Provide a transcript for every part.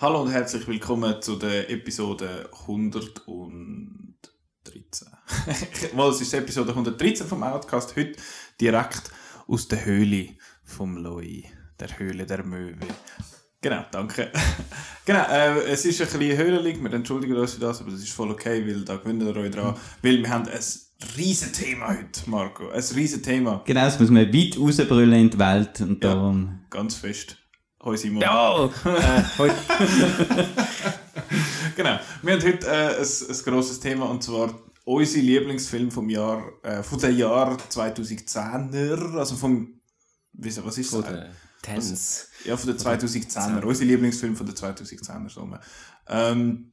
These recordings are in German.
Hallo und herzlich willkommen zu der Episode 113. Mal, es ist Episode 113 vom Outcast, heute direkt aus der Höhle vom Loi, der Höhle der Möwe. Genau, danke. genau, äh, es ist ein bisschen höhlenlig, wir entschuldigen uns für das, aber das ist voll okay, weil da gewöhnt ihr euch dran, weil wir haben ein riesen Thema heute, Marco, ein riesen Thema. Genau, das muss man weit rausbrüllen in die Welt und Ja. darum... Ganz fest. Hoi Simon. Ja! äh, Genau. Wir haben heute äh, ein, ein grosses Thema und zwar unsere Lieblingsfilm vom Jahr, äh, von dem Jahr 2010er, also vom, wieso, was ist von das? der Tense. Ja, von den 2010er. Unser Lieblingsfilm von den 2010er. So. Ähm,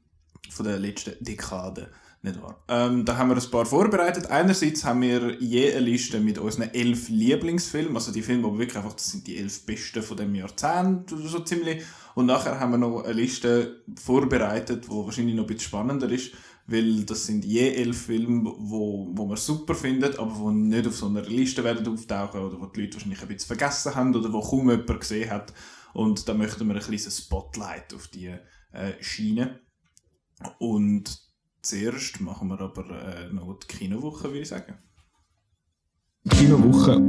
von der letzten Dekade. Nicht wahr? Ähm, da haben wir ein paar vorbereitet. Einerseits haben wir je eine Liste mit unseren elf Lieblingsfilmen. Also die Filme, die wirklich einfach, das sind die elf besten von dem Jahrzehnt oder so ziemlich. Und nachher haben wir noch eine Liste vorbereitet, die wahrscheinlich noch ein bisschen spannender ist. Weil das sind je elf Filme, wo, wo man super findet, aber die nicht auf so einer Liste werden auftauchen oder wo die Leute wahrscheinlich ein bisschen vergessen haben oder wo kaum jemand gesehen hat. Und da möchten wir ein kleines Spotlight auf die äh, Schiene. Und zuerst machen wir aber äh, noch die Kinowoche, würde ich sagen. Kinowoche.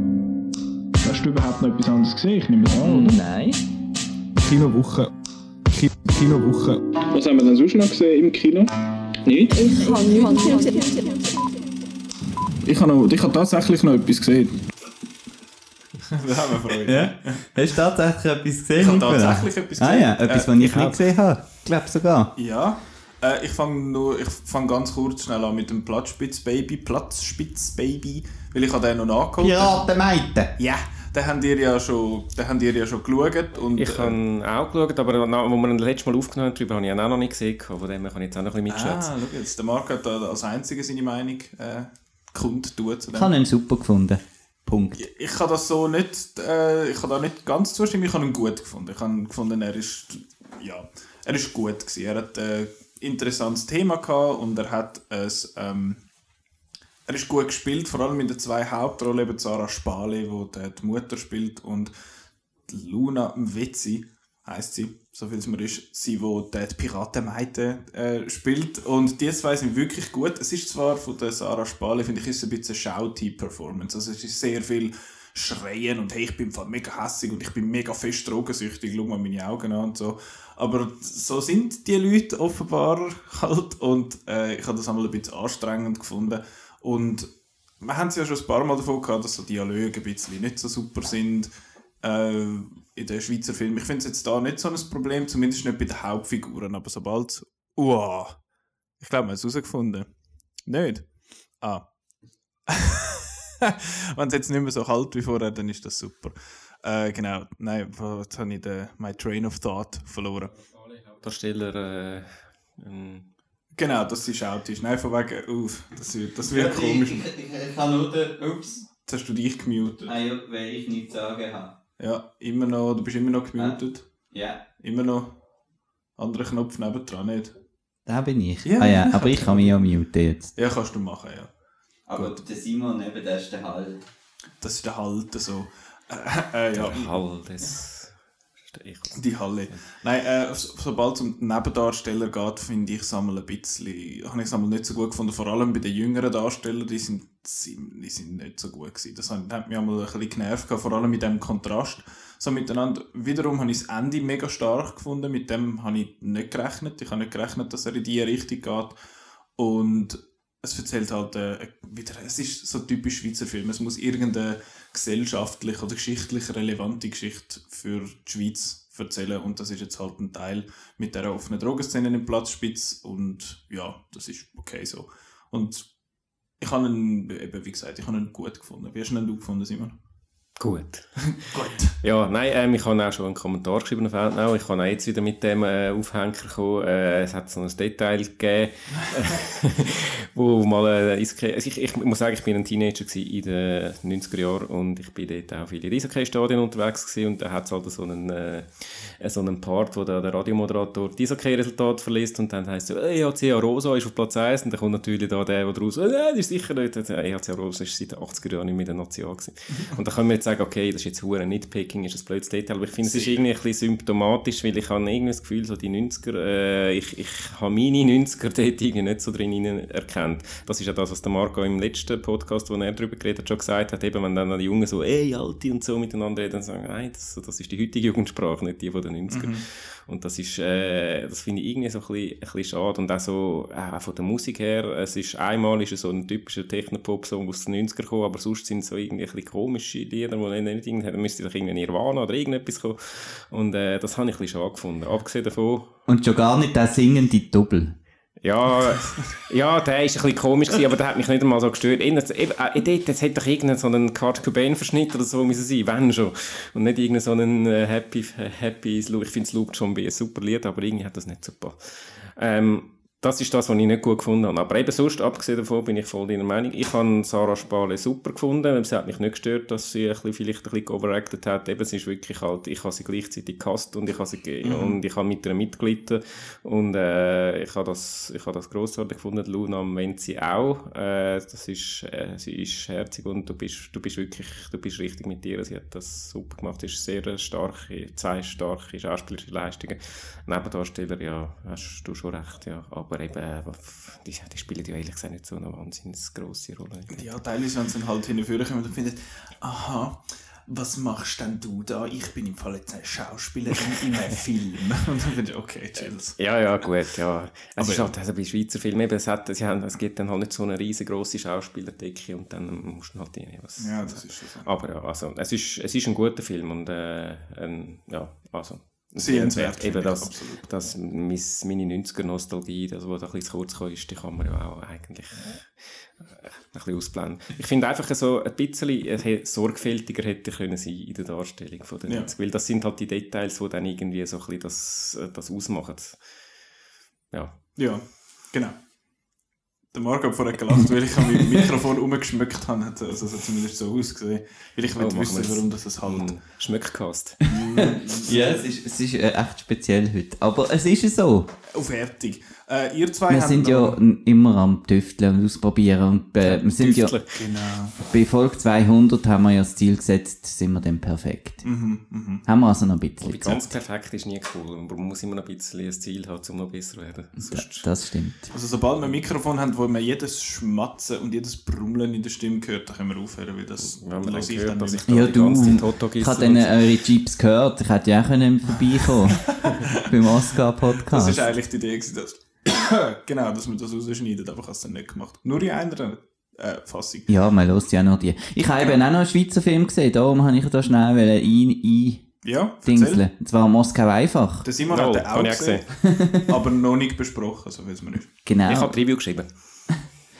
Hast du überhaupt noch etwas anderes gesehen? Ich nehme es an, oder? Nein. Kinowoche. Ki Kinowoche. Was haben wir denn sonst noch gesehen im Kino? Nicht? Ich kann nichts gesehen. Ich habe, noch, ich habe tatsächlich noch etwas gesehen. da haben wir Freude. Ja? Hast du tatsächlich etwas gesehen? Ich habe tatsächlich etwas Ah gesehen. ja, etwas, Äh, was ich ich nicht gesehen habe. Ich glaube sogar. Ja, äh, ich fange nur, ich fang ganz kurz schnell an mit dem Platzspitz-Baby. Platzspitz-Baby, weil ich habe den noch nachgeholt. Piratenmeiten! Ja, den habt ihr ja schon, den habt ihr ja schon geschaut. Und, Ich äh, habe auch geschaut, aber wo wir das letzte Mal aufgenommen haben, darüber habe ich ihn auch noch nicht gesehen. Von dem kann ich jetzt auch noch ein bisschen mitschätzen. Ah, schau jetzt, der Marc hat da als einziger seine Meinung äh, kundtun zu Ich habe ihn super gefunden. Punkt. Ich kann das so nicht, äh, ich kann da nicht ganz zustimmen, ich habe ihn gut gefunden. Ich habe gefunden, er ist, ja, er ist gut gewesen. Er hat ein interessantes Thema gehabt und er hat es, ähm, er ist gut gespielt, vor allem in den zwei Hauptrollen, eben Sarah Spale, wo die, die Mutter spielt und die Luna Mvezzi heißt sie, so viel es mir ist, sie, wo die Piratenmeite äh, spielt und die zwei sind wirklich gut. Es ist zwar von der Sarah Spale, finde ich, ist ein bisschen Schauti-Performance, also es ist sehr viel Schreien und hey, ich bin mega hässig und ich bin mega fest drogensüchtig, schau mal meine Augen an und so. Aber so sind die Leute offenbar halt und äh, ich habe das einmal ein bisschen anstrengend gefunden und wir haben es ja schon ein paar Mal davon gehabt, dass so Dialoge ein bisschen nicht so super sind äh, in den Schweizer Filmen. Ich finde es jetzt da nicht so ein Problem, zumindest nicht bei den Hauptfiguren, aber sobald... Uah, ich glaube, wir haben es herausgefunden. Nicht? Ah. Wenn es jetzt nicht mehr so kalt wie vorher, dann ist das super. Äh, genau, nein, jetzt habe ich den, my train of thought verloren. Darsteller, äh, ähm, Genau, dass ist. Nein, von wegen, uff, das wird, das wird komisch. Ich, kann nur den... Ups. Jetzt hast du dich gemutet. Ah ja, weil ich nichts sagen habe. Ja, immer noch, du bist immer noch gemutet. Ja. Immer noch. Anderer Knopf nebendran, nicht? Da bin ich. Ja. Ah ja, aber ich kann mich ja muten jetzt. Ja, kannst du machen, ja. Aber der Simon neben der ist der Hall. Das ist der Halt so. Äh, äh, ja, der Hall des... Ich, die Halle. Nein, äh, so- sobald es um die Nebendarsteller geht, finde ich es einmal ein bisschen, habe ich nicht so gut gefunden. Vor allem bei den jüngeren Darstellern, die sind, die sind nicht so gut gewesen. Das hat, hat mich einmal ein bisschen genervt, gehabt, vor allem mit dem Kontrast. So miteinander. Wiederum habe ich das Ende mega stark gefunden. Mit dem habe ich nicht gerechnet. Ich habe nicht gerechnet, dass er in diese Richtung geht. Und es erzählt halt äh, wieder, es ist so typisch Schweizer Film. Es muss irgendeine gesellschaftlich oder geschichtlich relevante Geschichte für die Schweiz erzählen und das ist jetzt halt ein Teil mit der offenen Drogenszene im Platzspitz und ja, das ist okay so. Und ich habe ihn, eben wie gesagt, ich habe ihn gut gefunden. Wie hast du ihn gefunden, Simon? Gut. Gut. Ja, nein, ähm, ich habe auch schon einen Kommentar geschrieben auf Outnow. Ich kann auch jetzt wieder mit dem äh, Aufhänger kommen. Äh, es hat so ein Detail gegeben, wo mal äh, Eishockey... Also ich, ich muss sagen, ich bin ein Teenager in den 90er Jahren und ich bin dort auch viele Eishockey-Stadien unterwegs gewesen und da hat es halt so einen, äh, so einen Part, wo da der Radiomoderator die Eishockey-Resultate verliest und dann heisst es so, äh, EHC Arosa ist auf Platz 1 und dann kommt natürlich da der, der raus, äh, das ist sicher nicht, der EHC Arosa ist seit den 80er Jahren nicht mehr in der Nation gewesen. Und da können wir jetzt sagen, okay, das ist jetzt hure Nitpicking, ist ein blödes Detail, aber ich finde, es ist irgendwie ein bisschen symptomatisch, weil ich habe irgendwie das Gefühl, so die 90er, äh, ich, ich habe meine 90er dort irgendwie nicht so drin erkannt. Das ist ja das, was der Marco im letzten Podcast, wo er darüber geredet hat, schon gesagt hat, eben, wenn dann die Jungen so, ey, Alte und so miteinander reden, dann sagen, nein, das, das ist die heutige Jugendsprache, nicht die von den 90er. Und das ist, äh, das finde ich irgendwie so ein bisschen, ein bisschen schade. Und auch so, äh, auch von der Musik her, es ist, einmal ist es so ein typischer Techno-Pop-Song aus den 90er gekommen, aber sonst sind es so irgendwie ein bisschen komische Lieder, die nicht, nicht irgendwie, da müsste doch irgendwie Nirvana oder irgendetwas kommen. Und, äh, das habe ich ein bisschen schade gefunden. Abgesehen davon, Und schon gar nicht der singende Double. ja, ja, der ist ein bisschen komisch gewesen, aber der hat mich nicht einmal so gestört. Eben, äh, dort, das hätte doch irgendein so einen Kurt Cobain-Verschnitt oder so müssen sein, wenn schon. Und nicht irgendein so einen äh, Happy, äh, Happy. Ich finde Sloop schon ein super Lied, aber irgendwie hat das nicht so gepasst. Ähm, das ist das, was ich nicht gut gefunden habe. Aber eben sonst, abgesehen davon, bin ich voll deiner Meinung. Ich habe Sarah Spale super gefunden. Es hat mich nicht gestört, dass sie ein bisschen, vielleicht ein bisschen overacted hat. Eben, sie ist wirklich halt, ich habe sie gleichzeitig gehasst und ich habe sie, ge- und ich habe mit ihr mitgelitten. Und, äh, ich habe das, ich habe das grossartig gefunden. Luna meint sie auch. Äh, das ist, äh, sie ist herzig und du bist, du bist wirklich, du bist richtig mit ihr. Sie hat das super gemacht. Sie ist sehr starke, zwei starke schauspielerische Leistungen. Nebendarsteller, ja, hast du schon recht, ja. Aber eben, äh, die, die spielen ja ehrlich gesagt nicht so eine wahnsinnig grosse Rolle. Ja, teilweise, wenn sie dann halt hinführen kommen und finden, aha, was machst denn du da? Ich bin im Fall jetzt eine Schauspielerin in einem Film. Und dann finde ich, okay, chills. Ja, ja, gut, ja. Es Aber ist halt also bei Schweizer Filmen, eben, es, hat, sie haben, es gibt dann halt nicht so eine riesengroße Schauspielerdecke und dann musst du halt irgendwie was... Ja, das ist schon so. Aber ja, also, es ist, es ist ein guter Film und, äh, ein, ja, also... Sehenswert, Eben das, absolut. das mein, meine 90er-Nostalgie, das, was da ein bisschen zu kurz kam, ist, die kann man ja auch eigentlich äh, ein bisschen ausblenden. Ich finde einfach so ein bisschen sorgfältiger hätte können sein in der Darstellung von den Ja. 90 weil das sind halt die Details, die dann irgendwie so ein bisschen das, äh, das ausmachen. Ja. Ja, genau. Der Marc hat vorher gelacht, weil ich an meinem Mikrofon umgeschmückt habe. Also es hat zumindest so ausgesehen. Weil ich will Oh, wissen, warum das es halt... Ein Schmöckcast. Ja, es ist, es ist äh, echt speziell heute. Aber es ist so. Oh, fertig. Äh, ihr zwei Wir sind ja immer am Tüfteln und ausprobieren. Und äh, wir sind ja. Genau. bei Folge 200 haben wir ja das Ziel gesetzt, sind wir dann perfekt. Mhm, mhm. Haben wir also noch ein bisschen Aber ganz perfekt ist nie cool. Aber man muss immer noch ein bisschen ein Ziel haben, um noch besser zu werden. Sonst Das stimmt. Also sobald wir ein Mikrofon haben, wo man jedes Schmatzen und jedes Brummeln in der Stimme hört, dann können wir aufhören, weil das wenn man dann lasse ich hört, dann dass ich da Ja, die du, ganze Zeit Hotdog ich habe dann eure Jeeps gehört. Ich hätte ja auch können vorbeikommen beim Das Oscar-Podcast. ist eigentlich die Idee, dass, genau, dass man das rausschneidet, aber ich habe es dann nicht gemacht. Nur in einer äh, Fassung. Ja, man hört ja noch die. Ich habe eben auch noch einen Schweizer Film gesehen, darum habe ich da schnell ein ein Ja, Dingseln. Und zwar Moskau einfach. Der Simon No, hat auch auch gesehen, aber noch nicht besprochen, so weiß man nicht. Genau. Ich habe die Review geschrieben.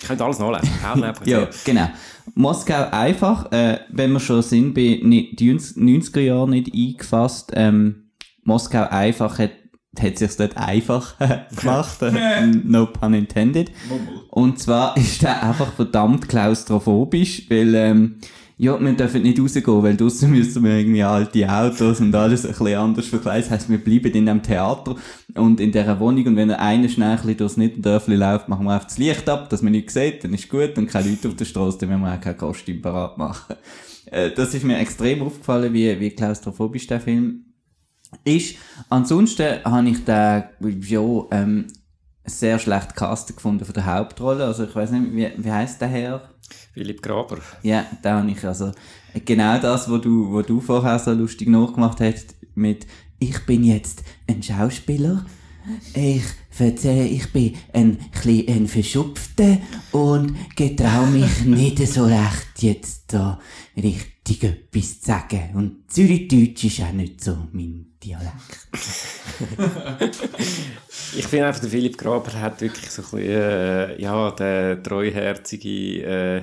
Ich könnte alles nachlesen. Ja, genau. Moskau einfach, äh, wenn wir schon sind, bei ni- die 90er Jahren nicht eingefasst, ähm, Moskau einfach hat, hat sich dort einfach gemacht, äh, no pun intended. Und zwar ist der einfach verdammt klaustrophobisch, weil, ähm, ja, wir dürfen nicht rausgehen, weil draussen müssen wir irgendwie alte Autos und alles ein bisschen anders verkleiden. Das heisst, wir bleiben in dem Theater und in dieser Wohnung und wenn einer schnell ein bisschen durchs Nittendörfli läuft, machen wir einfach das Licht ab, dass man nichts sieht, dann ist gut und keine Leute auf der Straße, dann müssen wir auch kein Kostüm parat machen. Äh, das ist mir extrem aufgefallen, wie, wie klaustrophobisch der Film ist. Ansonsten habe ich den, ja, ähm, sehr schlecht castet gefunden von der Hauptrolle. Also ich weiß nicht, wie, wie heißt der Herr? Philipp Graber. Ja, da habe ich also genau das, was du, wo du vorher so lustig nachgemacht hast, mit ich bin jetzt ein Schauspieler, ich erzähle, ich bin ein, bisschen ein Verschupfter und getraue mich nicht so recht jetzt da richtig etwas zu sagen. Und Zürichdeutsch ist auch nicht so mein Dialekt. Ich finde einfach, der Philipp Graber hat wirklich so ein bisschen, äh, ja, der treuherzige, äh,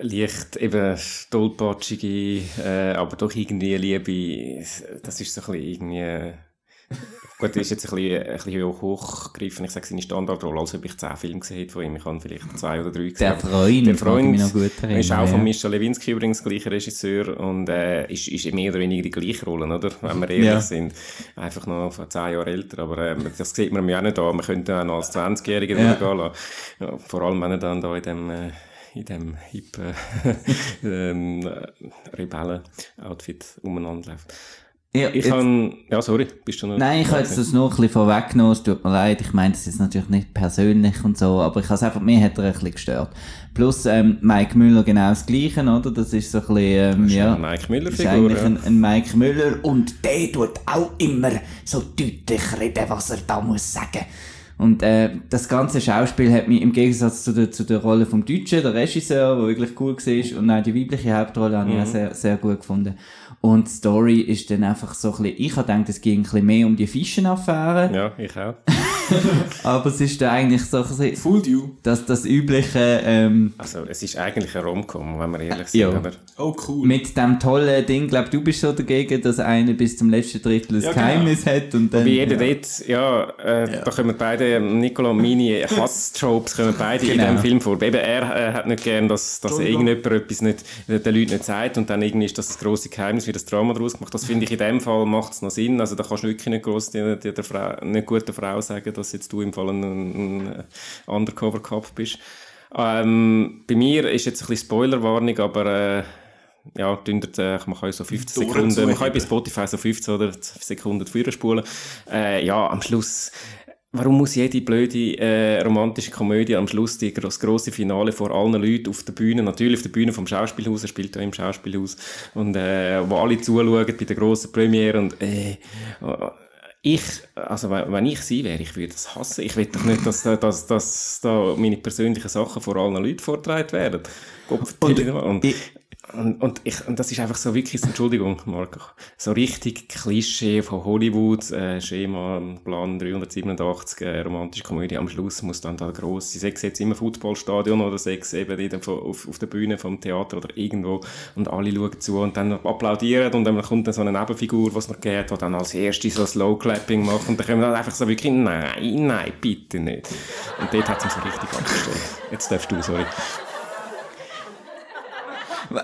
leicht eben tollpatschige, äh, aber doch irgendwie Liebe, das ist so ein bisschen irgendwie, äh, gut, das ist jetzt ein bisschen, ein bisschen hochgegriffen, ich sage seine Standardrolle, als ob ich zehn Filme gesehen hätte von ihm, ich habe vielleicht zwei oder drei gesehen. Der Freund, der Freund mich noch gut erinnern, ist auch von ja. Mischa Lewinsky übrigens, gleicher Regisseur, und äh, ist, ist mehr oder weniger die gleiche Rolle, oder? Wenn wir ehrlich Ja. sind. Einfach noch von zehn Jahren älter, aber äh, das sieht man mir auch nicht an. Man könnte auch noch als 20-Jähriger Ja. ja. gehen lassen. Ja, vor allem, wenn er dann da in dem, äh, in dem hip äh, ähm, Rebellen-Outfit umeinander läuft. Ja, Ich kann, ja, sorry, bist du noch? Nein, ich habe jetzt das noch ein bisschen vorweggenommen, es tut mir leid, ich meine, das ist natürlich nicht persönlich und so, aber ich habe es einfach, mir hat er ein bisschen gestört. Plus, ähm, Mike Müller genau das Gleiche, oder? Das ist so ein bisschen, ähm, ja. eine Mike ist Müller-Figur, eigentlich ja. ein, ein Mike Müller und der tut auch immer so deutlich reden, was er da muss sagen. Und äh, das ganze Schauspiel hat mich im Gegensatz zu der, zu der Rolle vom Deutschen, der Regisseur, der wirklich cool war, und auch die weibliche Hauptrolle habe ich Mhm. auch sehr, sehr gut gefunden. Und die Story ist dann einfach so ein bisschen, ich habe gedacht, es ging ein bisschen mehr um die Fischenaffäre, Ja, ich auch. aber es ist eigentlich so ein Fooled you. das, das übliche, ähm, Also, es ist eigentlich ein Rom-Com, wenn wir ehrlich sind. Ja. Aber Oh, cool. mit dem tollen Ding, glaub du bist so dagegen, dass einer bis zum letzten Drittel ein Ja, genau. Geheimnis hat und dann... Wie jeder ja. dort, ja, äh, Ja. da kommen beide, Nicola und meine Hass-Tropes kommen beide in Genau. diesem Film vor. Eben, er äh, hat nicht gern, dass, dass irgendjemand etwas nicht, den Leuten nicht sagt und dann irgendwie ist das das grosse Geheimnis, wie das Drama daraus gemacht. Das finde ich in dem Fall macht es noch Sinn. Also da kannst du wirklich nicht gross die, die, der Frau, nicht guten Frau sagen, dass jetzt du im Fall ein, ein Undercover-Cop bist. Ähm, bei mir ist jetzt ein bisschen Spoilerwarnung, aber äh, ja, dünnt, äh, man kann so 15 Durchzuheben. Sekunden, man kann bei Spotify so 15 oder 20 Sekunden vorspulen. Äh, ja, am Schluss, warum muss jede blöde äh, romantische Komödie am Schluss die, das grosse Finale vor allen Leuten auf der Bühne, natürlich auf der Bühne vom Schauspielhaus, er spielt ja im Schauspielhaus, und äh, wo alle zuschauen bei der grossen Premiere und äh, ich, also wenn ich sie wäre, ich würde das hassen. Ich will doch nicht, dass, da- dass, dass da meine persönlichen Sachen vor allen Leuten vorgetragen werden. Verbitte mal. und, ich- und, und, ich, und das ist einfach so wirklich, Entschuldigung, Marco, so richtig Klischee von Hollywood, äh, Schema, Plan 387, äh, romantische Komödie. Am Schluss muss dann da gross, sechs jetzt immer Fußballstadion oder sechs eben in auf, auf der Bühne vom Theater oder irgendwo und alle schauen zu und dann applaudieren und dann kommt dann so eine Nebenfigur, was noch geht, die dann als erste so Slow Clapping macht und dann kommen dann einfach so wirklich, nein, nein, bitte nicht. Und dort hat es mich so richtig abgestellt. Jetzt darfst du, sorry.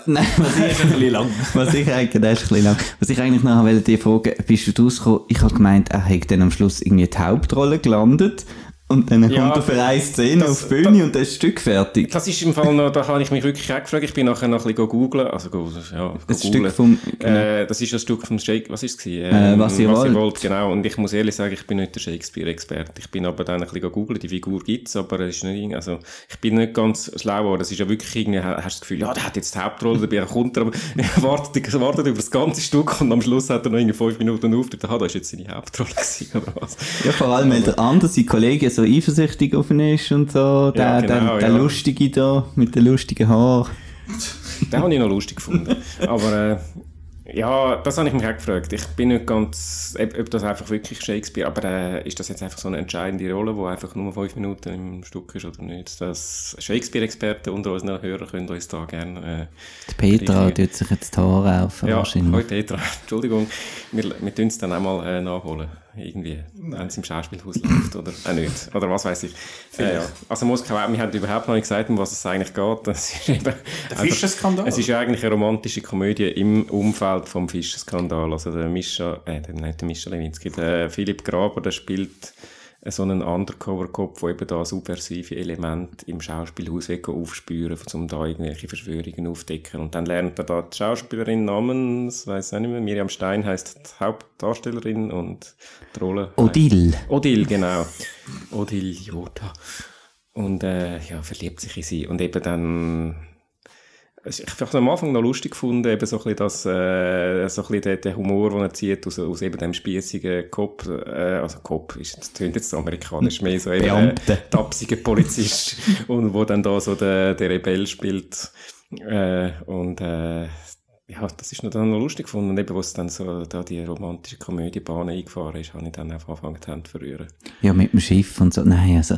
Nein, was ich, ein bisschen lang. was ich eigentlich, das ist ein bisschen lang. Was ich eigentlich nachher wollte dir fragen, bist du rausgekommen? Ich habe gemeint, er hat dann am Schluss irgendwie die Hauptrolle gelandet. Und dann Ja, kommt er für eine Szene das- auf die Bühne und dann ist das Stück fertig. Das ist im Fall noch, da habe ich mich wirklich auch gefragt. Ich bin nachher noch ein bisschen googeln, also go, ja, go Das googlen. Stück vom, Äh, das ist das Stück vom Shake, was ist es gewesen? Äh, was ihr wollt. wollt. Genau, und ich muss ehrlich sagen, ich bin nicht der Shakespeare-Experte. Ich bin aber dann ein bisschen googeln, die Figur gibt's, aber es ist nicht, also, ich bin nicht ganz schlau geworden. Es ist ja wirklich irgendwie, ha- hast du das Gefühl, ja, der hat jetzt die Hauptrolle, dabei kommt er, aber er wartet, wartet über das ganze Stück und am Schluss hat er noch irgendwie fünf Minuten Auftritt. Aha, das ist jetzt seine Hauptrolle gewesen, oder was? ja, vor allem, weil der andere, Kollege, so eifersüchtig auf ihn ist und so. Der, Ja, der, genau, der ja. Lustige da, mit den lustigen Haaren. Den habe ich noch lustig gefunden. Aber äh, ja, das habe ich mich auch gefragt. Ich bin nicht ganz, ob, ob das einfach wirklich Shakespeare, aber äh, ist das jetzt einfach so eine entscheidende Rolle, die einfach nur fünf Minuten im Stück ist oder nicht? Das Shakespeare-Experten unter unseren Hörern können uns da gerne... Die Petra Richtig. tut sich jetzt die Haare auf, Äh, ja, wahrscheinlich. hoi Petra, Entschuldigung, wir, wir tun es dann auch mal äh, nachholen. Irgendwie, wenn es im Schauspielhaus läuft oder auch nicht. Oder was weiß ich. Äh, ja. Also Moskau, wir haben überhaupt noch nicht gesagt, um was es eigentlich geht. Das ist eben Der Fischenskandal. es ist ja eigentlich eine romantische Komödie im Umfeld vom Fischskandal. Also der Mischa, äh, der- nicht der Mischa Lewinsky, der Philipp Graber, der spielt äh, so einen Undercover-Cop, der eben da subversive Elemente im Schauspielhaus aufspüren, um da irgendwelche Verschwörungen aufdecken. Und dann lernt er da die Schauspielerin namens, weiß ich nicht mehr, Miriam Stein heißt die Hauptdarstellerin und die Rolle. Odile. Odil, genau. Odil Jota. Und äh, ja, verliebt sich in sie. Und eben dann. Ich habe es am Anfang noch lustig gefunden, eben so ein bisschen, das, äh, so ein bisschen den, den Humor, den er zieht aus, aus eben dem spießigen Cop, äh, also Cop, ist, das tönt jetzt so amerikanisch, mehr so eben äh, tapsiger Polizist und wo dann da so der, der Rebell spielt. Äh, und äh, ja, das ist noch dann noch lustig gefunden. Und eben, wo es dann so da die romantische Komödiebahn eingefahren ist, habe ich dann auch angefangen zu verrühren. Ja, mit dem Schiff und so. Nein, also,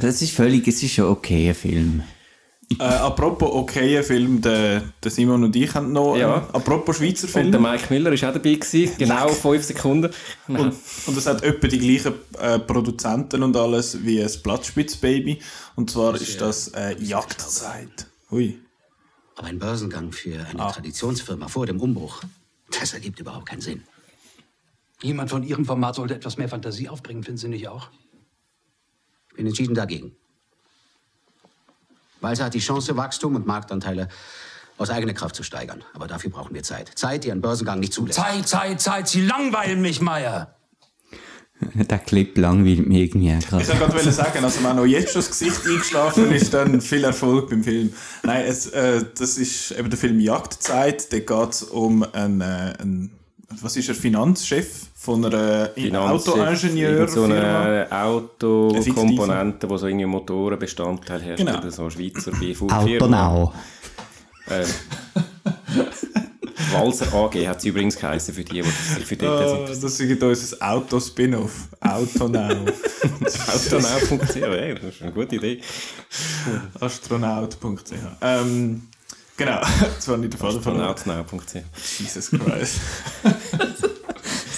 das ist völlig, es ist schon okay, ein Film. Äh, apropos okayer Film, der, der Simon und ich haben noch. Ja. Äh, apropos Schweizer Und Film. der Mike Müller war auch dabei, gewesen, genau fünf Sekunden. Und, und es hat etwa die gleichen äh, Produzenten und alles wie das Platzspitzbaby. Und zwar ist das äh, Jagdzeit. Hui. Aber ein Börsengang für eine Traditionsfirma vor dem Umbruch, das ergibt überhaupt keinen Sinn. Jemand von Ihrem Format sollte etwas mehr Fantasie aufbringen, finden Sie nicht auch? Ich bin entschieden dagegen. Walser hat die Chance, Wachstum und Marktanteile aus eigener Kraft zu steigern. Aber dafür brauchen wir Zeit. Zeit, die ein Börsengang nicht zulässt. Zeit, Zeit, Zeit, Sie langweilen mich, Meier. Der Clip langweilt mich irgendwie auch Ich wollte gerade sagen, also wenn auch jetzt schon das Gesicht eingeschlafen ist, dann viel Erfolg beim Film. Nein, es, äh, das ist eben der Film Jagdzeit. Da geht es um einen, äh, einen, was ist er, Finanzchef von einer Autoingenieur. so eine Autokomponente, die so irgendwie Motorenbestandteil herstellt, Genau. so eine Schweizer BV Autonau. Äh, Walser AG hat sie übrigens geheißen für die, die das sich für die Oh, sind. das ist unser Auto-Spin-off. Autonau. Autonau.ch, hey, das ist eine gute Idee. Astronaut.ch. Ähm, genau, das war nicht der Fall von Autonau.ch. Jesus Christ.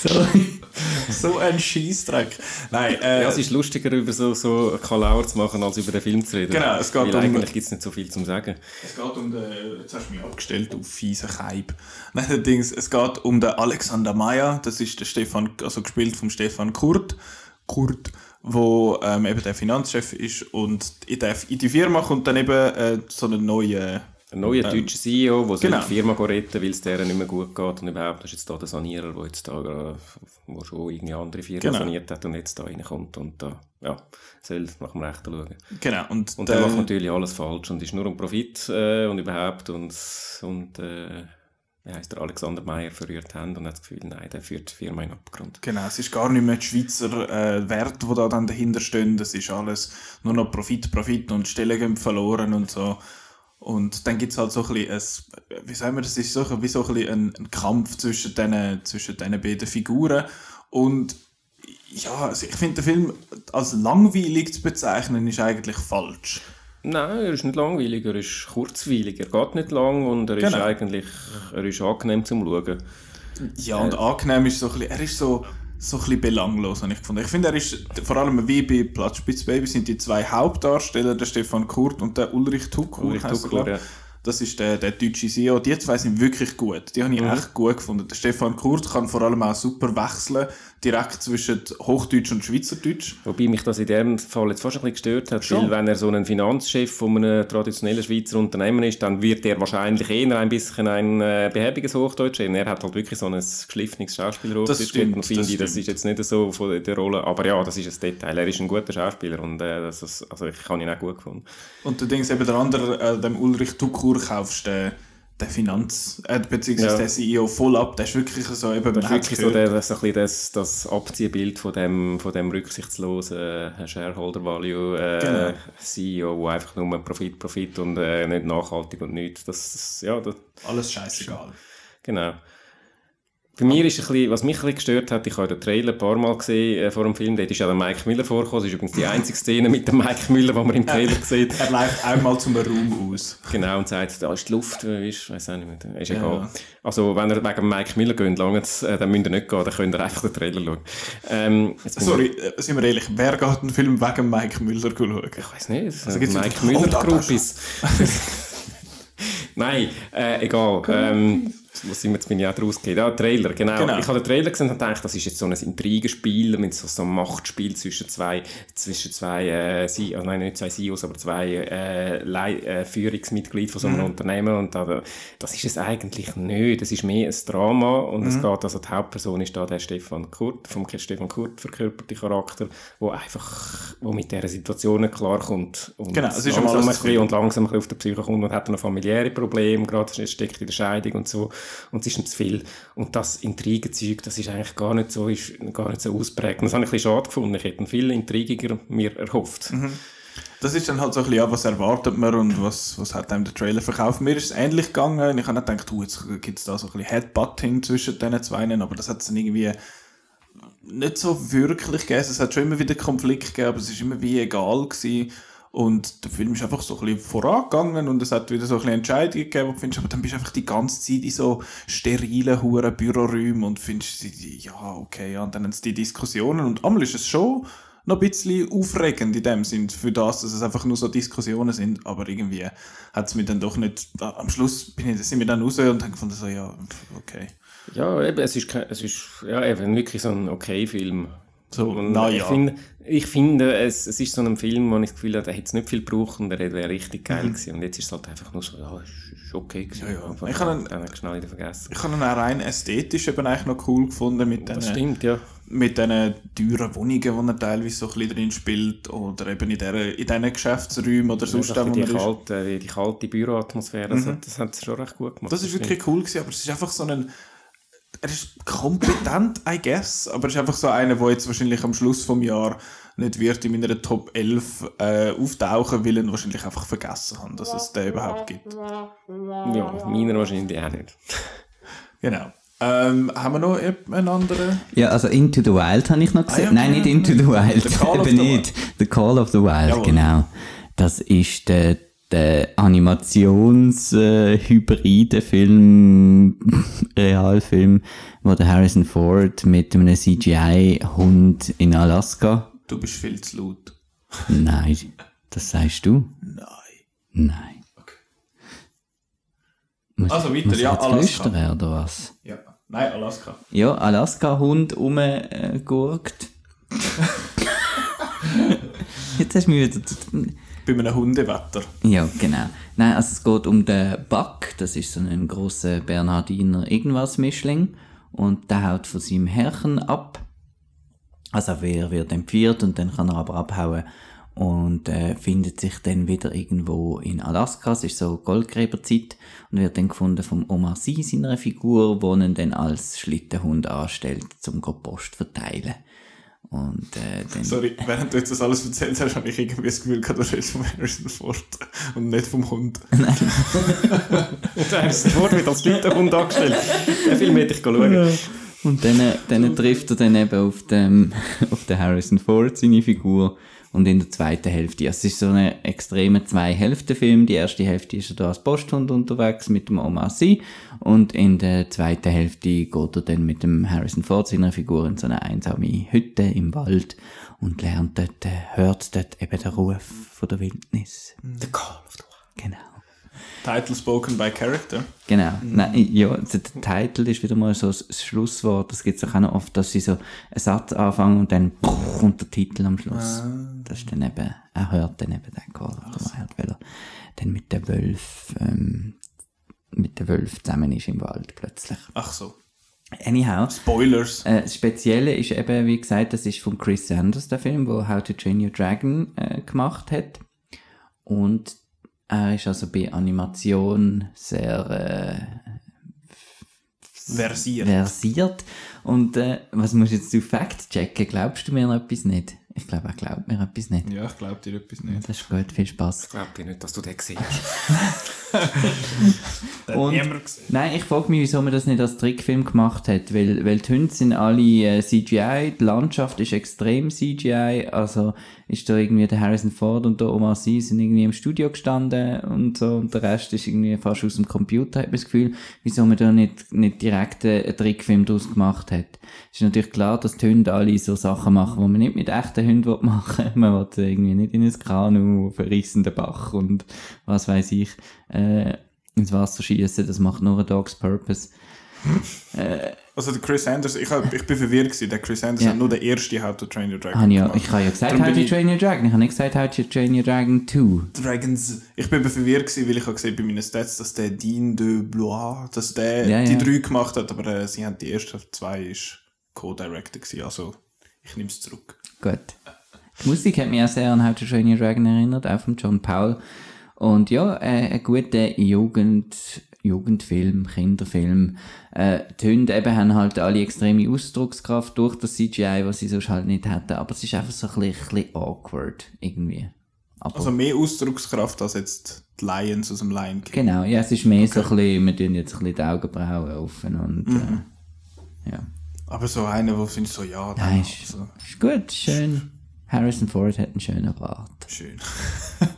Sorry. so ein Scheißdreck. Nein, äh, Ja, es ist lustiger, über so, so Kalauer zu machen, als über den Film zu reden. Genau, es geht Weil um- eigentlich gibt es nicht so viel zum sagen. Es geht um den, jetzt hast du mich abgestellt auf fiesen Keib. Nein, Dings, es geht um den Alexander Meyer, das ist der Stefan, also gespielt vom Stefan Kurt, Kurt, wo ähm, eben der Finanzchef ist und in, die Firma kommt dann eben äh, so eine neue, Ein neuer Ähm, deutscher CEO, der genau. die Firma retten weil es deren nicht mehr gut geht und überhaupt das ist jetzt da der Sanierer, der jetzt da wo schon irgendwie andere Firmen Genau. saniert hat und jetzt da reinkommt und da, ja, soll nach dem Rechten schauen. genau, und, Und der, macht natürlich alles falsch und ist nur um Profit äh, und überhaupt und, und äh, wie heisst der Alexander Meyer verrührt haben und hat das Gefühl, nein, der führt die Firma in den Abgrund. Genau, es ist gar nicht mehr die Schweizer äh, Werte, die da dann dahinter stehen. Das ist alles nur noch Profit, Profit und Stellen gehen verloren und so. Und dann gibt es halt so ein bisschen, ein, wie sagen wir, das ist so, ein- wie so ein, ein, ein Kampf zwischen diesen, zwischen diesen beiden Figuren. Und ja, also ich finde, den Film als langweilig zu bezeichnen, ist eigentlich falsch. Nein, er ist nicht langweilig, er ist kurzweilig, er geht nicht lang und er ist Genau. eigentlich er ist angenehm zum Schauen. Ja, und angenehm ist so ein bisschen, er ist so, so ein bisschen belanglos, habe ich gefunden. Ich finde, er ist, vor allem wie bei Platzspitzbaby, sind die zwei Hauptdarsteller, der Stefan Kurt und der Ulrich Tukur. Ulrich Tukur, ja. Das ist der, der deutsche CEO. Die zwei sind wirklich gut. Die habe ich Mhm. echt gut gefunden. Der Stefan Kurt kann vor allem auch super wechseln, direkt zwischen Hochdeutsch und Schweizerdeutsch. Wobei mich das in dem Fall jetzt fast ein bisschen gestört hat, Schon. weil wenn er so ein Finanzchef von einem traditionellen Schweizer Unternehmen ist, dann wird er wahrscheinlich eher ein bisschen ein äh, behäbiges Hochdeutsch reden. Er hat halt wirklich so ein geschliffenes Schauspielerhochdeutsch Das stimmt, und finde das ich, das ist jetzt nicht so von der Rolle, aber ja, das ist ein Detail. Er ist ein guter Schauspieler und äh, das ist, also ich habe ihn auch gut gefunden. Und der Dings eben der andere, äh, dem Ulrich Tukur kaufst den, den Finanz, äh, beziehungsweise Ja. der CEO voll ab. Der ist wirklich so eben, Das ist wirklich so der, das, ein das, das Abziehbild von dem, von dem rücksichtslosen äh, Shareholder Value äh, Genau. CEO, wo einfach nur Profit, Profit und äh, nicht nachhaltig und nichts. Das, das, ja, das, alles scheißegal. genau. Bei mir ist ein bisschen, was mich ein bisschen gestört hat, ich habe den Trailer ein paar Mal gesehen äh, vor dem Film, dort ist ja der Mike Müller vorgekommen. Das ist übrigens die einzige Szene mit dem Mike Müller, die man im Trailer sieht. Er läuft einmal zum Raum aus. Genau, und sagt, da ist die Luft, wie ist, weiß auch nicht mehr, ist Ja. egal. Also, wenn ihr wegen Mike Miller geht, langt's, äh, dann müsst ihr nicht gehen, dann könnt ihr einfach den Trailer schauen. Ähm, Sorry, äh, sind wir ehrlich, wer geht einen Film wegen Mike Müller schauen? Ich weiß nicht, Also sind gibt's Mike Groupies. Nein, äh, egal. Ähm, wo sind wir jetzt, bin ich auch draus? Ah, Trailer, genau. Genau. Ich habe den Trailer gesehen und gedacht, das ist jetzt so ein Intrigenspiel, mit so, so einem Machtspiel zwischen zwei, zwischen zwei, äh, Sie also nein, nicht zwei CEOs, aber zwei äh, Lei- äh, Führungsmitglieder von so einem Unternehmen und da, das ist es eigentlich nicht. Das ist mehr ein Drama und es geht, also die Hauptperson ist da der Stefan Kurt, vom Stefan Kurt verkörperte Charakter, wo einfach, wo mit dieser Situation klarkommt und Genau, es ist langsam ein bisschen und langsam ein bisschen auf der Psyche kommt und hat dann noch familiäre Probleme, gerade es steckt in der Scheidung und so und es ist ihm zu viel. Und das Intrigenzeug, das ist eigentlich gar nicht so, ist gar nicht so ausprägt. Und das habe ich ein bisschen schade gefunden. Ich hätte einen viel intrigiger mir erhofft. Das ist dann halt so ein bisschen, ja, was erwartet man und was, was hat einem der Trailer verkauft. Mir ist es ähnlich gegangen. Ich habe gedacht, uh, jetzt gibt es da so ein bisschen Headbutting zwischen diesen zwei, aber das hat es dann irgendwie nicht so wirklich gegeben. Es hat schon immer wieder Konflikt gegeben, aber es ist immer wie egal gewesen. Und der Film ist einfach so ein bisschen vorangegangen und es hat wieder so ein bisschen Entscheidungen gegeben, wo findest, aber dann bist du einfach die ganze Zeit in so sterilen, huren Büroräumen und findest, ja, okay, ja, und dann haben die Diskussionen und einmal ist es schon noch ein bisschen aufregend in dem Sinn, für das, dass es einfach nur so Diskussionen sind, aber irgendwie hat es mir dann doch nicht, am Schluss bin ich, sind wir dann raus und haben gefunden, so, ja, okay. Ja, eben, es ist, es ist ja, eben wirklich so ein okay Film. So, Und na ich, ja. finde, ich finde, es, es ist so ein Film, wo ich das Gefühl habe, der hätte es nicht viel gebraucht und der wäre richtig geil gewesen. Und jetzt ist es halt einfach nur so, ja, ist, ist okay gewesen. Ja, ja. Ich habe ihn- schnell wieder vergessen. Ich habe ihn auch rein ästhetisch eben eigentlich noch cool gefunden mit diesen stimmt, ja. mit diesen teuren Wohnungen, wo er teilweise so ein bisschen drin spielt oder eben in, der, in diesen Geschäftsräumen oder sonst Einfach wo die, er kalte, die kalte Büroatmosphäre, das, hat, das hat sie schon recht gut gemacht. Das ist wirklich cool gewesen, aber es ist einfach so ein er ist kompetent, I guess, aber er ist einfach so einer, der jetzt wahrscheinlich am Schluss vom Jahr nicht wird in meiner Top 11 äh, auftauchen, weil er ihn wahrscheinlich einfach vergessen haben, dass es den überhaupt gibt. Ja, meiner wahrscheinlich auch nicht. Genau. Ähm, haben wir noch einen anderen? Ja, also Into the Wild habe ich noch gesehen. Ah, ja, Nein, nicht Into the Wild. The Call of Eben the nicht. The Call of the Wild, Jawohl. genau. Das ist der, der Animations-hybride Film, Realfilm, wo der Harrison Ford mit einem CGI-Hund in Alaska. Du bist viel zu laut. Nein, das sagst du? Nein. Nein. Muss, Also weiter, muss ja, Alaska. flüstern, oder was? Ja. Nein, Alaska. Ja, Alaska-Hund rumgurkt. Jetzt hast du mich wieder... Bei einem Hundewetter. Ja, genau. Nein, also es geht um den Buck, das ist so ein grosser Bernhardiner Irgendwas-Mischling und der haut von seinem Herrchen ab. Also er wird entführt und dann kann er aber abhauen und äh, findet sich dann wieder irgendwo in Alaska, es ist so Goldgräberzeit und wird dann gefunden vom Omar Sy, seiner Figur, wo ihn dann als Schlittenhund anstellt, zum Post verteilen. Und äh, dann... Sorry, während du jetzt das alles erzählt hast, habe ich irgendwie das Gefühl gehabt, du redest vom Harrison Ford und nicht vom Hund. Der Harrison Ford wird als Hund angestellt. Den Film hätte ich schauen. Und dann, dann trifft er dann eben auf den, auf den Harrison Ford, seine Figur. Und in der zweiten Hälfte, also es ist so ein extremer Zwei-Hälften-Film. Die erste Hälfte ist er da als Posthund unterwegs mit dem Omar Sy. Und in der zweiten Hälfte geht er dann mit dem Harrison Ford, seiner Figur, in so eine einsame Hütte im Wald und lernt dort, äh, hört dort eben den Ruf von der Wildnis. The Call of the Wild. Genau. Title spoken by character. Genau. Nein, ja, der, der Titel ist wieder mal so das Schlusswort. Das gibt es auch noch oft, dass sie so einen Satz anfangen und dann kommt der Titel am Schluss. Das ist dann eben, er hört dann eben den Call of the Wild, weil er dann mit den Wölfen, ähm, mit den Wölfen zusammen ist im Wald plötzlich. Ach so. Anyhow. Spoilers. Äh, das Spezielle ist eben, wie gesagt, das ist von Chris Sanders, der Film, wo How to Train Your Dragon äh, gemacht hat. Und er ist also bei Animation sehr äh, Versiert. versiert. Und äh, was musst du jetzt du Fact checken? Glaubst du mir noch etwas nicht? Ich glaube, er glaubt mir etwas nicht. Ja, ich glaube dir etwas nicht. Das ist gut, viel Spaß. Ich glaube dir nicht, dass du den siehst. Und, nein, ich frage mich, wieso man das nicht als Trickfilm gemacht hat, weil, weil die Hunde sind alle äh, CGI, die Landschaft ist extrem CGI, also ist da irgendwie der Harrison Ford und der Omar Sy sind irgendwie im Studio gestanden und so und der Rest ist irgendwie fast aus dem Computer, hat man das Gefühl, wieso man da nicht, nicht direkt äh, einen Trickfilm daraus gemacht hat. Es ist natürlich klar, dass die Hunde alle so Sachen machen, die man nicht mit echten Hunden machen will. Man will irgendwie nicht in ein Kanu, verrissen den Bach und was weiß ich, äh, ins Wasser schießen, das macht nur ein Dog's Purpose. Also der Chris Sanders, ich, hab, ich bin verwirrt gewesen. Der Chris Sanders Ja. hat nur der erste How to Train Your Dragon Ah, ja, gemacht. ich habe ja gesagt, Darum How to ich- Train Your Dragon. Ich habe nicht gesagt, How to Train Your Dragon 2. Dragons. Ich bin verwirrt gewesen, weil ich habe gesehen bei meinen Stats, dass der Dean de Blois, dass der Ja, die drei gemacht hat, aber äh, sie haben die ersten zwei ist Co-Director gewesen, also ich nehme es zurück. Gut. Die Musik hat mich auch sehr an How to Train Your Dragon erinnert, auch von John Powell. Und ja, äh, ein guter Jugend, Jugendfilm, Kinderfilm. Äh, die Hunde eben haben halt alle extreme Ausdruckskraft durch das CGI, was sie sonst halt nicht hätten. Aber es ist einfach so ein bisschen, ein bisschen awkward, irgendwie. Aber Also mehr Ausdruckskraft als jetzt die Lions aus dem Lion King. Genau, ja, es ist mehr so ein bisschen, wir tun jetzt ein bisschen die Augenbrauen offen und, äh, ja. Aber so einer, wo findest so, ja, Nein, ist, so. ist gut, schön. Harrison Ford hat einen schönen Bart. Schön.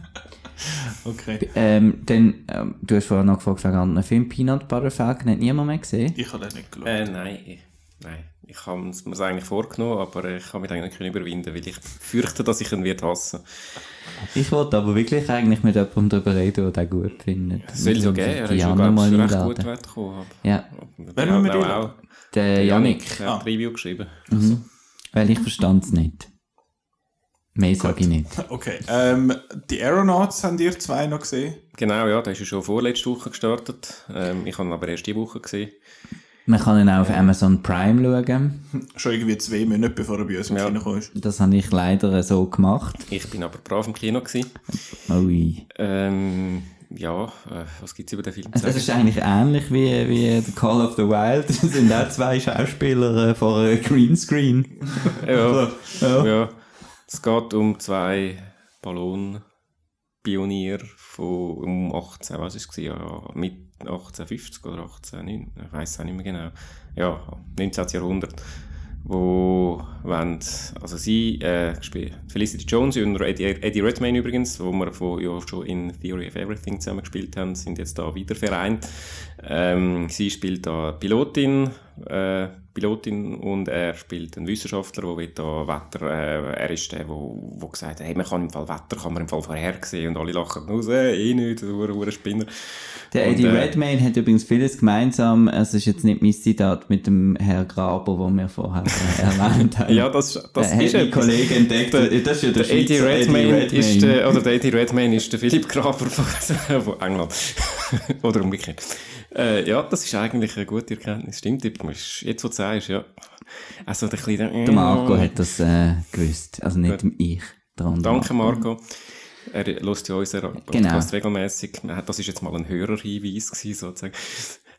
okay. Ähm, dann, ähm, du hast vorhin noch gefragt wegen anderen Film, Peanut Butter Falcon, hat niemand mehr gesehen? Ich habe den nicht geschaut. Äh, nein, ich, nein. Ich habe es mir eigentlich vorgenommen, aber ich kann mich eigentlich nicht überwinden, weil ich fürchte, dass ich ihn wird hassen. Ich wollte aber wirklich eigentlich mit jemandem darüber reden, der den gut findet. Es soll so geben, er ist ja mal recht einladen. gut weggekommen. Ja, Wer haben wir auch, der Yannick. Der hat ein Review geschrieben. Mhm. Weil ich verstand es nicht. Mehr sage ich nicht. Okay. Ähm, die Aeronauts haben ihr zwei noch gesehen. Genau, ja, der ist ja schon vorletzte Woche gestartet. Ähm, ich habe ihn aber erst die Woche gesehen. Man kann ihn auch auf Amazon Prime schauen. Schon irgendwie zwei Monate, bevor er bei uns im Ja. Kino kam. Das habe ich leider so gemacht. Ich bin aber brav im Kino gewesen. Ui. Ähm, ja, äh, was gibt es über den Film zu Das sagen? ist eigentlich ähnlich wie, wie The Call of the Wild. Das sind auch zwei Schauspieler äh, vor einem Greenscreen. Ja, Ja. ja. Es geht um zwei Ballonpioniere von um 18, was ist es? Ja, mit 1850 oder 18, ich weiß es auch nicht mehr genau. Ja, 19. Jahrhundert. Wo wollen, also sie, äh, gespielt, Felicity Jones und Eddie, Eddie Redmayne übrigens, wo wir von, ja, schon in Theory of Everything zusammen gespielt haben, sind jetzt da wieder vereint. Ähm, sie spielt da Pilotin, äh, Pilotin und er spielt einen Wissenschaftler, der da Wetter, äh, er ist der, wo, wo gesagt hat, hey, man kann im Fall Wetter, kann man im Fall vorhersehen und alle lachen raus, eh nicht, du ein Spinner. Der Und, Eddie äh, Redmayne hat übrigens vieles gemeinsam. Es ist jetzt nicht mein Zitat mit dem Herr Graber, wo wir vorher äh, erwähnt haben. Ja, das, das der ist etwas. Kollegen entdeckt. Der- das ist ja der, Der Eddie Schweizer Redmayne, ist der, oder der Eddie Redmayne ist der Philipp Graber von, von England. oder umgekehrt. Äh, ja, das ist eigentlich eine gute Erkenntnis. Stimmt, jetzt wo du sagst, ja. Also der kleine, Der Marco hat das äh, gewusst. Also nicht ich. Der andere Danke, Marco. Er hört ja unseren Podcast Genau. regelmäßig. Das ist jetzt mal ein Hörerhinweis gewesen, sozusagen.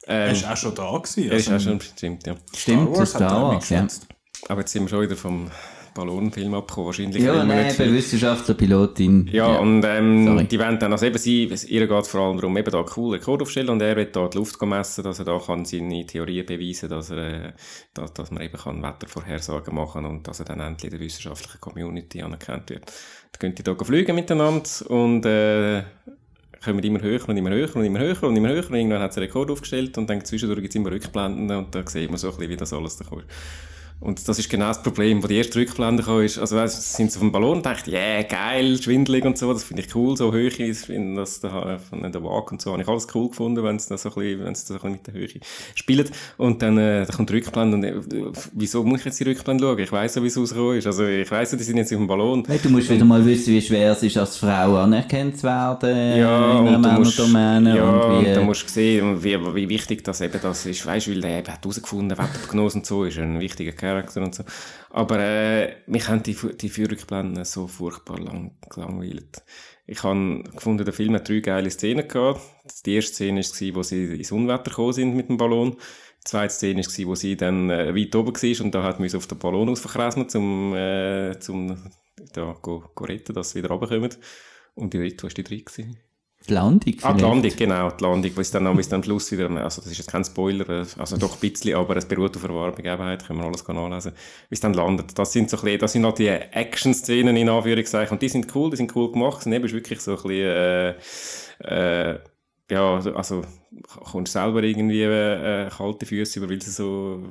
Er Ähm, ist auch schon da gewesen. er ist also auch schon, stimmt, ja. Stimmt, Star Wars hat er Star Wars, ja. Aber jetzt sind wir schon wieder vom Ballonenfilm abgekommen, wahrscheinlich. Ja, nein, eben viel. Wissenschaftler, Pilotin. Ja, und ähm, die wollen dann, also eben sie, ihr geht vor allem darum, eben da coole Code aufstellen und er will da die Luft messen, dass er da kann seine Theorien beweisen dass er, äh, dass, dass man eben kann Wettervorhersagen machen und dass er dann endlich in der wissenschaftlichen Community anerkannt wird. Da könnt ihr da fliegen miteinander und äh, kommen immer höher und immer höher und immer höher und immer höher und irgendwann hat sie einen Rekord aufgestellt und dann zwischendurch gibt es immer Rückblenden und da sieht man so ein bisschen, wie das alles da kommt. Und das ist genau das Problem, wo die erste Rückblende kam, ist, also weißt, sind sie auf dem Ballon und dachte, yeah, geil, schwindelig und so, das finde ich cool, so Höhe, ich finde das da, von der Waage und so, habe ich alles cool gefunden, wenn es da so ein bisschen, wenn so ein bisschen mit der Höhe spielt. Und dann, äh, da kommt die Rückblende und äh, wieso muss ich jetzt die Rückblende schauen? Ich weiss ja, wie es rausgekommen ist. Also ich weiss ja, die sind jetzt auf dem Ballon. Hey, du musst wieder mal wissen, wie schwer es ist, als Frau anerkannt zu werden Ja, in einer und du musst, Männerdomäne. ja, und und wie, dann musst du sehen, wie, wie wichtig das eben das ist. Weißt du, weil der eben hat herausgefunden, Wetterprognose und so, ist ein wichtiger Charakter und so. Aber äh, mich haben die, die Führungsblenden so furchtbar lang, gelangweilt. Ich habe gefunden, der Film hat drei geile Szenen gehabt. Die erste Szene war, wo sie ins Unwetter gekommen sind mit dem Ballon. Die zweite Szene war, wo sie dann äh, weit oben war und da hat müssen auf den Ballon ausverkreisen, um äh, zum da go retten, dass sie wieder runterkommen. Und die dritte, was war die dritte? Die Landung Ah, die vielleicht. Landung, genau, die Landung, wo es dann, am Schluss wieder, also das ist jetzt kein Spoiler, also doch ein bisschen, aber es beruht auf einer wahren Begebenheit, können wir alles nachlesen, wie es dann landet. Das sind so ein bisschen, das sind halt die Action-Szenen in Anführungszeichen und die sind cool, die sind cool gemacht, sind eben wirklich so ein bisschen, äh, äh, ja, also kommst selber irgendwie äh, kalte Füße über, weil sie so,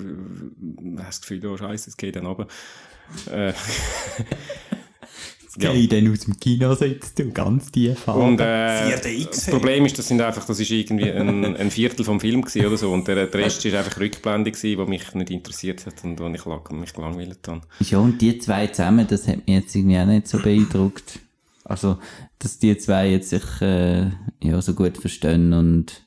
äh, hast das Gefühl, oh Scheiße, es geht dann runter. Äh, ja. Geh dann aus dem Kino sitzt du ganz tief. Und äh, 4DX, das. Problem ist, das sind einfach, das ist irgendwie ein, ein Viertel vom Film gewesen oder so und der, der Rest ist einfach Rückblende gewesen, was mich nicht interessiert hat und wo ich lang, mich gelangweilt habe. Ja, und die zwei zusammen, das hat mich jetzt irgendwie auch nicht so beeindruckt. Also, dass die zwei jetzt sich äh, ja, so gut verstehen und,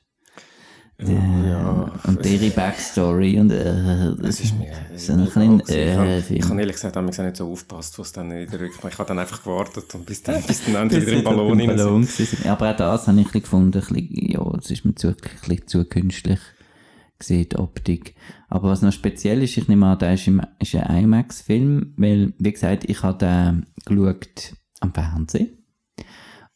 äh, und ihre Backstory und äh, das ist so ein bisschen ich äh, ich habe ehrlich gesagt damals nicht so aufgepasst, was dann in der Rückblende, ich habe dann einfach gewartet und bis dann, bis dann endlich wieder im Ballon rein sind. Ballon. Ja, Aber auch das habe ich ein bisschen gefunden, ein bisschen, ja, es ist mir zu, ein bisschen zu künstlich gesehen, die Optik. Aber was noch speziell ist, ich nehme an, der ist, im, ist ein IMAX-Film, weil, wie gesagt, ich habe den geschaut am Fernsehen.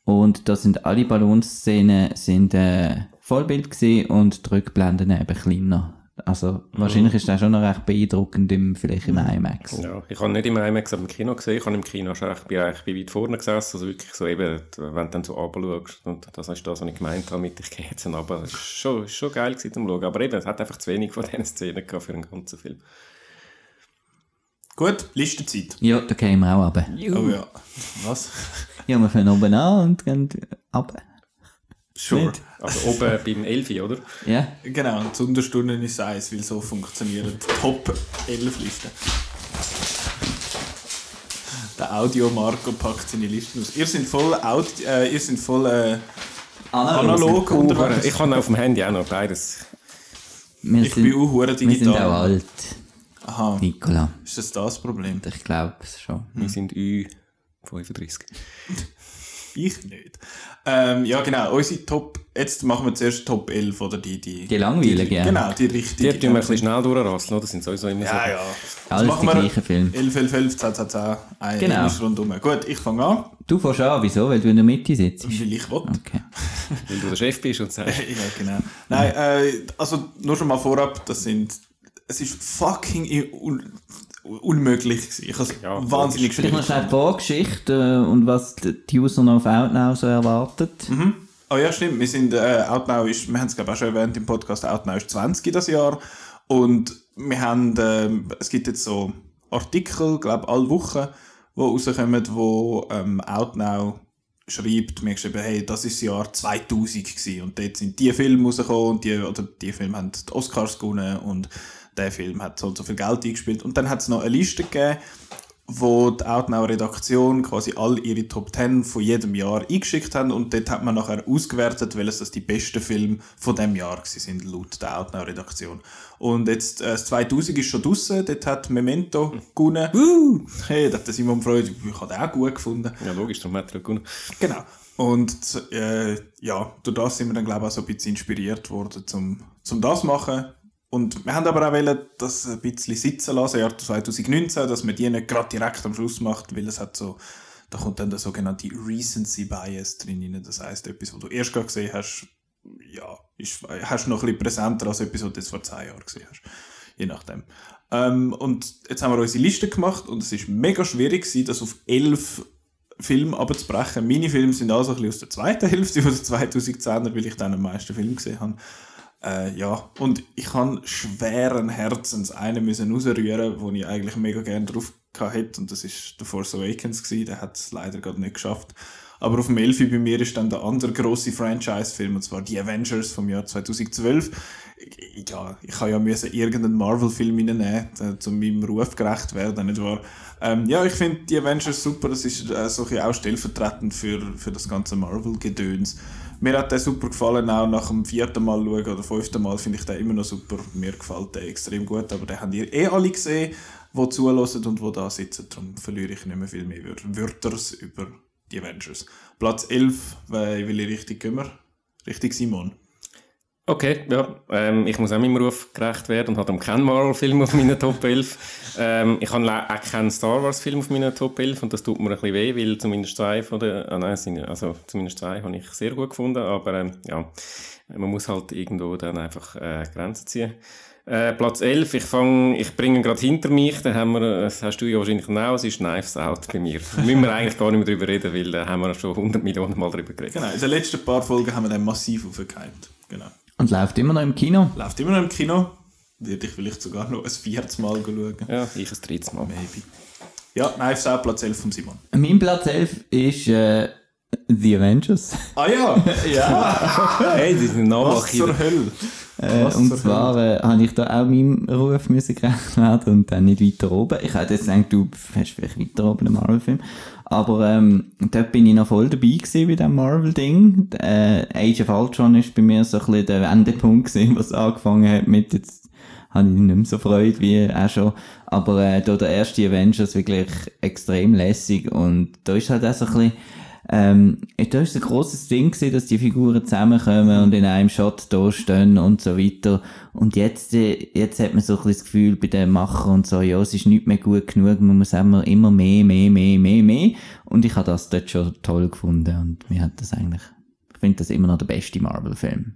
Und da sind alle Ballonszenen sind, äh, Vollbild gewesen und die Rückblenden eben kleiner. Also, wahrscheinlich ist das schon noch recht beeindruckend im, vielleicht im IMAX. Ja, ich habe nicht im IMAX aber im Kino gesehen, ich habe im Kino schon echt, bin weit vorne gesessen, also wirklich so eben, wenn du dann so runter schaust, und das ist das, was ich gemeint habe mit, ich gehe jetzt runter, das ist schon, schon geil gewesen zum Schauen, aber eben, es hat einfach zu wenig von diesen Szenen gehabt für einen ganzen Film. Gut, Listenzeit. Ja, da gehen wir auch runter. Oh ja. Was? Ja, wir fangen oben an und gehen runter. Sure. Nicht? Also oben beim Elfi, oder? Ja. Genau, die Unterstunden ist eins, weil so funktionieren die Top 11 Listen. Der Audio-Marco packt seine Listen aus. Ihr seid voll, Audi äh, ihr seid voll äh, analog unterwegs. Ich kann auf dem Handy auch noch beides. Wir Ich sind, bin auch hure wir sind digital. auch alt, Aha, Nicola. ist das das Problem? Ich glaube es schon. Wir sind Ü35. Ich nicht. Ähm, ja, genau, unsere Top, jetzt machen wir zuerst Top 11, oder die, die... Die langweiligen, die, ja. Genau, die Die richtigen. tun wir ein bisschen schnell durchrasseln, oder? Das sind sowieso immer Ja, so. ja. Alles machen die gleichen Filme. 11, 11, 11, 10, 10, 10, ein Genau. ist rundum. Gut, ich fange an, Du fährst an, wieso? Weil du in der Mitte sitzt. weil ich will. Okay. Weil du der Chef bist und sagst, ja, genau. Nein, äh, also nur schon mal vorab, das sind... Es ist fucking unmöglich gewesen. Ich habe es Ja, wahnsinnig Vielleicht noch schwierig die Vorgeschichte äh, und was die User noch auf Outnow so erwartet. Oh ja, stimmt. Wir sind, äh, Outnow ist, wir haben es glaube ich auch schon erwähnt im Podcast, Outnow ist 20 das Jahr. Und wir haben, ähm, es gibt jetzt so Artikel, glaube alle Wochen, die rauskommen, wo ähm, Outnow schreibt, mir geschrieben, hey, das ist das Jahr 2000 gewesen. Und dort sind die Filme rausgekommen und die, oder die Filme haben die Oscars gewonnen und der Film hat so und so viel Geld eingespielt. Und dann hat es noch eine Liste gegeben, wo die Outnow-Redaktion quasi all ihre Top 10 von jedem Jahr eingeschickt haben und dort hat man nachher ausgewertet, welches das die besten Filme von dem Jahr gewesen sind, laut der Outnow-Redaktion. Und jetzt, äh, das 2000 ist schon draussen, dort hat Memento gewonnen. Woo! Hey, da hat der Simon Freude, ich habe den auch gut gefunden. ja logisch, darum hat er gewonnen. Genau. Und äh, ja, durch das sind wir dann, glaube ich, auch so ein bisschen inspiriert worden, zum, zum das machen. Und wir haben aber auch wollen, das ein bisschen sitzen lassen, Jahr 2019, dass man die nicht gerade direkt am Schluss macht, weil es hat so, da kommt dann der sogenannte Recency Bias drin rein. Das heisst, etwas, was du erst gerade gesehen hast, ja, ist, hast noch ein bisschen präsenter als etwas, was du vor zwei Jahren gesehen hast. Je nachdem. Ähm, und jetzt haben wir unsere Liste gemacht und es ist mega schwierig gewesen, das auf elf Filme abzubrechen. Meine Filme sind also ein bisschen aus der zweiten Hälfte von der 2010er, weil ich dann am meisten Filme gesehen habe. Äh, ja, und ich habe schweren Herzens einen müssen rausrühren, wo ich eigentlich mega gerne drauf hätte, und das ist The Force Awakens gewesen. Der hat es leider gerade nicht geschafft. Aber auf dem Elfi bei mir ist dann der andere grosse Franchise-Film, und zwar The Avengers vom Jahr 2012. Ja, ich habe ja müssen irgendeinen Marvel-Film reinnehmen, äh, zu meinem Ruf gerecht werden, nicht wahr? Ähm, ja, ich finde die Avengers super, das ist äh, so auch stellvertretend für, für das ganze Marvel-Gedöns. Mir hat der super gefallen, auch nach dem vierten Mal schauen oder fünften Mal finde ich den immer noch super. Mir gefällt der extrem gut, aber den habt ihr eh alle gesehen, die zulassen und die da sitzen. Darum verliere ich nicht mehr viel mehr Wör- Wörters über die Avengers. Platz 11, weil will ich richtig kümmern. Richtig, Simon. Okay, ja. Ähm, ich muss auch meinem Ruf gerecht werden und habe darum keinen Marvel-Film auf meiner Top 11. ähm, ich habe auch keinen Star Wars-Film auf meiner Top 11 und das tut mir ein bisschen weh, weil zumindest zwei von den, ah nein, also zumindest zwei habe ich sehr gut gefunden, aber ähm, ja, man muss halt irgendwo dann einfach äh, Grenzen ziehen. Äh, Platz 11, ich fange, ich bringe ihn gerade hinter mich, da haben wir, das hast du ja wahrscheinlich auch, es ist Knives Out bei mir. Da müssen wir eigentlich gar nicht mehr drüber reden, weil da haben wir schon 100 Millionen Mal drüber geredet. Genau, in den letzten paar Folgen haben wir den massiv aufgehypt. Genau. Und läuft immer noch im Kino. Läuft immer noch im Kino. Würde ich vielleicht sogar noch ein viertes Mal schauen. Ja, ich ein drittes Mal. Maybe. Ja, Knives Out, Platz 11 von Simon. Mein Platz 11 ist äh, The Avengers. Ah ja! ja! Hey, die sind Was zur. Hölle? Äh, Was und zur zwar äh, habe ich da auch meinem Ruf müssen gerecht werden und dann nicht weiter oben. Ich hätte jetzt gedacht, du hast vielleicht weiter oben einen Marvel-Film. Aber ähm, dort bin ich noch voll dabei gewesen bei diesem Marvel-Ding. Äh, Age of Ultron ist bei mir so ein bisschen der Wendepunkt gewesen, was angefangen hat mit jetzt habe ich nicht mehr so Freude wie auch schon. Aber äh, da der erste Avengers wirklich extrem lässig und da ist halt auch so ein bisschen ähm, da ist ein grosses Ding gewesen, dass die Figuren zusammenkommen und in einem Shot da stehen und so weiter. Und jetzt, äh, jetzt hat man so ein bisschen das Gefühl bei den Machern und so, ja, es ist nicht mehr gut genug, man muss immer, immer mehr, mehr, mehr, mehr, mehr. Und ich habe das dort schon toll gefunden und mir hat das eigentlich, ich finde das immer noch der beste Marvel-Film.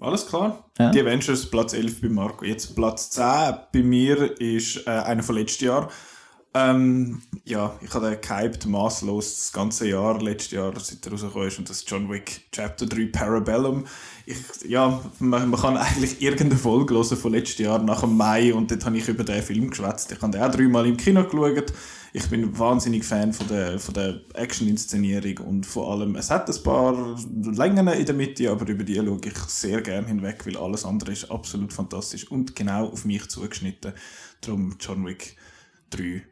Alles klar. Ja. Die Avengers, Platz 11 bei Marco. Jetzt Platz 10 bei mir ist äh, einer von letztes Jahr. Ähm, ja, ich habe den gehypt, maßlos das ganze Jahr, letztes Jahr, seit er rausgekommen ist, und das John Wick Chapter 3 Parabellum. Ich, ja, man, man kann eigentlich irgendeine Folge hören von letztes Jahr, nach dem Mai, und dort habe ich über den Film geschwätzt. Ich habe den auch dreimal im Kino geschaut. Ich bin wahnsinnig Fan von der, von der Action-Inszenierung und vor allem, es hat ein paar Längen in der Mitte, aber über die schaue ich sehr gern hinweg, weil alles andere ist absolut fantastisch und genau auf mich zugeschnitten. Darum John Wick 3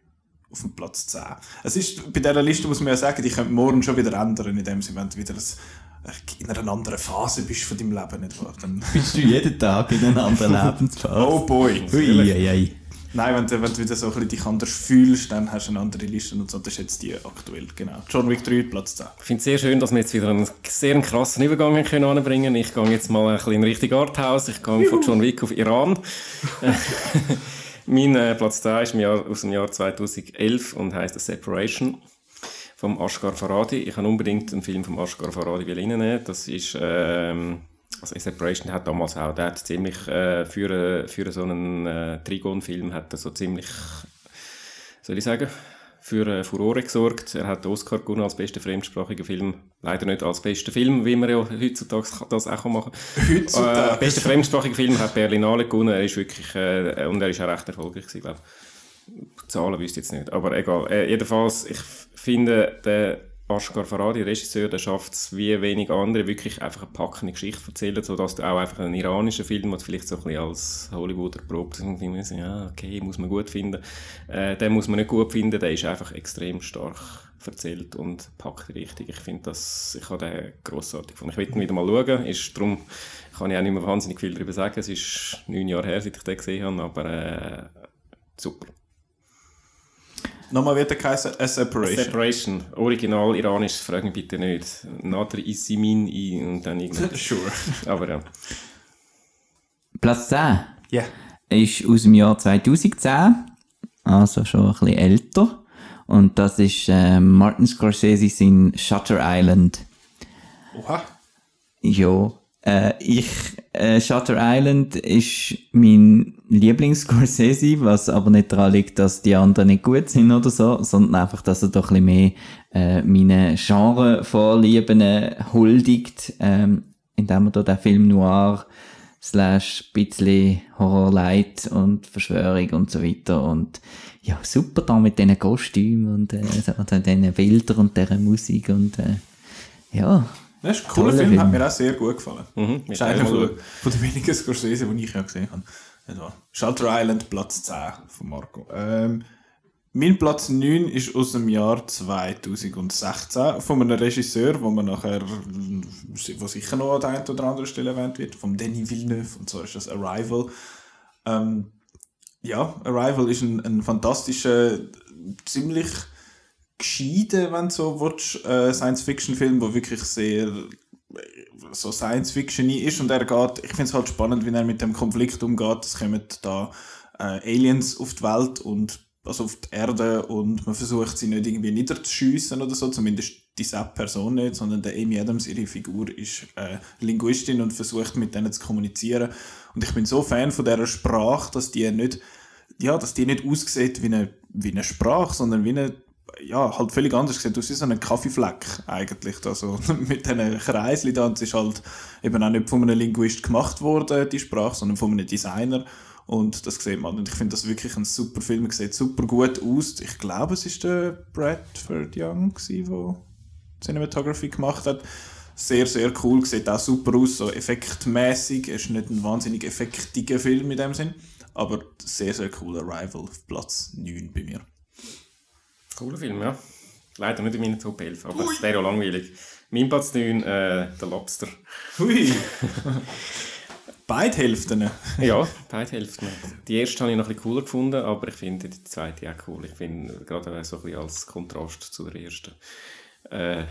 auf dem Platz 10. Es ist, bei dieser Liste muss man ja sagen, die könnte morgen schon wieder ändern, indem sie wenn du wieder ein, in einer anderen Phase bist von deinem Leben, nicht wahr? Dann, Bist du jeden Tag in einer anderen Lebensphase? oh boy! Ui, ui, ui. Nein, wenn du, wenn du wieder so ein bisschen dich anders fühlst, dann hast du eine andere Liste und so. Das ist jetzt die aktuell, genau. John Wick 3, Platz 10. Ich finde es sehr schön, dass wir jetzt wieder einen sehr krassen Übergang können anbringen Ich gehe jetzt mal ein bisschen in Richtung Arthouse. Ich gehe von John Wick auf Iran. mein äh, Platz 10 ist Jahr, aus dem Jahr 2011 und heißt The Separation vom Ashgar Farhadi. Ich kann unbedingt einen Film vom Ashgar Farhadi reinnehmen. Das ist... Ähm, also Separation hat damals auch, der hat ziemlich äh, für, für so einen äh, Trigon-Film hat er so ziemlich, soll ich sagen, für äh, Furore gesorgt. Er hat den Oscar gewonnen als bester fremdsprachiger Film. Leider nicht als bester Film, wie man ja heutzutage das auch machen kann. Heutzutage? Äh, bester fremdsprachiger Film hat Berlinale gewonnen. Er ist wirklich, äh, und er ist auch recht erfolgreich gewesen, glaube ich. Zahlen wüsste ich jetzt nicht, aber egal. Äh, jedenfalls, ich finde, der Ashgar Farhadi, Regisseur, der schafft es wie wenig andere, wirklich einfach eine packende Geschichte erzählen, sodass du auch einfach einen iranischen Film, der vielleicht so ein bisschen als Hollywood erprobt und irgendwie so, ja, okay, muss man gut finden. Äh, den muss man nicht gut finden, der ist einfach extrem stark erzählt und packt richtig. Ich finde das, ich habe den grossartig gefunden. Ich will ihn wieder mal schauen, ist darum, kann ich auch nicht mehr wahnsinnig viel darüber sagen, es ist neun Jahre her, seit ich den gesehen habe, aber äh, super. Nochmal wird der geheißen A Separation. Separation. Original iranisch, frag mich bitte nicht. Nader Isimin I und dann irgendwie. Sure. Aber ja. Platz 10 Ja. ist aus dem Jahr 2010, also schon ein bisschen älter. Und das ist äh, Martin Scorsese in Shutter Island. Oha. Ja, äh, ich, äh, Shutter Island ist mein Lieblings-Scorsese, was aber nicht daran liegt, dass die anderen nicht gut sind oder so, sondern einfach, dass er doch ein bisschen mehr äh, meine Genre-Vorlieben äh, huldigt, ähm, indem er da den Film Noir slash bisschen Horror Light und Verschwörung und so weiter und ja, super da mit diesen Kostümen und äh, so, diesen Bildern und dieser Musik und äh, ja, Das ist ein cooler Film, Film. hat mir auch sehr gut gefallen. Mhm, Das ist einer von, von den wenigen Scorsese, die ich ja gesehen habe. Nicht wahr? Shutter Island, Platz 10 von Marco. Ähm, mein Platz 9 ist aus dem Jahr 2016 von einem Regisseur, wo man nachher, wo sicher noch an der einen oder anderen Stelle erwähnt wird, vom Denis Villeneuve, und zwar ist das Arrival. Ähm, ja, Arrival ist ein, ein fantastischer, ziemlich gescheiter, wenn du so willst, äh, Science-Fiction-Film, der wirklich sehr äh, so Science-Fiction ist und er geht, ich finde es halt spannend, wie er mit dem Konflikt umgeht. Es kommen da äh, Aliens auf die Welt und also auf die Erde und man versucht sie nicht irgendwie niederzuschiessen oder so, zumindest diese Person nicht, sondern der Amy Adams, ihre Figur, ist äh, Linguistin und versucht mit denen zu kommunizieren. Und ich bin so Fan von dieser Sprache, dass die nicht, ja, dass die nicht aussieht wie eine, wie eine Sprache, sondern wie eine ja, halt völlig anders gesehen. Du siehst so einen Kaffeefleck eigentlich, also mit diesen Kreisli da. Und es ist halt eben auch nicht von einem Linguist gemacht worden, die Sprache, sondern von einem Designer. Und das sieht man. Und ich finde das wirklich ein super Film. Es sieht super gut aus. Ich glaube, es ist der Bradford Young, der Cinematography gemacht hat. Sehr, sehr cool. Sieht auch super aus, so effektmäßig. Ist nicht ein wahnsinnig effektiger Film in dem Sinn. Aber sehr, sehr cool. Arrival auf Platz 9 bei mir. Cooler Film, ja. Leider nicht in meiner Top 11, aber es wäre auch langweilig. Mein Platz 9, äh, der Lobster. Hui! Beide Hälften. Ja, beide Hälften. Die erste habe ich noch ein bisschen cooler gefunden, aber ich finde die zweite auch cool. Ich finde, gerade so ein bisschen als Kontrast zu der ersten. Äh,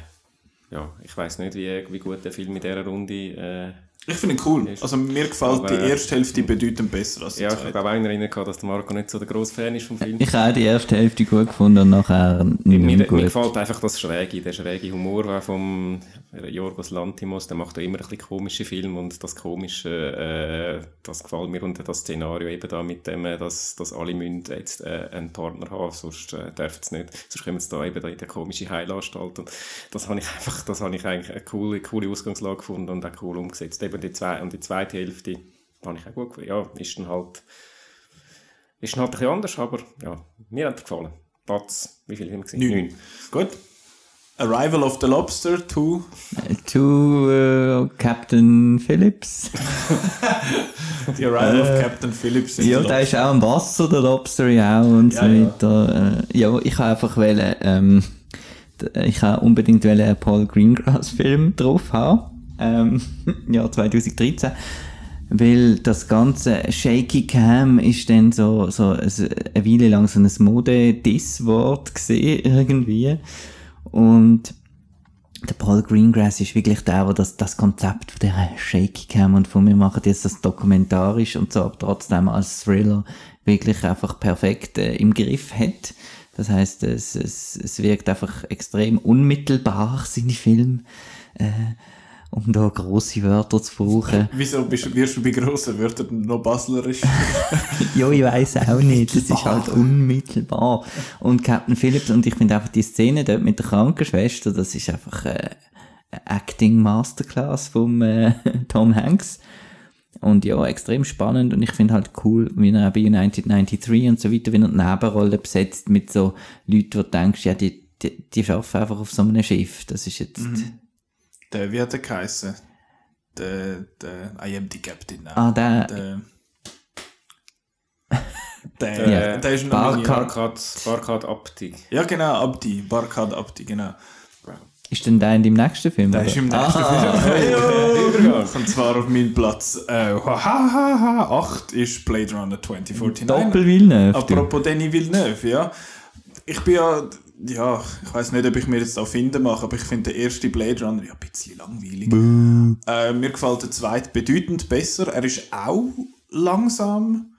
ja, ich weiß nicht, wie, wie gut der Film in dieser Runde äh, Ich finde ihn cool. Also mir gefällt Aber, die äh, erste Hälfte bedeutend besser als die Ja, ich zweite. habe auch in Erinnerung gehabt, dass der Marco nicht so der grosse Fan ist vom Film. ich habe auch die erste Hälfte gut gefunden und nachher nicht Mir, mehr mir gut. gefällt einfach das Schräge, der schräge Humor der vom Jorgos Lantimos, der macht ja immer ein bisschen komische Filme und das Komische, äh, das gefällt mir und das Szenario eben da mit dem, äh, dass, dass alle müssen jetzt äh, einen Partner haben, sonst äh, dürfen sie nicht, sonst kommen sie da eben da in die komische Heilanstalt und das habe ich einfach, das habe ich eigentlich eine coole, coole Ausgangslage gefunden und auch cool umgesetzt. Eben die, zwei, und die zweite Hälfte habe ich auch gut gefunden. Ja, ist dann halt ist dann halt ein bisschen anders, aber ja, mir hat er gefallen. Platz, wie viel haben wir gesehen? Neun. Neun. Gut. Arrival of the Lobster 2. To äh, Captain Phillips. Die Arrival of Captain Phillips. Ja, der ist auch im Wasser, der Lobster ja auch und so Ja, ja. weiter. Äh, ja, ich habe einfach wollen, ähm, ich habe unbedingt wollen einen Paul Greengrass Film drauf haben. Ähm, ja, 2013. Weil das ganze Shaky Cam ist dann so, so ein- eine Weile lang so ein Mode-Diss-Wort gesehen, irgendwie. Und der Paul Greengrass ist wirklich der, der das, das Konzept von der Shaky Cam und von mir machen jetzt das dokumentarisch und so, aber trotzdem als Thriller wirklich einfach perfekt äh, im Griff hat. Das heißt, es, es, es wirkt einfach extrem unmittelbar, seine Filme, äh, um da grosse Wörter zu brauchen. Wieso bist, wirst du bei grossen Wörtern noch baslerisch? ja, ich weiß auch nicht. Das ist halt unmittelbar. Und Captain Phillips, und ich finde einfach die Szene dort mit der Krankenschwester, das ist einfach äh, eine Acting Masterclass vom äh, Tom Hanks. Und ja, extrem spannend und ich finde halt cool, wie er auch bei United 93 und so weiter, wie er die Nebenrolle besetzt mit so Leuten, wo du denkst, ja, die, die, die arbeiten einfach auf so einem Schiff. Das ist jetzt, der, wie hat der geheißen? Der, der, I am the Captain now. ah, der, Der, der, Ja. der ist noch. Barcade, Barcade Abdig. Ja, genau, Abdi. Barcade Abdi, genau. ist denn der in deinem nächsten Film? Der oder? ist im nächsten Film. Und zwar auf meinem Platz äh, ha, ha, ha, 8 ist Blade Runner 2049. Doppel Villeneuve. Apropos Denis Villeneuve, ja. Ich bin ja, ja, ich weiß nicht, ob ich mir jetzt da finden mache, aber ich finde den ersten Blade Runner ja ein bisschen langweilig. Äh, mir gefällt der zweite bedeutend besser. Er ist auch langsam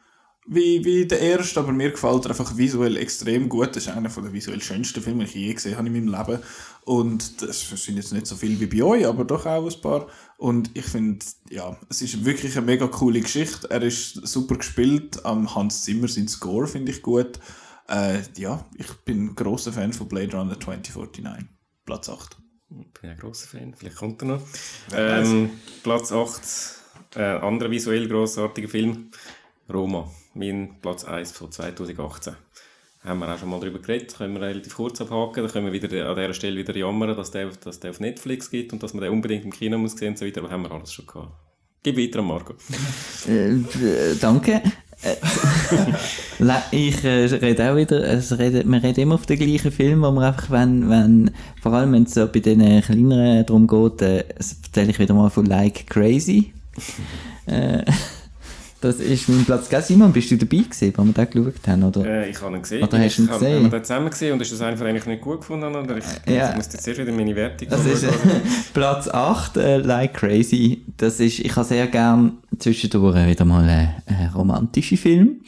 wie, wie der erste, aber mir gefällt er einfach visuell extrem gut. Das ist einer der visuell schönsten Filme, die ich je gesehen habe in meinem Leben. Und das sind jetzt nicht so viel wie bei euch, aber doch auch ein paar. Und ich finde, ja, es ist wirklich eine mega coole Geschichte. Er ist super gespielt. Am Hans Zimmer sein Score finde ich gut. Äh, ja, ich bin ein grosser Fan von Blade Runner 2049. Platz 8. bin ein grosser Fan, vielleicht kommt er noch. Ähm, Platz 8, äh, anderer visuell grossartiger Film, Roma, mein Platz 1 von 2018. Haben wir auch schon mal darüber geredet, können wir relativ kurz abhaken, dann können wir wieder an dieser Stelle wieder jammern, dass der, dass der auf Netflix gibt und dass man den unbedingt im Kino muss sehen und so weiter, aber haben wir alles schon gehabt. Gib weiter an Marco. Äh, äh, danke. Äh, ich äh, rede auch wieder, es redet, wir reden immer auf den gleichen Film, wo wir einfach, wenn, wenn, vor allem wenn es so bei den kleineren darum geht, äh, erzähle ich wieder mal von Like Crazy. äh, das ist mein Platz. Gell, Simon, bist du dabei gewesen, wo wir den geschaut haben, oder? Äh, ich habe ihn gesehen. Oder hast du ihn gesehen? Haben wir den zusammen gesehen und ist das einfach eigentlich nicht gut gefunden? Oder ich, Ja. ich muss jetzt erst wieder meine Wertung Das ist äh. Platz 8, äh, Like Crazy. Das ist, ich habe sehr gern zwischendurch wieder mal einen, einen romantischen Film.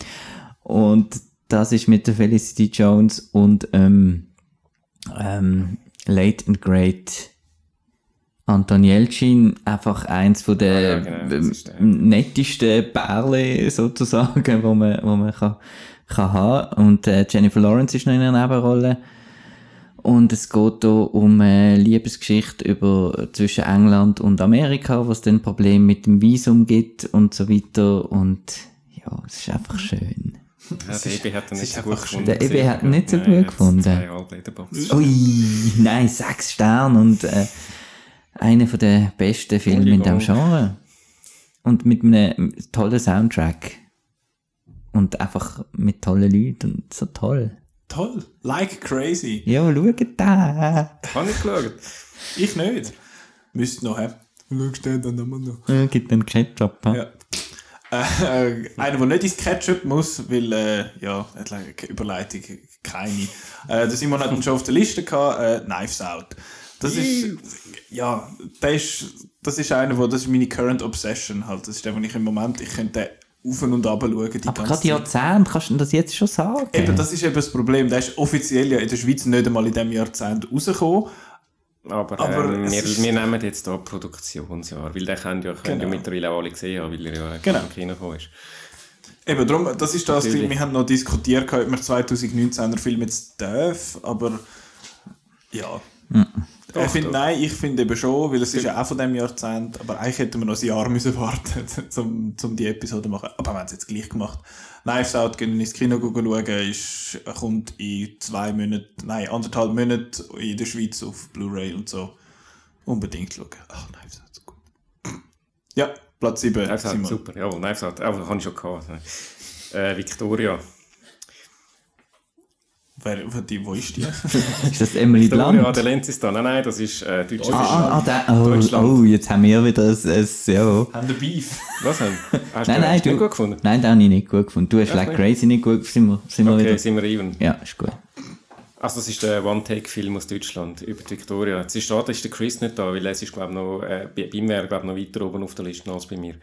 Und das ist mit der Felicity Jones und ähm, ähm, Late and Great Anton Yelchin einfach eins von der Ah, ja, genau, das nettesten Perle sozusagen, wo man, wo man kann, kann haben. Und äh, Jennifer Lawrence ist noch in einer Nebenrolle. Und es geht hier um eine Liebesgeschichte über, zwischen England und Amerika, wo es dann Probleme mit dem Visum gibt und so weiter. Und ja, es ist einfach schön. Ja, der Ebi hat ihn nicht so gut gefunden. Der Ebi gesehen, hat nicht so gut gefunden. Ui, nein, sechs Sterne und äh, einer von der besten Filme in diesem Genre. Und mit einem tollen Soundtrack. Und einfach mit tollen Leuten und so toll. Toll. Like crazy. Ja, schaut da. Habe ich geschaut. Ich nicht. Müsste noch, hä? Schaust du dann nochmal noch? Äh, Gibt einen Ketchup. Ja. Ja. Äh, einer, der nicht ins Ketchup muss, weil, äh, ja, Überleitung, keine. Äh, Simon hat ihn schon auf der Liste gehabt, äh, Knives Out. Das ist, ja, der ist, das ist einer, wo, das ist meine current obsession halt. Das ist der, wo ich im Moment, ich könnte den auf und ab schauen, die Aber gerade. Jahrzehnt, kannst du das jetzt schon sagen? Eben, das ist eben das Problem. Der ist offiziell ja in der Schweiz nicht einmal in diesem Jahrzehnt rausgekommen. Aber, Aber ähm, wir, wir nehmen jetzt hier Produktionsjahr, weil den können ja, können Genau. ja mittlerweile auch alle gesehen haben, weil er ja Genau. im Kino gekommen ist. Eben, darum, das ist das Natürlich. Wir haben noch diskutiert, ob wir 2019er Film jetzt darf, aber ja, Er findet, nein, ich finde eben schon, weil es ist ja auch von dem Jahrzehnt, aber eigentlich hätten wir noch ein Jahr müssen warten, um, um die Episode zu machen. Aber wir haben es jetzt gleich gemacht. Knives Out, gehen ins Kino schauen, ist, kommt in zwei Monaten, nein, anderthalb Monaten in der Schweiz auf Blu-ray und so. Unbedingt schauen. Ach, Knives Out, so gut. Ja, Platz 7. Knives Out, super, jawohl, Knives Out, aber habe ich schon gehabt. Äh, Victoria. Wer, wo die, wo ist die? Ist das Emily Blunt? der Lenz ist da. Nein, nein, das ist äh, Deutschland. Ah, ah, der, oh, Deutschland. oh, jetzt haben wir wieder ein, ein ja. Haben den Beef. Was haben? Hast Nein, du nein, hast du nicht gut gefunden? nein, den habe ich nicht gut gefunden. Du hast Echt Like nicht? Crazy nicht gut gefunden. Sind wir, sind wir Okay, wieder? sind wir even. Ja, ist gut. Also das ist der One-Take-Film aus Deutschland über die Victoria. Es ist schade, ist der Chris nicht da, weil es ist, glaube noch, äh, bei, wäre, glaube noch weiter oben auf der Liste als bei mir.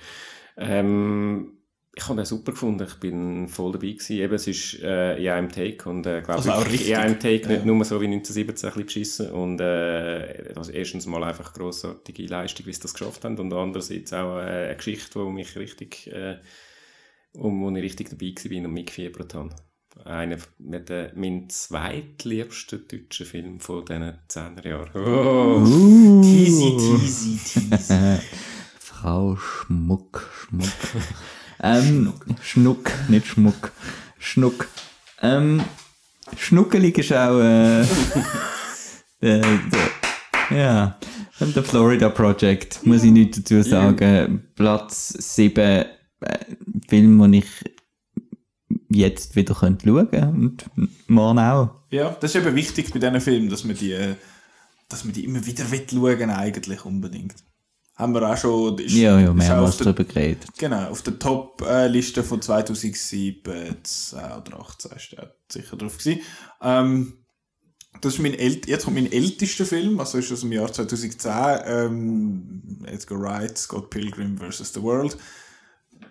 Ähm, ich habe den super gefunden, ich bin voll dabei gewesen. Eben, es ist äh, in einem Take und äh, glaube Also auch richtig. in einem Take, nicht nur so wie 1917 ein bisschen beschissen. Und äh, also erstens mal einfach grossartige Leistung, wie sie das geschafft haben und andererseits auch äh, eine Geschichte, die mich richtig, äh, um, wo ich richtig dabei war und mitgefiebert habe. Einer mit äh, mein zweitliebster deutscher Film von diesen 10er Jahren. Oh. Teasy, teasy, teasy. Frau Schmuck, Schmuck. ähm, Schnuck, nicht Schmuck. Schnuck. Ähm, Schnuckelig ist auch, äh, der, der, ja, und der Florida Project, muss ich nicht dazu sagen. Platz 7, äh, Film, den ich jetzt wieder könnte schauen und morgen auch. Ja, das ist eben wichtig bei diesen Filmen, dass man die, äh, dass man die immer wieder schauen eigentlich unbedingt. Haben wir auch schon... Ist, Ja, ja, mehrmals darüber geredet. Genau, auf der Top-Liste von 2007, 10 oder 18 ist der sicher drauf gewesen. Ähm, das ist mein ält jetzt kommt mein ältester Film, also ist aus dem Jahr 2010, ähm, Edgar Wright, Scott Pilgrim vs. The World.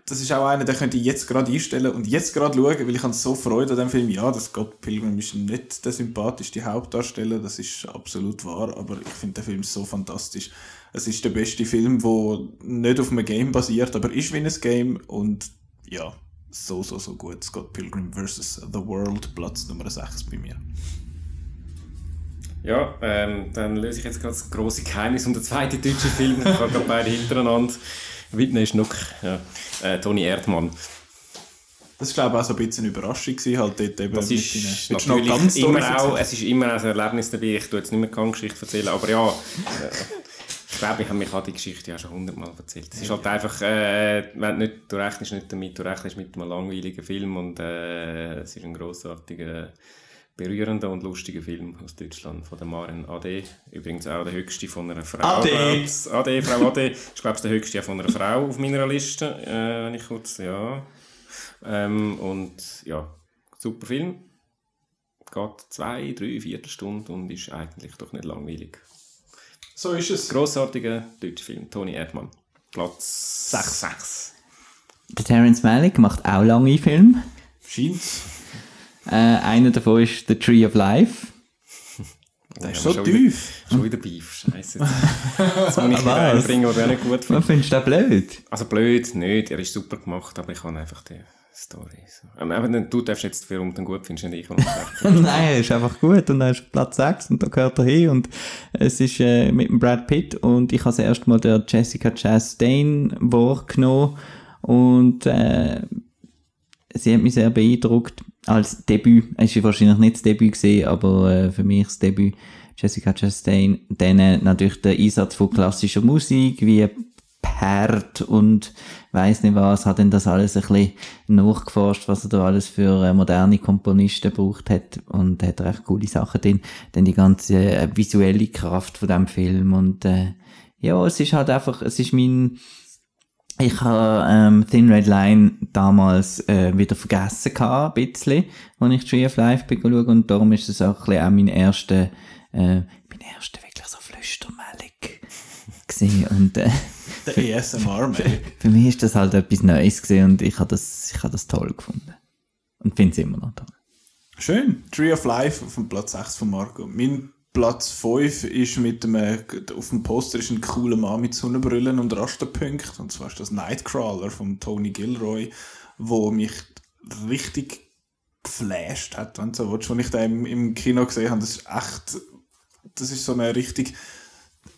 Das ist auch einer, den könnte ich jetzt gerade einstellen und jetzt gerade schauen, weil ich habe so Freude an dem Film. Ja, das Scott Pilgrim ist nicht der sympathischste Hauptdarsteller, das ist absolut wahr, aber ich finde den Film so fantastisch. Es ist der beste Film, der nicht auf einem Game basiert, aber ist wie ein Game und ja, so, so, so gut. Scott Pilgrim vs. The World, Platz Nummer 6 bei mir. Ja, ähm, dann löse ich jetzt gerade das grosse Geheimnis um den zweiten deutschen Film. Ich habe gerade beide hintereinander. Whitney Schnuck, ja. äh, Toni Erdmann. Das war, glaube ich, auch so ein bisschen eine Überraschung, gewesen, halt dort eben Das mit ist noch natürlich ganz immer auch, es ist immer auch ein Erlebnis dabei. Ich tue jetzt nicht mehr keine Geschichte erzählen, aber ja, äh, ich glaube, ich habe mich die Geschichte ja schon hundertmal erzählt. Es ist halt einfach, äh, wenn du nicht, du rechnest nicht damit, du rechnest mit einem langweiligen Film und äh, es ist ein grossartiger, berührender und lustiger Film aus Deutschland von der Maren Ade. Übrigens auch der höchste von einer Frau. Ade. Ade, Frau Ade. Ich glaube, der höchste von einer Frau auf meiner Liste, äh, wenn ich kurz, ja. Ähm, und ja, super Film. Geht zwei, drei, Viertelstunden und ist eigentlich doch nicht langweilig. So ist es. Grossartiger deutscher Film, Toni Erdmann. Platz 6. 6. Der Terence Malick macht auch lange Filme. Scheint's. Äh, einer davon ist The Tree of Life. Der ist so tief. Schon wieder Beef, scheiße. Jetzt muss ich wieder Was? einbringen, was ich auch nicht gut finde. Was findest du den blöd? Also blöd, nicht. Er ist super gemacht, aber ich kann einfach die Story. So. Ähm, Aber dann- du darfst jetzt, du den gut findest, nicht ich. Nein, er ist einfach gut und er ist Platz 6 und da gehört er hin und es ist äh, mit dem Brad Pitt und ich habe das erste Mal der Jessica Chastain wahrgenommen und äh, sie hat mich sehr beeindruckt als Debüt. Es ist wahrscheinlich nicht das Debüt gesehen, aber äh, für mich das Debüt Jessica Chastain. Dann äh, natürlich der Einsatz von klassischer Musik wie Perd und weiß nicht was, hat denn das alles ein bisschen nachgeforscht, was er da alles für äh, moderne Komponisten gebraucht hat und hat recht coole Sachen drin. Dann die ganze äh, visuelle Kraft von dem Film und äh, ja, es ist halt einfach, es ist mein ich habe ähm, Thin Red Line damals äh, wieder vergessen gehabt, ein bisschen, als ich Tree of Life bin schauen und darum ist es auch, ein bisschen auch mein erster, äh, mein erster wirklich so Flüstermellig gesehen und äh, Der ASMR, man. für mich ist das halt etwas Neues gesehen und ich habe das, ich habe das toll gefunden und finde es immer noch toll. Schön. Tree of Life auf dem Platz 6 von Marco. Mein Platz 5 ist mit dem, auf dem Poster ist ein cooler Mann mit Sonnenbrillen und Rasterpunkt. Und zwar ist das Nightcrawler von Tony Gilroy, wo mich richtig geflasht hat, wenn du so willst. Als ich den im, Kino gesehen habe, das ist echt das ist so eine richtig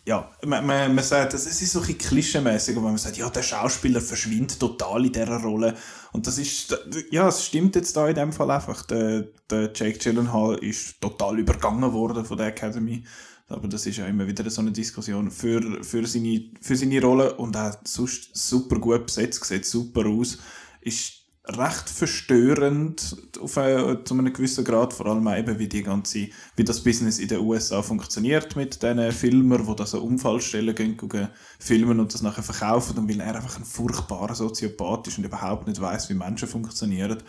ja, man, man, man sagt, es ist so ein bisschen klischeemäßig, aber man sagt, ja, der Schauspieler verschwindet total in dieser Rolle. Und das ist, ja, es stimmt jetzt da in dem Fall einfach. Der, der Jake Gyllenhaal ist total übergangen worden von der Academy. Aber das ist ja immer wieder so eine Diskussion für, für, seine, für seine Rolle und auch sonst super gut besetzt, sieht super aus. Ist recht verstörend auf einen, zu einem gewissen Grad, vor allem eben wie die ganze, wie das Business in den USA funktioniert mit diesen Filmern, die da so Unfallstellen gehen, gehen filmen und das nachher verkaufen und weil er einfach ein furchtbarer Soziopath ist und überhaupt nicht weiß, wie Menschen funktionieren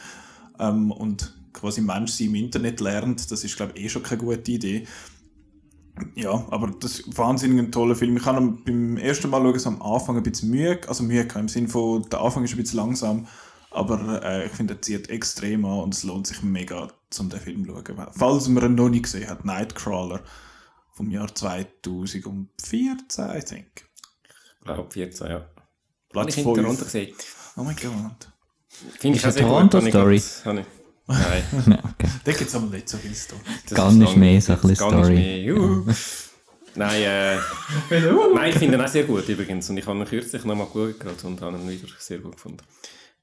ähm, und quasi Mensch sie im Internet lernt, das ist glaube ich eh schon keine gute Idee. Ja, aber das ist wahnsinnig ein toller Film. Ich habe beim ersten Mal schauen, so am Anfang ein bisschen Mühe, also Mühe im Sinne von, der Anfang ist ein bisschen langsam, aber äh, ich finde, er zieht extrem an und es lohnt sich mega, um den Film zu schauen. Falls man ihn noch nicht gesehen hat, Nightcrawler vom Jahr 2014, I think. Ich glaube 14, ja. Platz ich 5. gesehen. Oh mein Gott. Finde ich auch eine sehr gut. Toronto-Story? Ich- ich- Nein. Ja, okay. Da gibt es aber nicht so viel Story. Das Gar nicht mehr so ein bisschen Story. Nein, äh, nein, ich finde ihn auch sehr gut übrigens. Und ich habe ihn kürzlich nochmal geschaut und habe ihn wieder sehr gut gefunden.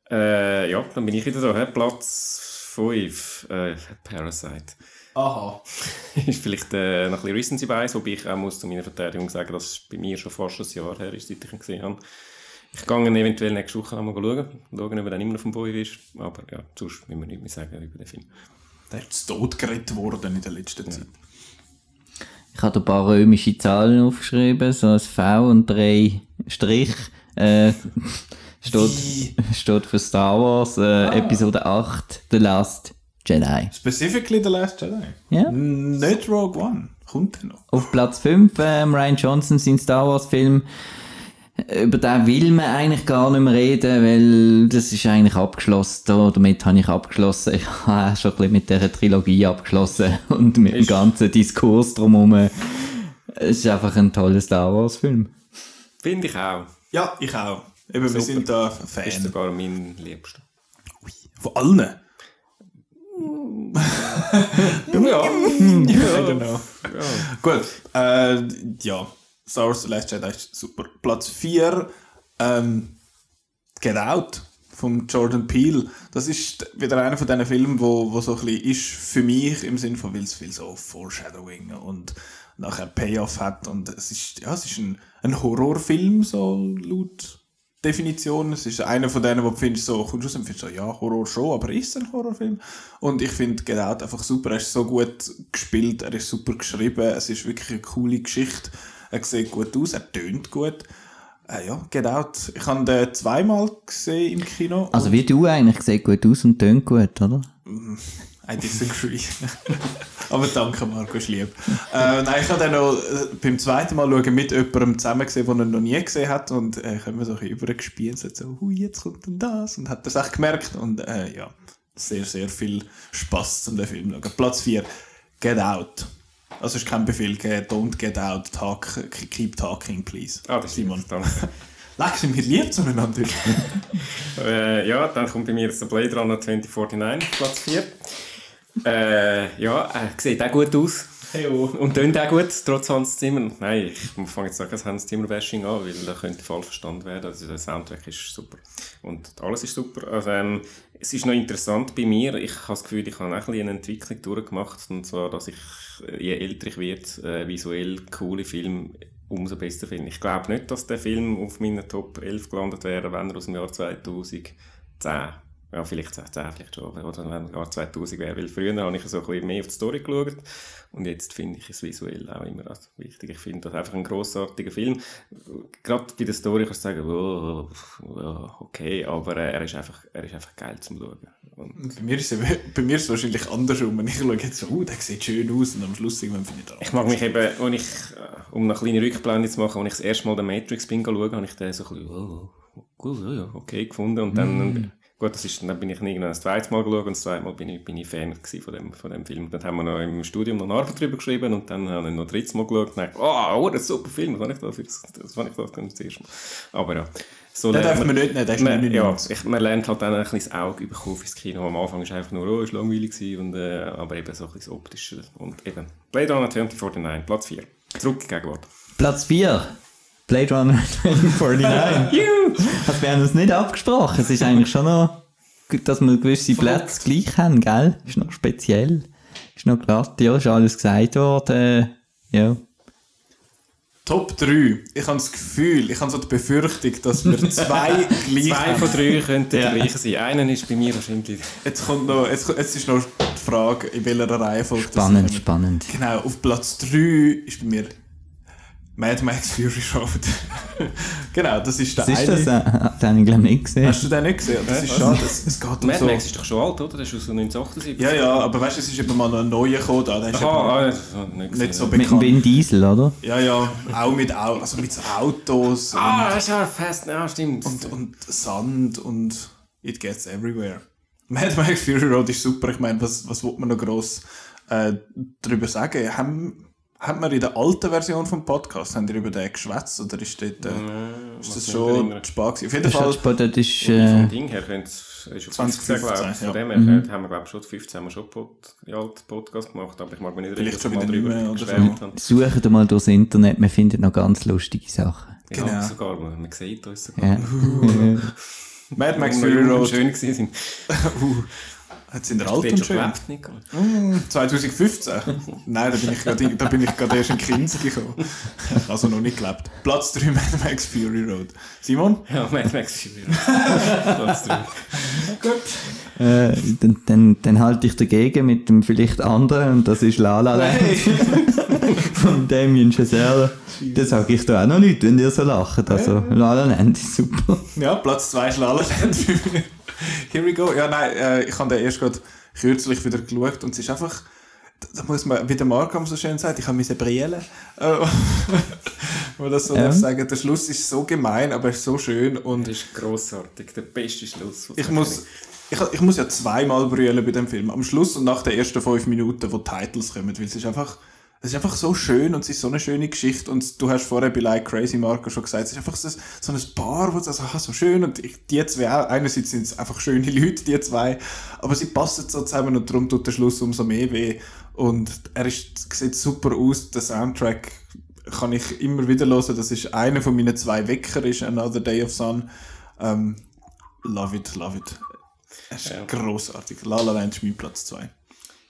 Äh, ja, dann bin ich wieder da. hä? Platz 5, äh, Parasite. Aha. ist vielleicht äh, noch ein bisschen Recency Bias, wobei ich auch muss zu meiner Verteidigung sagen, dass es bei mir schon fast ein Jahr her ist, seit ich ihn gesehen habe. Ich gehe ihn eventuell nächste Woche noch mal schauen, schauen, ob er dann immer noch vom Boy ist. Aber ja, sonst müssen wir nichts mehr sagen über den Film. Der ist gerettet worden in der letzten Zeit. Ich habe ein paar römische Zahlen aufgeschrieben, so ein V und drei Strich. Äh, steht, steht für Star Wars, äh, Episode 8, The Last Jedi. Specifically The Last Jedi. Ja. Nicht Rogue One. Kommt er noch? Auf Platz 5, ähm, Ryan Johnson, sein Star Wars Film. Über den will man eigentlich gar nicht mehr reden, weil das ist eigentlich abgeschlossen. Da, damit habe ich abgeschlossen. Ich habe auch schon ein bisschen mit dieser Trilogie abgeschlossen und mit dem Ist- ganzen Diskurs drumherum. Es ist einfach ein toller Star Wars Film. Finde ich auch. Ja, ich auch. Eben, wir sind da Ist Fan. sogar mein Liebster. Von allen. Ja. I don't know. Gut, äh, ja. Star Wars The Last Jedi ist super. Platz 4, ähm, Get Out von Jordan Peele. Das ist wieder einer von diesen Filmen, wo, wo so ein bisschen ist für mich im Sinne von, weil es viel so Foreshadowing und nachher Payoff hat und es ist, ja, es ist ein, ein Horrorfilm, so laut Definition. Es ist einer von denen, wo du findest, so, kommst du raus und findest so, ja, Horror schon, aber ist es ein Horrorfilm? Und ich finde Get Out einfach super. Er ist so gut gespielt, er ist super geschrieben, es ist wirklich eine coole Geschichte. Er sieht gut aus, er tönt gut. Äh, ja, Get Out. Ich habe den zweimal gesehen im Kino. Also wie du eigentlich, sieht gut aus und tönt gut, oder? I disagree. Aber danke, Marco, ist lieb. äh, nein, ich habe dann noch äh, beim zweiten Mal schauen mit jemandem zusammen gesehen, den er noch nie gesehen hat. Und äh, ich habe mir so ein bisschen übergespielt, so, hui, jetzt kommt denn das. Und hat das echt gemerkt. Und äh, ja, sehr, sehr viel Spaß zum den Film schauen. Platz 4, Get Out. Also ist kein Befehl, gegeben, don't get out, talk, keep talking, please. Ah, das Simon. Danke. Leck, sind wir lieb zueinander. Äh, ja, dann kommt bei mir der Blade Runner 2049, Platz 4. Äh, ja, er sieht auch gut aus. Und tönt auch gut, trotz Hans Zimmer. Nein, ich fange jetzt nicht das Hans Zimmer-Bashing an, weil da könnte falsch verstanden werden. Also der Soundtrack ist super. Und alles ist super. Also, ähm, es ist noch interessant bei mir. Ich habe das Gefühl, ich habe auch ein bisschen eine Entwicklung durchgemacht. Und zwar, dass ich, äh, je älter ich werde, äh, visuell coole Filme umso besser finde. Ich glaube nicht, dass der Film auf meiner Top 11 gelandet wäre, wenn er aus dem Jahr 2010 ja, vielleicht 2010 vielleicht schon, oder wenn Jahr 2000 wäre, weil früher habe ich so ein bisschen mehr auf die Story geschaut und jetzt finde ich es visuell auch immer wichtig. Ich finde das einfach ein grossartiger Film. Gerade bei der Story kannst du sagen, oh, oh, okay, aber äh, er ist einfach, er ist einfach geil zum Schauen. Und Bei mir, ist es, bei mir ist es wahrscheinlich andersrum. Wenn ich schaue jetzt so, oh, der sieht schön aus und am Schluss irgendwann finde ich das. ich mag mich eben, als ich, äh, um eine kleine Rückblende zu machen, als ich das erste Mal den Matrix bin schauen, habe ich den so ein bisschen, oh, ja, ja, okay gefunden und dann, gut, das ist, dann bin ich irgendwann das zweite Mal geschaut und das zweite Mal bin ich, bin ich Fan von dem, von dem Film. Dann haben wir noch im Studium noch eine Arbeit drüber geschrieben und dann habe ich noch ein drittes Mal geschaut und dachte, oh, oh, das ist ein super Film, was habe ich da für das, was habe ich da für das erste Mal. Aber ja, so Den darf man nicht nehmen, der ist man, ja, 99. ich, man lernt halt dann ein bisschen das Auge bekommen fürs Kino. Am Anfang ist einfach nur, oh, ist langweilig gewesen, und, äh, aber eben so ein bisschen das Optische. Und eben, Blade Runner 2049, Platz 4. Zurück Gegenwart. Platz 4. Blade Runner 2049. also wir haben uns nicht abgesprochen. Es ist eigentlich schon noch, gut, dass wir gewisse Plätze gleich haben, gell? Ist noch speziell. Ist noch glatt. Ja, ist alles gesagt worden. Ja. Top 3. Ich habe das Gefühl, ich habe so die Befürchtung, dass wir zwei gleich Zwei haben. von drei könnten Ja. die gleichen sein. Einer ist bei mir wahrscheinlich... Jetzt kommt noch, jetzt, jetzt ist noch die Frage, in welcher Reihenfolge das Spannend, spannend. Genau, auf Platz 3 ist bei mir Mad Max Fury Road. genau, das ist der Was ist das? eine. Äh, Den habe ich glaube nicht gesehen. Hast du den nicht gesehen? Das ist schade. Es, es geht um Mad so... Max ist doch schon alt, oder? Das ist aus 1978. Ja, ja, aber weißt du, es ist eben mal noch ein neuer gekommen da. Der ist eben Aha, ah, das habe ich nicht, nicht so ja. Mit bekannt. Vin Diesel, oder? Ja, ja, auch mit, Au also mit so Autos Ah, das ist ja fest. Ja, stimmt. und, und Sand und it gets everywhere. Mad Max Fury Road ist super. Ich meine, was, was will man noch gross äh, darüber sagen? Haben, haben wir in der alten Version vom Podcast haben wir über den geschwätzt oder ist, dort, äh, ist das schon gewesen? Auf jeden Das Fall, ist, das ist Vom äh, Ding her könnte es ist auf 2015, 15, glaube ich. Von ja. dem her äh, haben wir, glaube ich, schon 15 haben wir schon Pod, Podcast gemacht, aber ich mag mich nicht Vielleicht schon wir wieder drüber oder haben. suchen mal durchs Internet, man findet noch ganz lustige Sachen. Ja, Genau. sogar, man, man sieht uns sogar. Ja. Mad Max Fury wir Road schön gewesen sind. sind wir Hast alt du und dort schon gelebt, Nico? 2015? Nein, da bin ich gerade, da bin ich gerade erst in Kinski gekommen. Also noch nicht gelebt. Platz 3 Mad Max Fury Road. Simon? Ja, Mad Max Fury. Platz drei. Äh, dann, dann, dann halte ich dagegen mit dem vielleicht anderen und das ist La La Land von Damien Chazelle. Das sage ich da auch noch nicht, wenn ihr so lacht. Also La La Land ist super. Ja, Platz 2 ist La La Land für mich. Here we go. Ja, nein, äh, ich habe den erst gerade kürzlich wieder geschaut und es ist einfach, da, muss man, wie der Markham so schön sagt, ich habe meine Brille. Äh, wenn man das so Ja. darf sagen. Der Schluss ist so gemein, aber er ist so schön und Das ist grossartig, der beste Schluss. ich muss, ich, ich muss ja zweimal brüllen bei dem Film. Am Schluss und nach den ersten fünf Minuten, wo die Titles kommen, weil es ist einfach, es ist einfach so schön und es ist so eine schöne Geschichte und du hast vorher bei Like Crazy Marco schon gesagt, es ist einfach so, so ein Paar, wo du sagst, aha, so schön und ich, die zwei auch, einerseits sind es einfach schöne Leute, die zwei, aber sie passen so zusammen und darum tut der Schluss umso mehr weh und er ist, sieht super aus, der Soundtrack kann ich immer wieder hören, das ist einer von meinen zwei Wecker, ist Another Day of Sun, ähm, love it, love it. Es ist Ja. grossartig. La La Land ist mein Platz 2.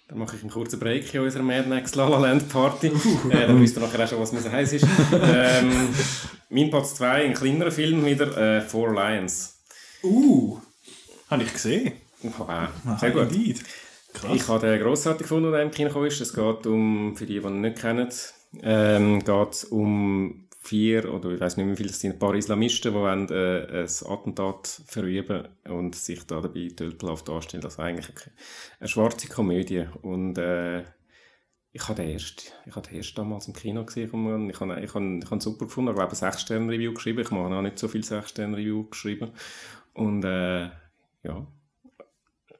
Dann mache ich einen kurzen Break in unserer Mad Max La La Land Party. äh, dann wisst ihr nachher auch schon, was mir so heiß ist. ähm, mein Platz 2, ein kleinerer Film wieder, äh, Four Lions. Uh, habe ich gesehen. Wow, sehr gut. Indeed. Krass. Ich habe den grossartig gefunden, der im Kino ist. Es geht um, für die, die ihn nicht kennen, ähm, geht um vier oder ich weiß nicht mehr wie viele, es sind ein paar Islamisten, die wollen, äh, ein Attentat verüben und sich da dabei tölpelhaft darstellen. Also eigentlich eine, schwarze Komödie. Und äh, ich habe den erst, ich habe den erst damals im Kino gesehen ich habe, ich habe, ich habe super gefunden. Ich glaube, ein 6 Sterne Review geschrieben. Ich mache auch nicht so viel 6 Sterne Review geschrieben. Und äh, ja,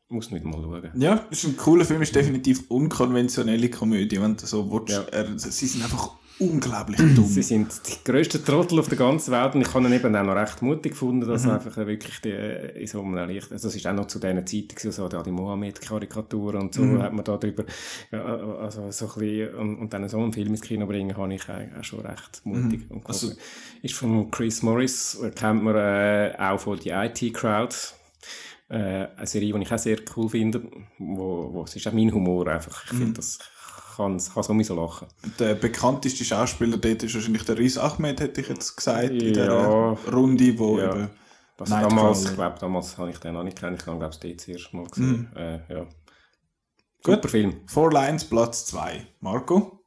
muss nicht mal schauen. Ja, ist ein cooler Film, ist definitiv unkonventionelle Komödie, wenn du so willst. Ja. Er, sie sind einfach unglaublich dumm. Sie sind die grössten Trottel auf der ganzen Welt und ich habe ihn eben auch noch recht mutig gefunden, dass einfach äh, wirklich die, äh, in so einem Licht, also das ist auch noch zu diesen Zeiten so da die Mohammed-Karikaturen und so hat man da drüber, ja, also so ein bisschen, und, und dann so einen Film ins Kino bringen, habe ich auch, schon recht mutig. Und Also- ist von Chris Morris, äh, kennt man äh, auch von die IT-Crowd, äh, eine Serie, die ich auch sehr cool finde, wo, wo es ist auch mein Humor einfach, ich finde, das kann, kann sowieso lachen. Der bekannteste Schauspieler dort ist wahrscheinlich der Riz Ahmed, hätte ich jetzt gesagt, in Ja. Runde, wo Ja. eben Das Nightcrawler. damals, ich glaube, damals habe ich den noch nicht kennen. Ich habe, glaube ich, das erste Mal gesehen. Äh, ja. Super Film. Four Lines Platz 2. Marco?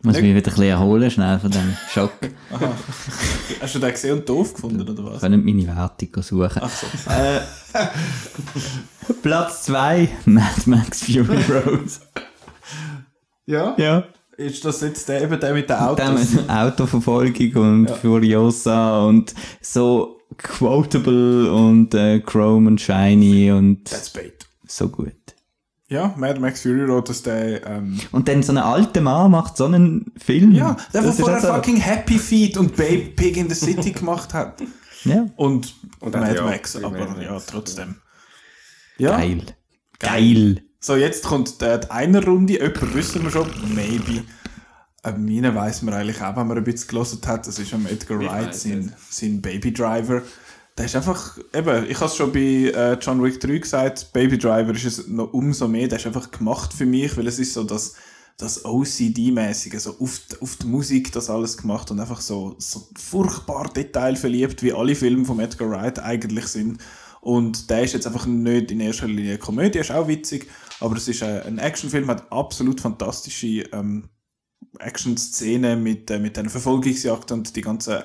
Ich muss mich wieder ein bisschen erholen, schnell von dem Schock. Hast du den gesehen und doof gefunden, oder was? Ich kann nicht meine Wertung suchen. Ach so. Äh, Platz 2, Mad Max Fury Road. Ja? Ja. Ist das jetzt der, eben der mit den Autos? Dem Autoverfolgung und Furiosa und so quotable und äh, Chrome und Shiny und That's bait. so gut. Ja, Mad Max Fury Road, dass der, ähm, Und dann so ein alter Mann macht so einen Film. ja, der, der ist vorher also- fucking Happy Feet und Babe Pig in the City gemacht hat. Ja. Und, Und Mad ja, Max, aber Mad ja, trotzdem. Ja, Geil. Geil. so jetzt kommt äh, die eine Runde, jemand wissen wir schon, maybe. Äh, meine weiss man eigentlich auch, wenn man ein bisschen gelesen hat, das ist am Edgar Wright, sein, sein Baby Driver. Der ist einfach, eben, ich habe es schon bei äh, John Wick 3 gesagt, Baby Driver ist es noch umso mehr, der ist einfach gemacht für mich, weil es ist so das, das OCD-mäßige, so auf, die- auf die Musik das alles gemacht und einfach so, so furchtbar detailverliebt, wie alle Filme von Edgar Wright eigentlich sind. Und der ist jetzt einfach nicht in erster Linie eine Komödie, ist auch witzig, aber es ist äh, ein Actionfilm, hat absolut fantastische ähm, Action-Szenen mit, äh, mit einer Verfolgungsjagd und die ganzen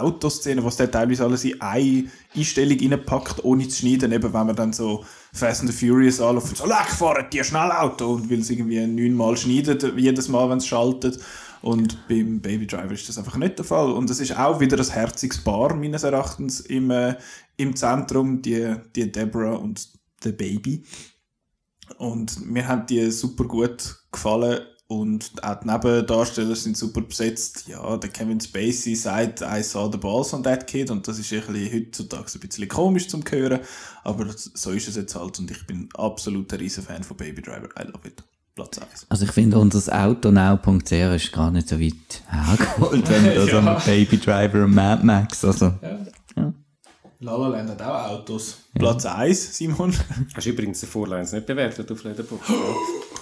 Autoszenen, was der teilweise alles in eine Einstellung reinpackt, ohne zu schneiden, eben wenn man dann so Fast and the Furious anläuft, so leck, fahren die schnell Auto und will es irgendwie neunmal schneiden, jedes Mal, wenn es schaltet. Und beim Baby Driver ist das einfach nicht der Fall. Und es ist auch wieder ein herziges Paar, meines Erachtens, im, äh, im Zentrum, die, die Deborah und der Baby. Und mir haben die super gut gefallen und auch die Nebendarsteller sind super besetzt. Ja, der Kevin Spacey sagt, I saw the balls on that kid und das ist ein bisschen heutzutage ein bisschen komisch zum hören, aber so ist es jetzt halt und ich bin absolut ein riesen Fan von Baby Driver. I love it. Platz 1. Also ich finde, unser Autonow.ch ist gar nicht so weit hergeholt, wenn da so ein Baby Driver und Mad Max, also. La La Land hat auch Autos. Platz 1, Simon. Hast du übrigens den Vorlines nicht bewertet auf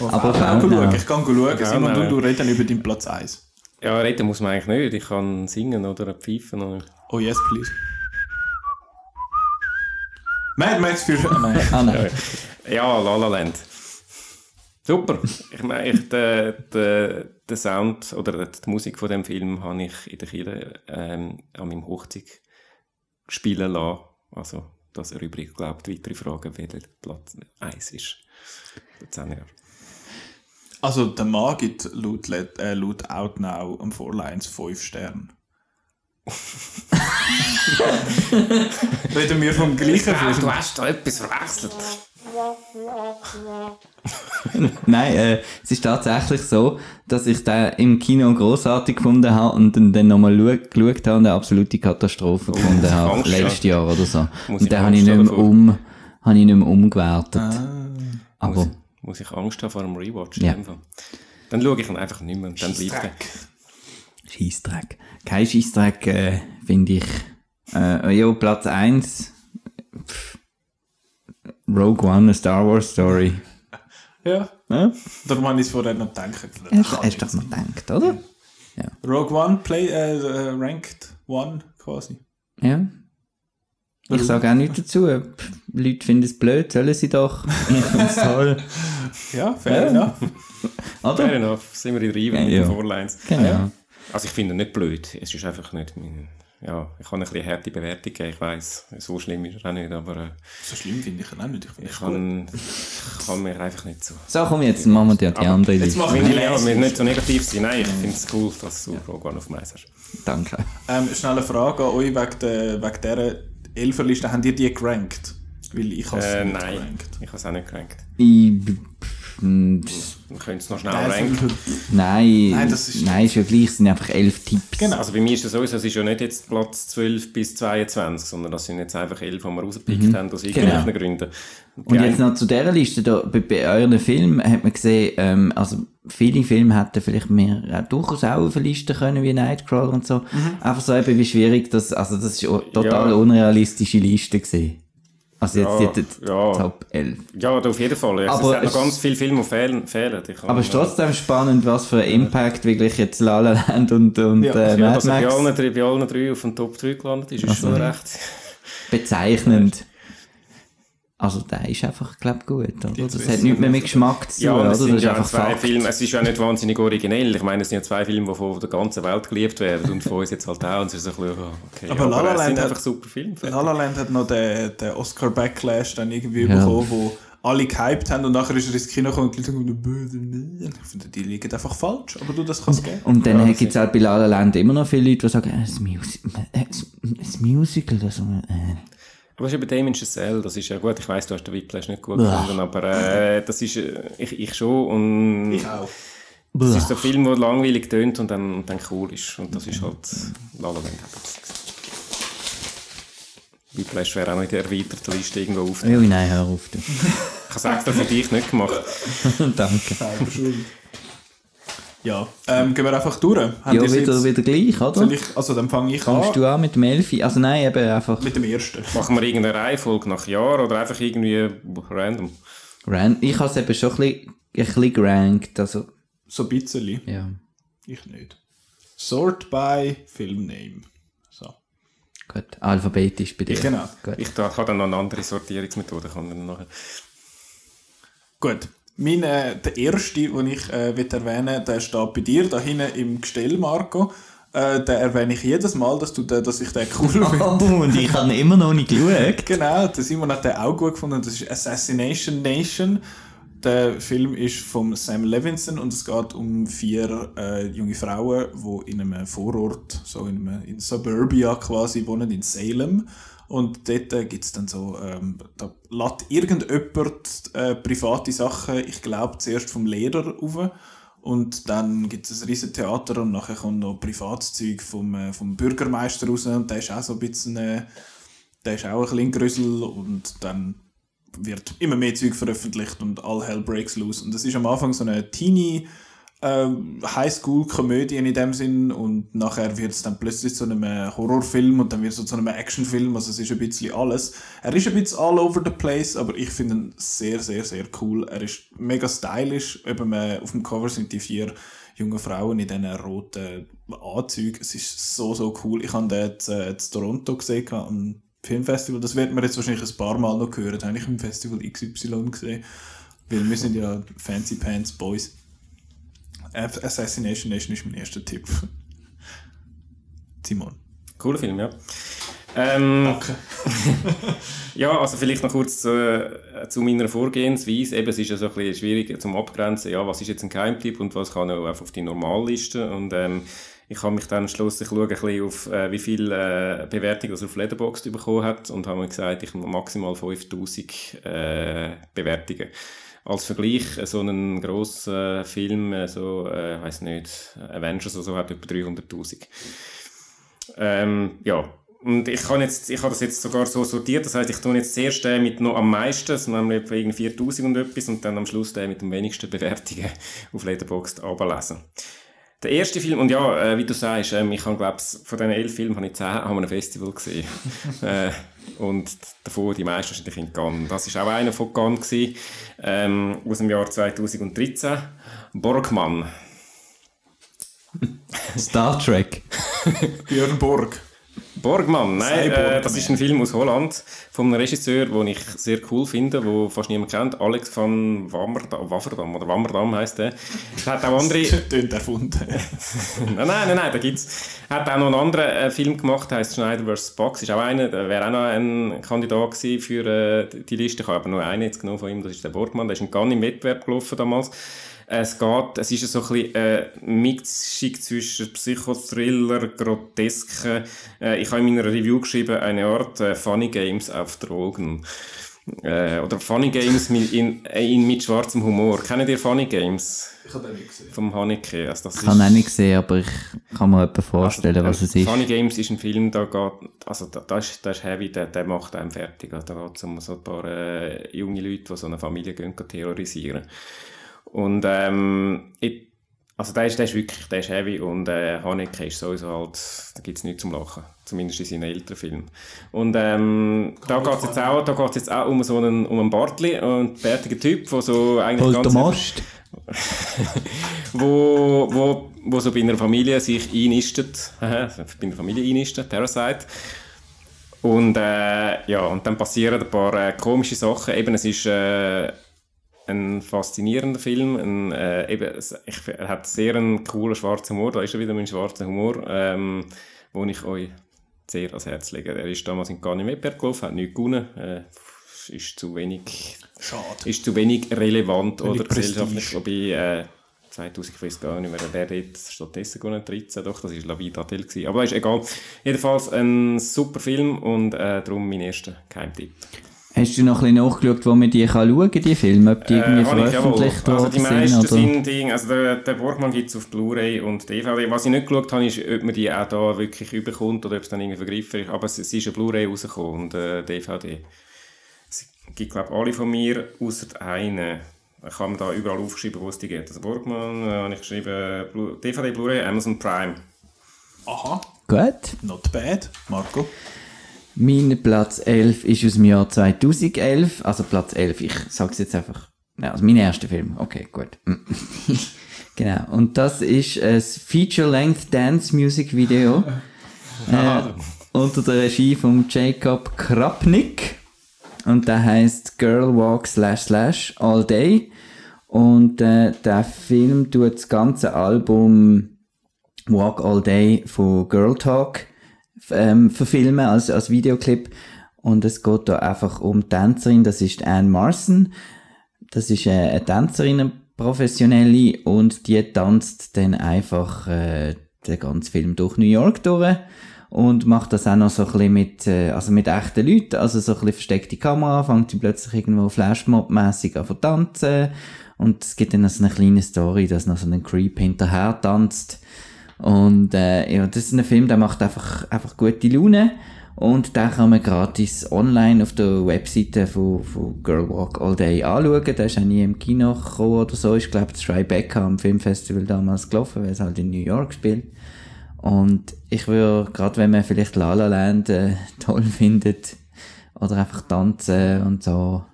Aber Ich kann auch schauen, ich kann schauen. Ja, Simon, du, du redest über deinen Platz 1. ja, reden muss man eigentlich nicht. Ich kann singen oder pfeifen. Oder... Oh yes, please. Mad Max für... Nein. Ah, nein. Ja, La La Land. Super. Ich meine, ich, den, den, den Sound oder die Musik von dem Film habe ich in der Kirche ähm, an meinem Hochzeug spielen lassen. Also, das erübrigt, glaubt weitere Fragen, welcher Platz 1 ist. Der 10 Jahre. Also der Mann gibt laut, äh, laut Outnow am Vorlines 5 Sterne. Reden wir vom gleichen Film? hast da etwas verwechselt. Nein, äh, es ist tatsächlich so, dass ich den im Kino großartig gefunden habe und dann, dann nochmal schau- geschaut habe und eine absolute Katastrophe gefunden habe, Angst, letztes ja. Jahr oder so. Muss und den habe ich nicht mehr um, habe ich nicht mehr umgewertet. Aber, Muss ich Angst haben vor einem Rewatch? Ja. Dann schaue ich ihn einfach nicht mehr und dann bleibt er. Scheissdreck. Kein Scheissdreck, äh, finde ich. Äh, ja, Platz 1. Rogue One, a Star Wars Story. Ja. Ja? Darum habe ich es vorher noch gedacht. Hast, hast du doch mal gedacht, oder? Rogue One, Play, äh, äh, Ranked One quasi. Ja. Ich sage auch nichts dazu. Leute finden es blöd, sollen sie doch. Ich finde es toll. Ja, fair enough. Oder? Fair enough, sind wir in Reihe mit Ja. den Vorlines. Genau. Also ich finde ihn nicht blöd. Es ist einfach nicht mein... Ja, ich kann ein bisschen harte Bewertung geben, ich weiss. So schlimm ist er auch nicht, aber äh, So schlimm finde ich ihn auch nicht. Ich finde ich es kann, ich kann mir einfach nicht so... So, komm jetzt, machen wir dir die andere jetzt Liste. machen Ich will wir ja, die wir nicht so negativ sein. Nein, ich finde es cool, dass du Rogue One auf dem Eis hast. Danke. Ähm, schnelle Frage an euch wegen, der, wegen dieser Elferliste. Habt ihr die gerankt? Weil ich habe es Äh, nicht nein, gerankt. ich habe es auch nicht gerankt. Ich, Wir können es noch schnell Nein, ranken. nein, Nein, das ist- nein, ist ja gleich, es sind einfach elf Tipps. Genau. Also bei mir ist das sowieso, es ist ja nicht jetzt Platz 12 bis 22, sondern das sind jetzt einfach 11, die wir rausgepickt haben, aus irgendwelchen Genau. Gründen. Und jetzt noch zu dieser Liste, da, bei, bei euren Filmen hat man gesehen, ähm, also viele Filme hätten vielleicht mehr, äh, durchaus auch auf eine Liste können, wie Nightcrawler und so. Einfach so eben, wie schwierig das, also das ist total Ja. unrealistische Liste gesehen. Also jetzt Ja, die ja. Top 11. Ja, auf jeden Fall. Ja. Aber es hat noch es- ganz viele Filme, die fehlen. fehlen. Aber es ist trotzdem spannend, was für einen Impact wirklich jetzt La La Land und, und Ja, äh, ja, Mad dass er bei Max allen, drei, bei allen drei auf den Top 3 gelandet ist, ist schon recht. bezeichnend. Also der ist einfach, glaube ich, gut. Oder? Das hat nichts mehr mit Geschmack zu tun, Ja, oder? Das es sind ist ja einfach zwei Fakt. Filme, es ist ja nicht wahnsinnig originell. Ich meine, es sind ja zwei Filme, die von der ganzen Welt geliebt werden und von uns jetzt halt auch. Und es ist ein bisschen, oh, okay. Aber La La es Land sind hat- einfach super Filme. La La Land hat noch den, den Oscar-Backlash dann irgendwie Ja. bekommen, wo alle gehypt haben und nachher ist er ins Kino gekommen und sagen, böse, nee. Ich finde, die liegen einfach falsch, aber du, das kannst geben. Und dann gibt es halt bei La La Land immer noch viele Leute, die sagen, äh, das, Musi äh, das, das Musical, das, äh. Das ist eben Damien Chazelle, das ist ja gut, ich weiss, du hast den Whiplash nicht gut gefunden, aber äh, das ist, äh, ich, ich schon und Ich auch. das ist so ein Film, der langweilig tönt und dann, und dann cool ist und das ist halt La La Land. Whiplash wäre auch noch in der erweiterten Liste irgendwo auf. Ui, nein, hör auf. Du. Ich habe extra für dich nicht gemacht. Danke. Ja, ähm, gehen wir einfach durch. Habt Ja, wieder, wieder gleich, oder? Ich, also dann fange ich Fangst an du an mit dem Elfi? Also nein, eben einfach mit dem ersten. Machen wir irgendeine Reihenfolge nach Jahr oder einfach irgendwie random? ran. Ich habe es eben schon ein bisschen, ein bisschen gerankt, also, So ein bisschen. ja. Ich nicht. Sort by Film Name. So. Gut, alphabetisch bei dir. Genau. Gut. Ich da, habe dann noch eine andere Sortierungsmethode. Kann dann nachher. Gut. Mein, äh, der erste, den ich äh, erwähnen der steht bei dir, da hinten im Gestell, Marco. Äh, den erwähne ich jedes Mal, dass, du den, dass ich den cool finde. Oh, und ich habe immer noch nicht geschaut. Genau, der Simon hat den auch gut gefunden. Das ist Assassination Nation. Der Film ist von Sam Levinson und es geht um vier äh, junge Frauen, die in einem Vorort, so in, einem, in Suburbia quasi, wohnen, in Salem. Und dort äh, gibt es dann so, ähm, da lädt irgendjemand äh, private Sachen, ich glaube zuerst vom Lehrer auf. Und dann gibt es ein riesen Theater und nachher kommt noch Privatzeug vom, äh, vom Bürgermeister raus und der ist auch so ein bisschen, äh, der ist auch ein bisschen Grüssel und dann wird immer mehr Zeug veröffentlicht und all hell breaks loose. Und das ist am Anfang so eine teeny ähm, Highschool-Komödie in dem Sinn und nachher wird es dann plötzlich zu einem Horrorfilm und dann wird es zu einem Actionfilm, also es ist ein bisschen alles. Er ist ein bisschen all over the place, aber ich finde ihn sehr, sehr, sehr cool. Er ist mega stylisch, eben äh, auf dem Cover sind die vier jungen Frauen in diesen roten Anzügen. Es ist so, so cool. Ich habe den jetzt, äh, in Toronto gesehen, am Filmfestival. Das wird man jetzt wahrscheinlich ein paar Mal noch hören. Das habe ich im Festival XY gesehen. Weil wir sind ja Fancy Pants Boys. Assassination Nation ist mein erster Tipp. Simon. Cooler Film, ja. Ähm, Danke. ja, also vielleicht noch kurz äh, zu meiner Vorgehensweise. Eben, es ist ja so ein bisschen schwierig zum Abgrenzen, ja, was ist jetzt ein Geheimtipp und was kann auch auf die Normalliste. Und ähm, ich habe mich dann entschlossen, ich schaue ein bisschen auf, äh, wie viele äh, Bewertungen er auf Letterboxd bekommen hat und habe mir gesagt, ich maximal 5000 äh, Bewertungen. Als Vergleich, äh, so ein grosser Film, äh, so, äh, ich weiß nicht, Avengers oder so, hat etwa 300'000. Ähm, ja, und ich, kann jetzt, ich habe das jetzt sogar so sortiert, das heißt, ich tue jetzt zuerst den mit noch am meisten, also nämlich etwa irgendwie 4000 und etwas, und dann am Schluss den mit den wenigsten Bewertungen auf Letterboxd ablesen. Der erste Film, und ja, äh, wie du sagst, ähm, ich habe, glaube von diesen elf Filmen habe ich zehn an einem Festival gesehen. äh, und davon die meisten wahrscheinlich in Cannes. Das war auch einer von Cannes, gewesen, ähm, aus dem Jahr 2013. Borgmann. Star Trek. Björn Borg. Borgmann, nein, äh, das ist ein Film aus Holland von einem Regisseur, den ich sehr cool finde, den fast niemand kennt, Alex van Wammerdam, Wammerdam oder Wammerdam heisst der. Er hat auch andere... Tönt erfunden. nein, nein, nein, nein, da gibt's. Er hat auch noch einen anderen äh, Film gemacht, der heißt Schneider vs. Box. Ist auch einer, der wäre auch noch ein Kandidat gewesen für äh, die Liste. Ich habe aber nur einen jetzt genommen von ihm, das ist der Borgmann. Der ist in Cannes im Wettbewerb gelaufen damals. Es geht, es ist so ein bisschen äh, Mixung zwischen Psychothriller, Groteske. Äh, ich habe in meiner Review geschrieben, eine Art äh, Funny Games auf Drogen. Äh, oder Funny Games mit, in, in, mit schwarzem Humor. Kennt ihr Funny Games? Ich habe den nicht gesehen. Vom Haneke. Also das Ich habe ihn auch nicht gesehen, aber ich kann mir etwa vorstellen, was es ist. Funny Games ist ein Film, da geht, also da, da, ist, da ist heavy, der, der macht einem fertig. Also Da geht es um so ein paar äh, junge Leute, die so eine Familie gehen, gehen terrorisieren. Und ähm, ich, also der ist, der ist wirklich, der ist heavy und äh, Haneke ist sowieso halt, da gibt es nichts zum Lachen. Zumindest in seinen älteren Filmen. Und ähm, da geht es jetzt auch, da geht's jetzt auch um so einen, um einen Bartli, einen bärtigen Typ, der so eigentlich Holt ganz... Most. wo, wo, wo so bei einer Familie sich einnistet, bei einer Familie einnistet, Parasite. Und äh, ja, und dann passieren ein paar äh, komische Sachen. Eben, es ist äh, ein faszinierender Film. Ein, äh, eben, ich, er hat sehr einen coolen schwarzen Humor. Da ist er wieder mein schwarzer Humor, ähm, wo ich euch sehr ans Herz lege. Er ist damals in Cannes im gelaufen, hat nichts gewonnen. Äh, ist zu wenig Schade. ist zu wenig relevant Wenig oder gesellschaftlich. Wobei, äh, 2000, ich weiß gar nicht mehr, wer dort stattdessen gewonnen 13, doch, das war Lavid Adel. gewesen. Aber ist egal. Jedenfalls ein super Film und äh, darum mein erster Geheimtipp. Hast du noch ein bisschen nachgeschaut, wo man die kann schauen kann, die Filme, ob die irgendwie Äh, habe ich, veröffentlicht jawohl. Also die worden meisten sind? Oder? sind also der, der Borgmann gibt es auf Blu-ray und DVD. Was ich nicht geschaut habe, ist, ob man die auch da wirklich überkommt oder ob es dann irgendwie vergriffen ist. Aber es, es ist eine Blu-ray rausgekommen und äh, DVD. Es gibt, glaube ich, alle von mir, außer einen. Ich habe mir da überall aufgeschrieben, wo es die gibt. Also Borgmann, äh, habe ich geschrieben, Blu DVD, Blu-ray, Amazon Prime. Aha, Gut. not bad. Marco? Mein Platz 11 ist aus dem Jahr 2011. Also Platz 11, ich sag's jetzt einfach. Ja, also mein erster Film. Okay, gut. genau. Und das ist ein Feature-Length Dance Music Video. äh, unter der Regie von Jacob Krapnik. Und der heißt Girl Walk slash slash All Day. Und äh, der Film tut das ganze Album Walk All Day von Girl Talk ähm, verfilmen als, als Videoclip. Und es geht da einfach um Tänzerin, das ist Anne Marson. Das ist äh, eine Tänzerin, eine professionelle, und die tanzt dann einfach äh, den ganzen Film durch New York durch und macht das auch noch so ein bisschen mit, äh, also mit echten Leuten, also so ein bisschen versteckte Kamera, fängt sie plötzlich irgendwo Flashmob-mässig an zu tanzen und es gibt dann noch so eine kleine Story, dass noch so ein Creep hinterher tanzt und äh, ja, das ist ein Film, der macht einfach, einfach gute Laune. Und den kann man gratis online auf der Webseite von, von Girl Walk All Day anschauen. Der ist auch nie im Kino gekommen oder so. Ich glaube, das Tribeca am Filmfestival damals gelaufen, weil es halt in New York spielt. Und ich würde, gerade wenn man vielleicht La La Land äh, toll findet, oder einfach tanzen und so,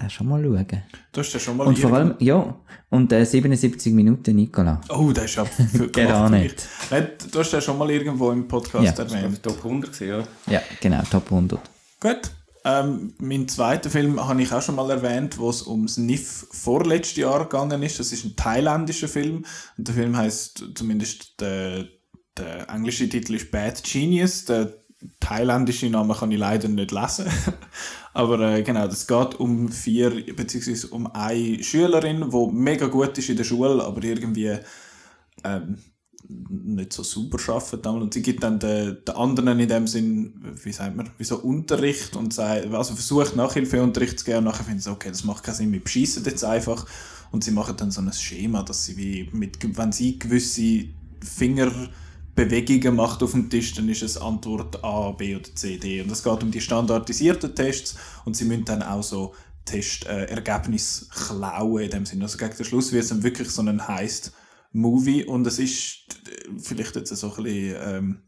den schon mal schauen. Du hast ja schon mal Und vor allem, ja, und äh, 77 Minuten Nicola. Oh, der ist ja Geht gemacht auch für mich. nicht. Nein, du hast ja schon mal irgendwo im Podcast Ja. Das war erwähnt. Top 100 gewesen, oder? Ja, genau, Top 100. Gut. Ähm, mein zweiter Film habe ich auch schon mal erwähnt, wo es ums NIF vorletztes Jahr gegangen ist. Das ist ein thailändischer Film. Und der Film heißt zumindest der, der englische Titel ist Bad Genius. Der thailändische Name kann ich leider nicht lesen. Aber äh, genau, das geht um vier, beziehungsweise um eine Schülerin, die mega gut ist in der Schule, aber irgendwie ähm, nicht so super arbeiten. damals. Und sie gibt dann den, den anderen in dem Sinn, wie sagt man, wie so Unterricht und sagt, also versucht Nachhilfeunterricht zu geben und nachher finden sie, okay, das macht keinen Sinn, wir beschissen jetzt einfach. Und sie machen dann so ein Schema, dass sie wie mit, wenn sie gewisse Fingerbewegungen macht auf dem Tisch, dann ist es Antwort A, B oder C, D. Und es geht um die standardisierten Tests und sie müssen dann auch so Testergebnisse äh, klauen in dem Sinne. Also gegen den Schluss wird es dann wirklich so ein heist Movie und es ist äh, vielleicht jetzt so ein bisschen, ähm,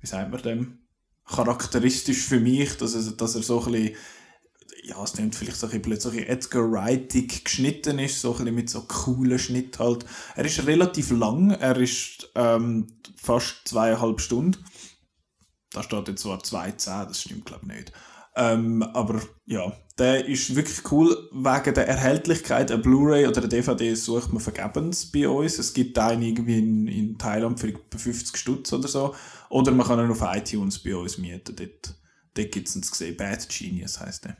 wie sagt man dem, charakteristisch für mich, dass er, dass er so ein bisschen, ja, es nimmt vielleicht so ein bisschen ein Edgar Wrightig geschnitten ist, so ein bisschen mit so coolen Schnitt halt. Er ist relativ lang, er ist ähm, fast zweieinhalb Stunden. Da steht jetzt zwar 2,10, das stimmt glaube ich nicht. Ähm, aber ja, der ist wirklich cool wegen der Erhältlichkeit. Eine Blu-ray oder eine DVD sucht man vergebens bei uns. Es gibt einen irgendwie in, in Thailand für etwa 50 Stutz oder so. Oder man kann ihn auf iTunes bei uns mieten. Dort, dort gibt es ihn zu sehen. Bad Genius heisst der.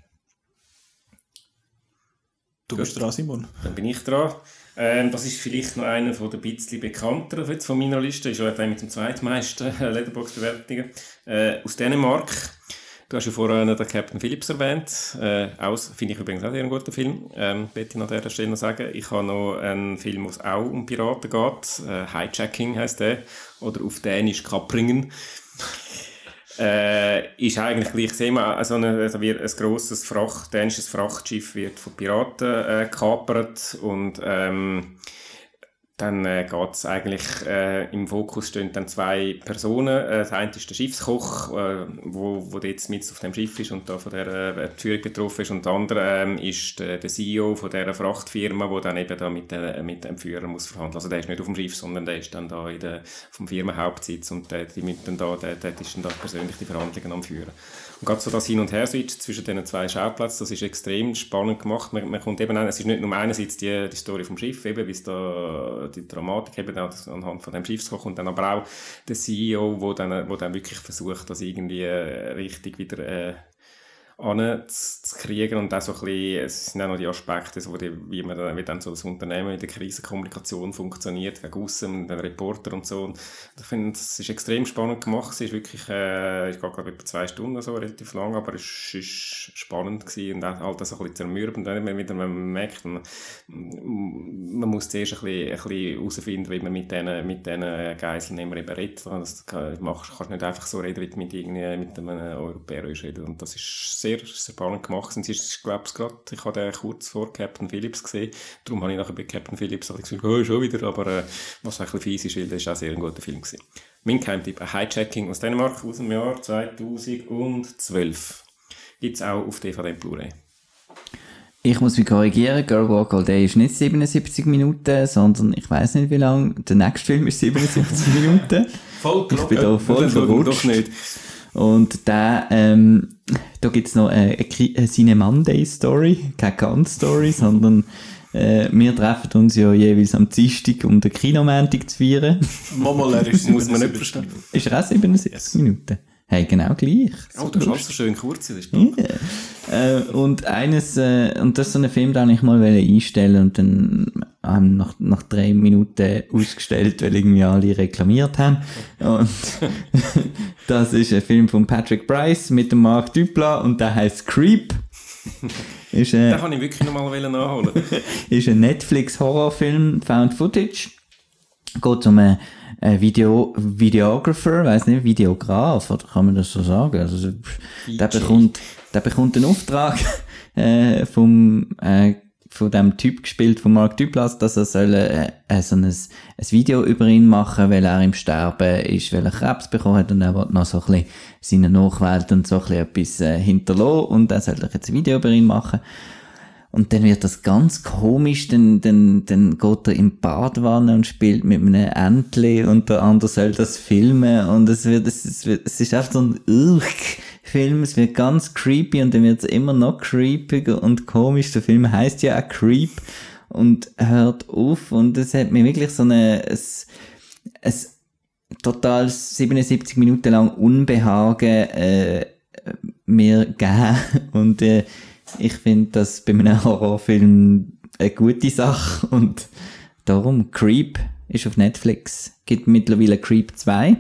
Du bist dran, Simon. Dann bin ich dran. Ähm, das ist vielleicht noch einer von der bisschen bekannteren jetzt von meiner Liste. Ist der mit dem zweitmeisten Letterbox-Bewertungen. Äh, aus Dänemark. Du hast ja vorher noch den Captain Phillips erwähnt. Äh, aus, finde ich übrigens auch sehr einen guten Film. Ähm, möchte ich an dieser Stelle noch sagen. Ich habe noch einen Film, wo es auch um Piraten geht. Äh, Hijacking heißt der. Oder auf Dänisch Kapringen. Äh, ist eigentlich gleich Thema, also eine, also wird ein grosses Fracht, dänisches Frachtschiff wird von Piraten äh, gekapert und ähm, dann äh, geht eigentlich, äh, im Fokus stehen dann zwei Personen. Äh, das eine ist der Schiffskoch, äh, wo, wo jetzt mit auf dem Schiff ist und da von der äh, Führung betroffen ist. Und der andere ähm, ist der, der CEO von dieser Frachtfirma, wo dann eben da mit, der, mit dem Führer muss verhandeln. Also der ist nicht auf dem Schiff, sondern der ist dann da in der, vom Firmenhauptsitz und der, die müssen dann da, der, der ist dann da persönlich die Verhandlungen am Führen. Und gerade so das Hin- und Her-Switch zwischen diesen zwei Schauplätzen, das ist extrem spannend gemacht. Man, man kommt eben es ist nicht nur einerseits die, die Story vom Schiff, eben, es da die Dramatik eben anhand von dem Schiffskoch und dann aber auch der CEO, wo dann, wo dann wirklich versucht, das irgendwie äh, richtig wieder äh, kriegen und auch so ein bisschen, es sind auch noch die Aspekte, so die, wie man dann, wie dann so das Unternehmen in der Krisenkommunikation funktioniert, wegen aussen, den Reporter und so. Und ich finde, es ist extrem spannend gemacht, es ist wirklich, äh, ich glaube etwa zwei Stunden so, relativ lang, aber es ist spannend gewesen und auch halt so ein bisschen zermürbend, wenn man wieder man merkt, man, man muss zuerst ein bisschen, herausfinden, wie man mit diesen, mit diesen Geiselnehmern eben redet. Das machst, kannst nicht einfach so reden, wie du mit, mit einem Europäer reden. Und das ist sehr, sehr spannend gemacht. Und ich glaube es gerade, ich habe den kurz vor Captain Phillips gesehen, darum habe ich nachher bei Captain Phillips gesagt, oh, schon wieder, aber äh, was ein bisschen fies ist, weil das ist auch sehr ein guter Film gewesen. Mein Geheimtipp, ein Hijacking aus Dänemark aus dem Jahr 2012. Gibt es auch auf DVD Blu-ray. Ich muss mich korrigieren, Girl Walk All Day ist nicht 77 Minuten, sondern ich weiß nicht wie lang. Der nächste Film ist 77 Minuten. Voll Ich bin da voll verrutscht. Doch nicht. Und da, ähm, da gibt's noch eine, eine, Kri- eine Cine Monday Story, keine Kant Story, sondern äh, wir treffen uns ja jeweils am Dienstag, um den Kinomäntig zu feiern. Er ist Muss man nicht 77 verstehen. Ist er auch 77 Minuten? Hey, genau gleich. Oh, du schaffst so schön kurz, das ist Äh, und eines, äh, und das ist so ein Film, den ich mal einstellen und dann haben nach, nach drei Minuten ausgestellt, weil irgendwie alle reklamiert haben. Und das ist ein Film von Patrick Bryce mit dem Mark Dupla und der heißt Creep. ist, Den äh, kann ich wirklich noch mal nachholen. ist ein Netflix-Horrorfilm, Found Footage. Geht um einen, einen Video, Videographer, weiß nicht, Videograf, oder kann man das so sagen? Also, der bekommt, der bekommt einen Auftrag, äh, vom, äh, von dem Typ gespielt, von Mark Duplass, dass er soll, äh, äh, so ein, ein Video über ihn machen, weil er im Sterben ist, weil er Krebs bekommen hat und er will noch so ein bisschen seine Nachwelt und so ein bisschen etwas äh, hinterlassen und er soll jetzt ein Video über ihn machen. Und dann wird das ganz komisch, dann, dann, dann geht er in Badwanne und spielt mit einem Entli und der andere soll das filmen und es wird, es, es, wird, es ist einfach so ein Ugh Film, es wird ganz creepy und dann wird es immer noch creepiger und komisch. Der Film heißt ja auch Creep und hört auf und es hat mir wirklich so eine, es, es total 77 Minuten lang Unbehagen äh, mir gegeben und äh, ich finde das bei einem Horrorfilm eine gute Sache und darum Creep ist auf Netflix. Gibt mittlerweile Creep 2.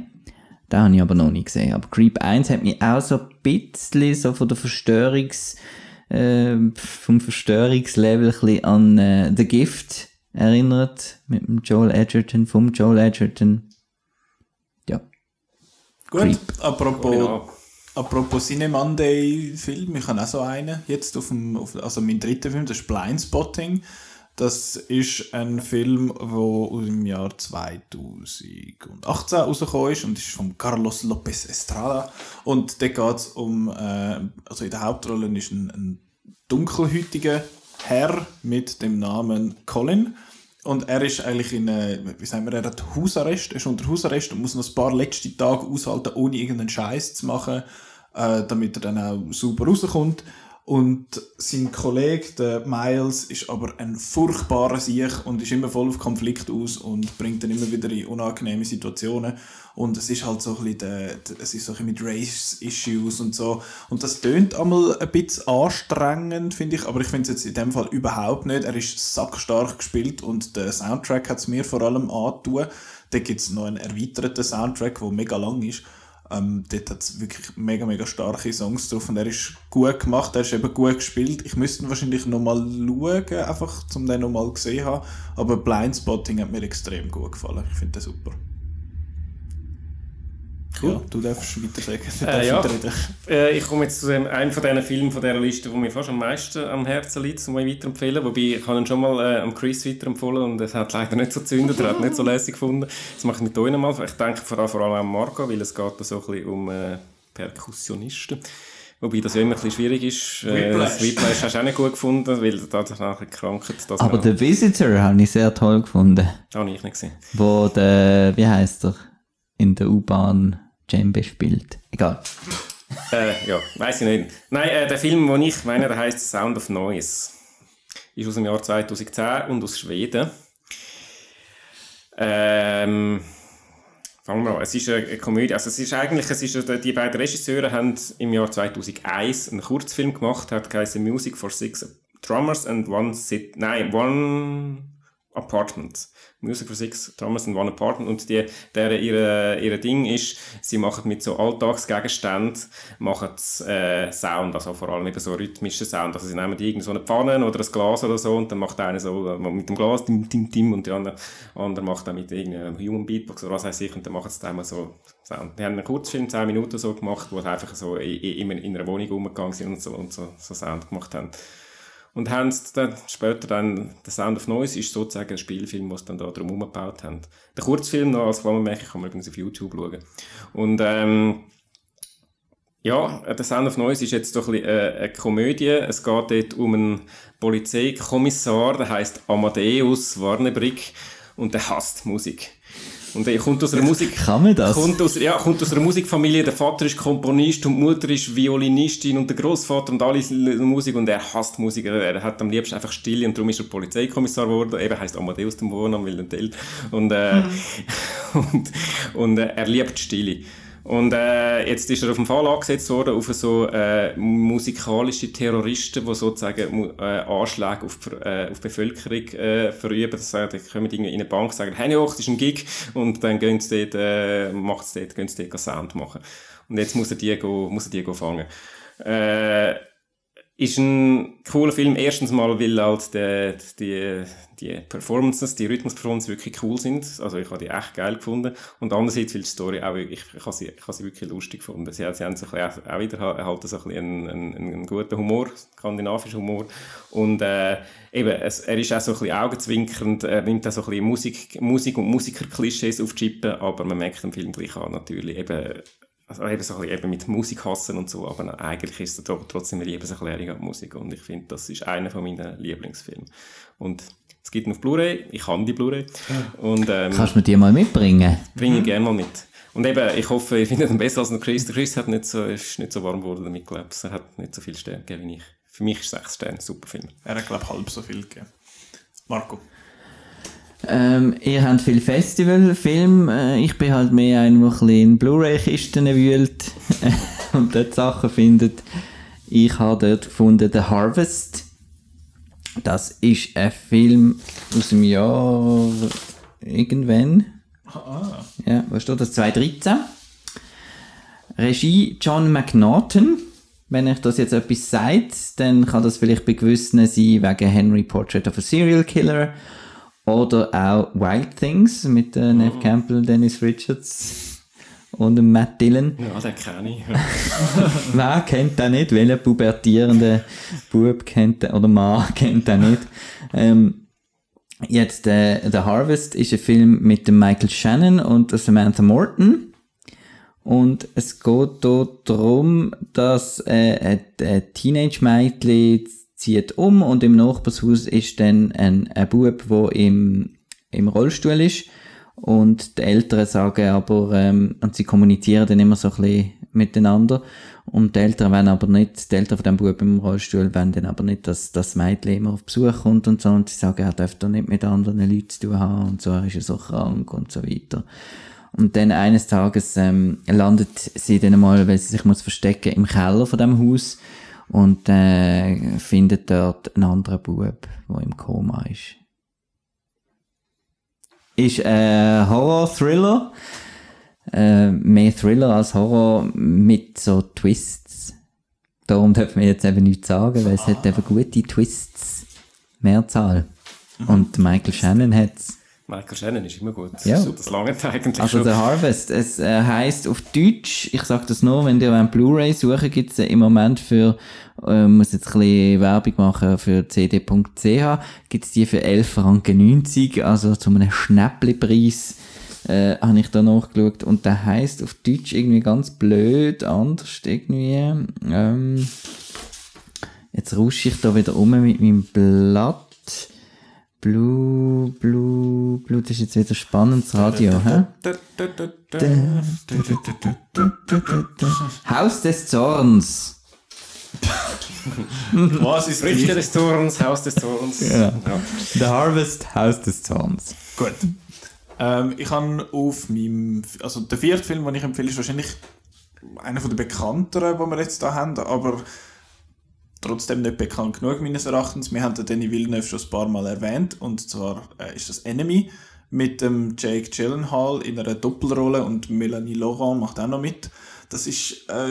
Da habe ich aber noch nicht gesehen. Aber Creep 1 hat mich auch so ein bisschen so von der Verstörungs, äh, vom Verstörungslevel ein bisschen an äh, The Gift erinnert. Mit dem Joel Edgerton, vom Joel Edgerton. Ja. Gut, Creep. apropos, apropos Cine Monday Film, ich habe auch so einen jetzt auf dem, auf, also mein dritter Film, das ist Blindspotting. Das ist ein Film, der dem Jahr 2018 rausgekommen ist und ist von Carlos López Estrada. Und da geht es um, äh, also in der Hauptrolle ist ein, ein dunkelhäutiger Herr mit dem Namen Colin. Und er ist eigentlich in, äh, wie sagen wir, er hat Hausarrest, ist unter Hausarrest und muss noch ein paar letzte Tage aushalten, ohne irgendeinen Scheiß zu machen, äh, damit er dann auch sauber rauskommt. Und sein Kollege, der Miles, ist aber ein furchtbarer Sieg und ist immer voll auf Konflikt aus und bringt dann immer wieder in unangenehme Situationen. Und es ist halt so ein bisschen, der, es ist so ein bisschen mit Race-Issues und so. Und das tönt einmal ein bisschen anstrengend, finde ich, aber ich finde es jetzt in dem Fall überhaupt nicht. Er ist sackstark gespielt und der Soundtrack hat es mir vor allem angetan. Da gibt es noch einen erweiterten Soundtrack, der mega lang ist. Ähm, dort hat es wirklich mega, mega starke Songs drauf und er ist gut gemacht, er ist eben gut gespielt. Ich müsste ihn wahrscheinlich nochmal schauen, einfach um den nochmal gesehen haben. Aber Blindspotting hat mir extrem gut gefallen. Ich finde den super. Cool. Ja, du darfst weiter sagen. Du Äh, darfst ja. weiterreden. Äh, ich komme jetzt zu dem, einem von diesen Filmen von dieser Liste, der mir fast am meisten am Herzen liegt, um mich weiterempfehlen. Wobei, ich habe ihn schon mal äh, am Chris weiterempfohlen und es hat leider nicht so gezündet, er hat nicht so lässig gefunden. Das mache ich mit euch mal. Ich denke vor allem, vor allem an Marco, weil es geht da so ein bisschen um äh, Perkussionisten. Wobei das ja immer ein bisschen schwierig ist. Äh, Whiplash. das Whiplash hast du auch nicht gut gefunden, weil da hat nachher gekrankert. Das Aber The Visitor habe ich sehr toll gefunden. habe ich nicht gesehen. Wo der, wie heißt er, in der U-Bahn Djembe spielt. Egal. Äh, ja, weiß ich nicht. Nein, äh, der Film, den ich meine, der heißt Sound of Noise. Ist aus dem Jahr 2010 und aus Schweden. Ähm, Fangen wir an. Es ist eine, Komödie. Also es ist eigentlich, es ist, die beiden Regisseure haben im Jahr 2001 einen Kurzfilm gemacht, hat geheißen Music for Six Drummers and One Sit, nein, One Apartment. Music for Six Drummers and One Apartment. Und die, der, ihre, ihre Ding ist, sie machen mit so Alltagsgegenständen, machen äh, Sound, also vor allem eben so rhythmischen Sound. Also sie nehmen die irgend so eine Pfanne oder ein Glas oder so und dann macht einer so äh, mit dem Glas tim, tim, tim und der andere, andere macht dann mit irgendeinem Human Beatbox oder was weiß ich und dann machen sie dann mal so Sound. Die haben einen Kurzfilm, 10 Minuten so gemacht, wo sie einfach so in, in, in einer Wohnung rumgegangen sind und so, und so, so Sound gemacht haben. Und haben dann später dann, The Sound of Noise ist sozusagen ein Spielfilm, was dann da drum herum gebaut haben. Der Kurzfilm noch als Klammermärchen kann man übrigens auf YouTube schauen. Und, ähm, ja, The Sound of Noise ist jetzt doch ein bisschen, äh, eine Komödie. Es geht dort um einen Polizeikommissar, der heißt Amadeus Warnebrick und der hasst Musik. Und er kommt aus einer Musik... Kann man das? Kommt aus, ja, kommt aus einer Musikfamilie. Der Vater ist Komponist und die Mutter ist Violinistin und der Großvater und alle Musik und er hasst Musik. Er hat am liebsten einfach Stille und darum ist er Polizeikommissar geworden. Eben heißt Amadeus dem Wohnnamen, weil er. Und, äh, und, und äh, er liebt Stille. Und äh, jetzt ist er auf den Fall angesetzt worden auf so äh, musikalische Terroristen, die sozusagen äh, Anschläge auf, äh, auf die Bevölkerung äh, verüben. Das heißt, die kommen irgendwie in eine Bank sagen, hey, hoch, das ist ein Gig. Und dann gehen sie dort, äh, macht's dort, gehen sie dort Sound machen. Und jetzt muss er die, go, muss er die go fangen. Äh, ist ein cooler Film. Erstens mal, weil halt die, die, die Performances, die Rhythmus-Performances wirklich cool sind. Also ich habe die echt geil gefunden. Und andererseits, weil die Story auch, ich, ich, habe, sie, ich habe sie wirklich lustig gefunden. Sie, sie haben so ein auch wieder halt so ein bisschen einen, einen, einen guten Humor, skandinavischen Humor. Und äh, eben, es, er ist auch so ein bisschen augenzwinkernd, er nimmt auch so ein bisschen Musik, Musik und Musiker-Klischees auf die Chippen, aber man merkt im Film gleich an natürlich eben also eben so ein bisschen eben mit Musik hassen und so, aber eigentlich ist es trotzdem eine Liebeserklärung an Musik und ich finde, das ist einer von meinen Lieblingsfilmen. Und es gibt ihn auf Blu-ray, ich habe die Blu-ray. Und, ähm, Kannst du mir die mal mitbringen? Bringe ich gerne mal mit. Und eben, ich hoffe, ich finde ihn besser als der Chris. Der Chris hat nicht so, ist nicht so warm geworden damit, glaube ich. Er hat nicht so viele Sterne gegeben wie ich. Für mich ist sechs Sterne ein super Film. Er hat, glaube ich, halb so viel gegeben. Marco. Ähm, ihr habt viel Festivalfilme. Äh, ich bin halt mehr ein, der ein bisschen in Blu-ray-Kisten wühlt und dort Sachen findet. Ich habe dort gefunden The Harvest. Das ist ein Film aus dem Jahr irgendwann. Ah. Ja, was steht das? 2013. Regie John McNaughton. Wenn euch das jetzt etwas sagt, dann kann das vielleicht bei gewissen sein wegen Henry Portrait of a Serial Killer oder auch Wild Things mit äh, Neve Campbell, Dennis Richards und Matt Dillon. Ja, den kenne ich. Wer kennt den nicht? Welcher pubertierende Bub kennt den, oder Mann kennt den nicht? Ähm, jetzt, äh, The Harvest ist ein Film mit dem Michael Shannon und der Samantha Morton. Und es geht dort darum, dass äh, ein, ein Teenage-Mädchen zieht um und im Nachbarshaus ist dann ein, ein Bub, der im, im Rollstuhl ist. Und die Eltern sagen aber, ähm, und sie kommunizieren dann immer so ein bisschen miteinander. Und die Eltern wollen aber nicht, die Eltern von dem Bub im Rollstuhl wollen dann aber nicht, dass das Mädchen immer auf Besuch kommt und so. Und sie sagen, er darf doch nicht mit anderen Leuten zu tun haben und so, er ist ja so krank und so weiter. Und dann eines Tages ähm, landet sie dann mal, weil sie sich muss verstecken, im Keller von dem Haus und äh, findet dort einen anderen Bub, der im Koma ist. Ist ein Horror-Thriller. Äh, mehr Thriller als Horror mit so Twists. Darum dürfen wir jetzt eben nichts sagen, weil es hat eben gute Twists. Mehrzahl. Und Michael Shannon hat's. Michael Shannon ist immer gut. Ja. So, das lange eigentlich Also schon. der Harvest, es äh, heißt auf Deutsch, ich sag das nur, wenn ihr Blu-ray suchen, gibt's äh, im Moment für, äh, muss jetzt ein bisschen Werbung machen für cd.ch, gibt's die für 11 Franken 90, also zu einem Schnäppli-Preis, äh, habe ich da nachgeschaut und der heißt auf Deutsch irgendwie ganz blöd, anders irgendwie, ähm, jetzt rusche ich da wieder um mit meinem Blatt. Blue, Blue, Blue, das ist jetzt wieder spannendes Radio, hä? Haus des Zorns. Was ist Früchte des Zorns, Haus des Zorns. Ja. The Harvest, Haus des Zorns. Gut. Ähm, ich habe auf meinem, also der vierte Film, den ich empfehle, ist wahrscheinlich einer von den bekannteren, die wir jetzt da haben, aber trotzdem nicht bekannt genug meines Erachtens. Wir haben den Danny Villeneuve schon ein paar Mal erwähnt und zwar äh, ist das Enemy mit dem Jake Gyllenhaal in einer Doppelrolle und Melanie Laurent macht auch noch mit. Das ist, äh,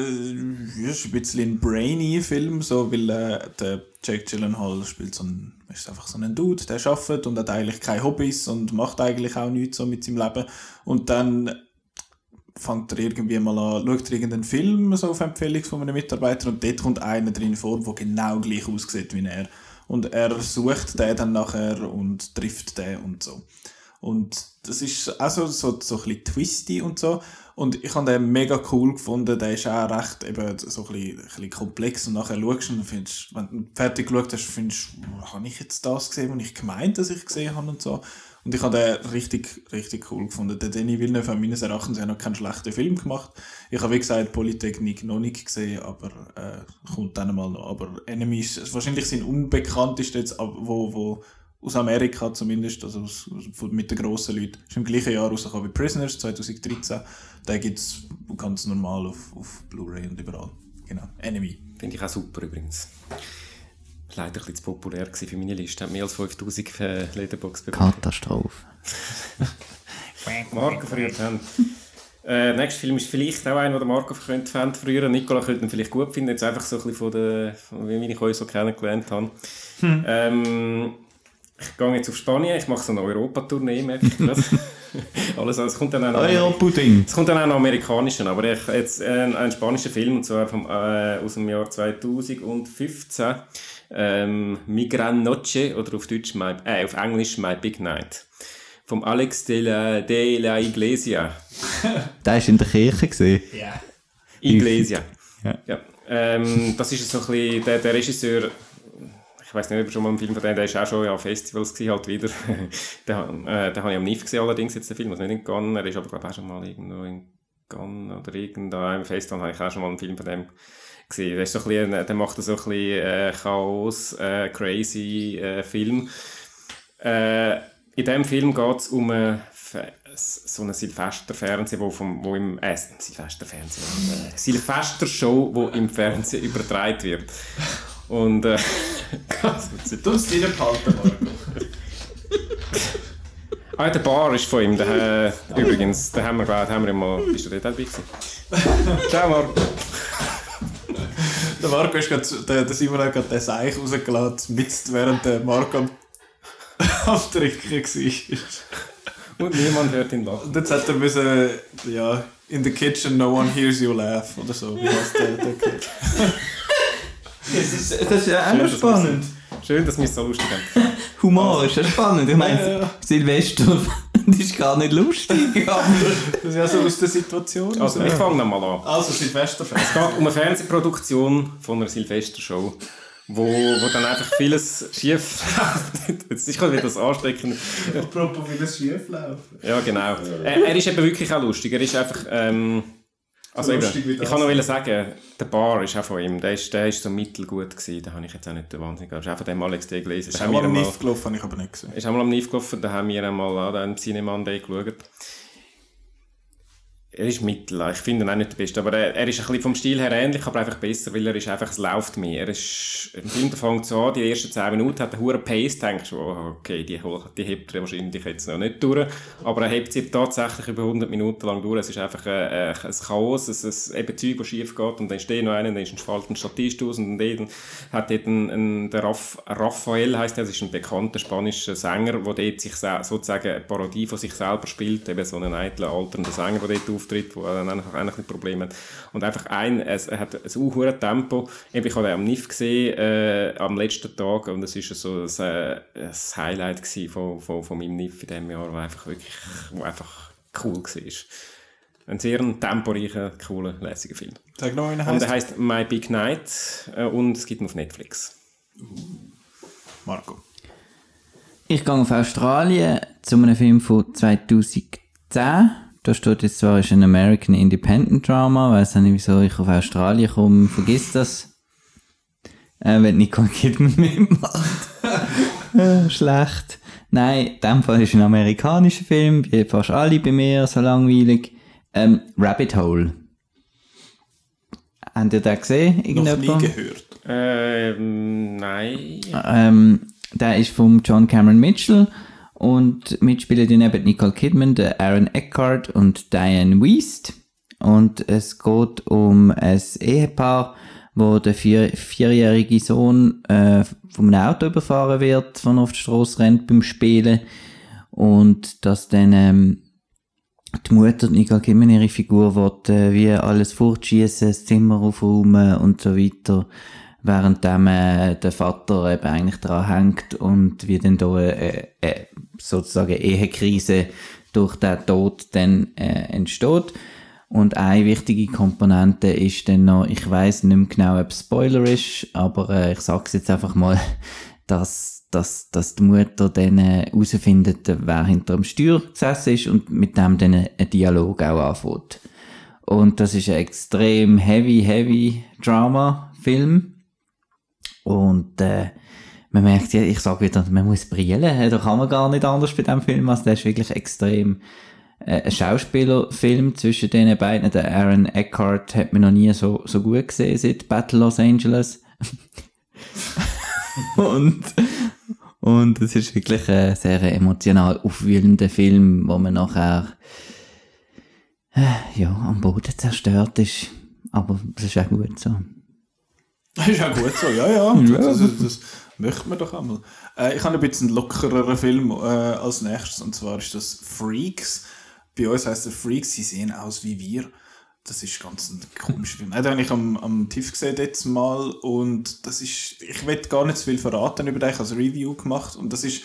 ist ein bisschen ein brainy Film, so, weil äh, der Jake Gyllenhaal spielt so ein, ist einfach so ein Dude, der arbeitet und hat eigentlich keine Hobbys und macht eigentlich auch nichts so mit seinem Leben. Und dann fängt er irgendwie mal an, schaut er irgendeinen Film so auf Empfehlung von einem Mitarbeiter und dort kommt einer drin vor, der genau gleich aussieht wie er. Und er sucht den dann nachher und trifft den und so. Und das ist auch so, so, so ein bisschen twisty und so. Und ich habe den mega cool gefunden. Der ist auch recht eben so ein bisschen, ein bisschen komplex. Und nachher schaust du und findest, wenn du fertig geschaut hast, findest du, habe ich jetzt das gesehen, was ich gemeint, dass ich gesehen habe und so. Und ich habe den richtig, richtig cool gefunden. Der Denis Villeneuve hat meines Erachtens ja noch keinen schlechten Film gemacht. Ich habe, wie gesagt, Polytechnik noch nicht gesehen, aber äh, kommt dann mal noch. Aber Enemy ist wahrscheinlich sein unbekanntester jetzt, wo, wo aus Amerika zumindest, also aus, mit den grossen Leuten. Ist im gleichen Jahr rausgekommen wie Prisoners 2013. Den gibt es ganz normal auf, auf Blu-ray und überall. Genau. Enemy. Finde ich auch super übrigens. Ist leider ein bisschen zu populär gewesen für meine Liste. Hat mehr als 5000 äh, Letterbox bekommen. Katastrophe. Marco früher haben. Äh, der nächste Film ist vielleicht auch einer, den der Marco könnte fand früher. Nicola könnte ihn vielleicht gut finden, jetzt einfach so ein bisschen von der, von wie ich euch so kennengelernt habe. Ähm, ich gehe jetzt auf Spanien, ich mache so eine Europatournee, merke ich gerade. Alles, es kommt dann auch noch, es kommt dann auch noch amerikanischen, aber ich, jetzt äh, ein spanischer Film, und zwar vom, äh, aus dem Jahr 2015. Ähm, Mi Gran Noche, oder auf Deutsch, my, äh, auf Englisch My Big Night. Vom Alex de la, de la Iglesia. Der war in der Kirche. Gewesen. Iglesia. Ja. Ja. Ähm, das ist so ein bisschen, der, der Regisseur, ich weiß nicht, ob schon mal einen Film von dem, der ist auch schon ja, an Festivals gewesen, halt wieder. den, äh, den habe ich am NIF gesehen allerdings, jetzt den Film, also nicht in Cannes, er ist aber glaube ich auch schon mal irgendwo in Cannes oder irgendeinem Festival, habe ich auch schon mal einen Film von dem gesehen. Der, ist so ein bisschen, der macht so ein bisschen äh, Chaos, äh, crazy äh, Film. Äh, in diesem Film geht es um eine, Fe- so eine Silvesterfernsehen, wo, vom, wo im äh, Silvesterfernsehen, äh, Silvestershow, wo im Fernsehen übertragen wird. Und äh. Du musst dir behalten, Marco. ah, der Bar ist von ihm, der, äh, übrigens, den haben wir, glaub, haben wir mal, bist du dort dabei gewesen? Ciao Marco. Der Marco ist grad, der, der Simon hat gerade den Seich rausgelassen, mitten während der Marco am, am Trinken war. Und niemand hört ihn lachen. Und jetzt hat er müssen, ja, in the kitchen no one hears you laugh oder so. Wie heißt der, der Kid? Das ist, das ist ja auch noch spannend. Schön, dass wir es so lustig haben. Humor ist ja spannend. Ich meine, Silvester das ist gar nicht lustig. aber- Das ist ja so aus der Situation. Also, ich fange nochmal an. Also, Silvesterfest. Es geht um eine Fernsehproduktion von einer Silvestershow, wo, wo dann einfach vieles schief läuft. Jetzt ist gerade wieder das ansteckend. Apropos, wie das schief läuft. Ja, genau. Er, er ist eben wirklich auch lustig. Er ist einfach. Ähm, also eben, ich kann noch sagen, der Bar ist auch von ihm. Der ist, der ist so mittelgut gewesen. Da habe ich jetzt auch nicht den Wahnsinn gehabt. Das ist auch von dem Alex D. gelesen. Ist auch mal am NIF gelaufen, habe ich aber nicht gesehen. Ist auch mal am NIF gelaufen, da haben wir einmal an den Cineman Day geschaut. Er ist mittel, ich finde ihn auch nicht der Beste, aber er, er ist ein bisschen vom Stil her ähnlich, aber einfach besser, weil er ist einfach, es läuft mehr. Er ist, im Film fängt so an, die ersten 10 Minuten hat er hure Pace, denkst du, oh, okay, die, die hebt er wahrscheinlich jetzt noch nicht durch, aber er hebt sie tatsächlich über 100 Minuten lang durch. Es ist einfach äh, äh, ein Chaos, es ist eben Zeug, das schief geht. Und dann steht noch einer, dann ist ein Spalt ein Statist aus. Und dann hat dort ein, ein, der Raff, Raphael, heisst er, das ist ein bekannter spanischer Sänger, der dort sich sozusagen eine Parodie von sich selber spielt, eben so einen eitlen, alternden Sänger, der dort auftritt, der dann einfach eigentlich ein Problem hat. Und einfach ein, es, er hat ein unhuren Tempo. Ich habe den am NIF gesehen, äh, am letzten Tag, und das ist so ein, äh, ein Highlight von, von, von meinem NIF in diesem Jahr, wo einfach wirklich, wo einfach cool war. Ein sehr temporeicher, cooler, lässiger Film. Sag noch, er Und heißt. der heißt My Big Night äh, und es gibt ihn auf Netflix. Marco. Ich gehe auf Australien zu einem Film von 2010. Da steht jetzt zwar, ist ein American Independent Drama, weiß auch nicht, wieso ich auf Australien komme, vergiss das. Äh, wenn Nicole Kidman mitmacht. äh, schlecht. Nein, in dem Fall ist ein amerikanischer Film, wie fast alle bei mir, so langweilig. Ähm, Rabbit Hole. Habt ihr den gesehen? Noch nie Irgendjemand? gehört. Ähm, nein. Ähm, der ist von John Cameron Mitchell und mitspielen die neben Nicole Kidman, der Aaron Eckhart und Diane Wiest. Und es geht um ein Ehepaar, wo der vier, vierjährige Sohn äh, vom Auto überfahren wird, von auf die Straße rennt beim Spielen und dass dann ähm, die Mutter, Nicole Kidman, ihre Figur, will, äh, wie alles fortschießen, das Zimmer aufräumen und so weiter, während äh, der Vater eben eigentlich dran hängt und wie dann da äh, äh, sozusagen Ehekrise durch den Tod dann äh, entsteht. Und eine wichtige Komponente ist dann noch, ich weiß nicht mehr genau, ob Spoiler ist, aber äh, ich sag's jetzt einfach mal, dass, dass, dass die Mutter dann äh, herausfindet, wer hinter dem Steuer gesessen ist und mit dem dann einen Dialog auch anfängt. Und das ist ein extrem heavy, heavy Drama-Film. Und äh, man merkt ja, ich sage wieder, man muss brillen, da kann man gar nicht anders bei dem Film, also der ist wirklich extrem äh, ein Schauspielerfilm zwischen den beiden. Der Aaron Eckhart hat man noch nie so, so gut gesehen seit Battle Los Angeles. und, und es ist wirklich ein sehr emotional aufwühlender Film, wo man nachher äh, ja, am Boden zerstört ist. Aber das ist auch gut so. Das ist auch gut so, ja, ja. Das, das, das möchte man doch einmal. Äh, ich habe ein bisschen lockereren Film äh, als nächstes, und zwar ist das Freaks. Bei uns heisst der Freaks, sie sehen aus wie wir. Das ist ganz ein komischer Film. Den habe ich am, am TIFF gesehen letztes Mal und das ist, ich will gar nicht zu viel verraten über den, ich habe ein Review gemacht und das ist,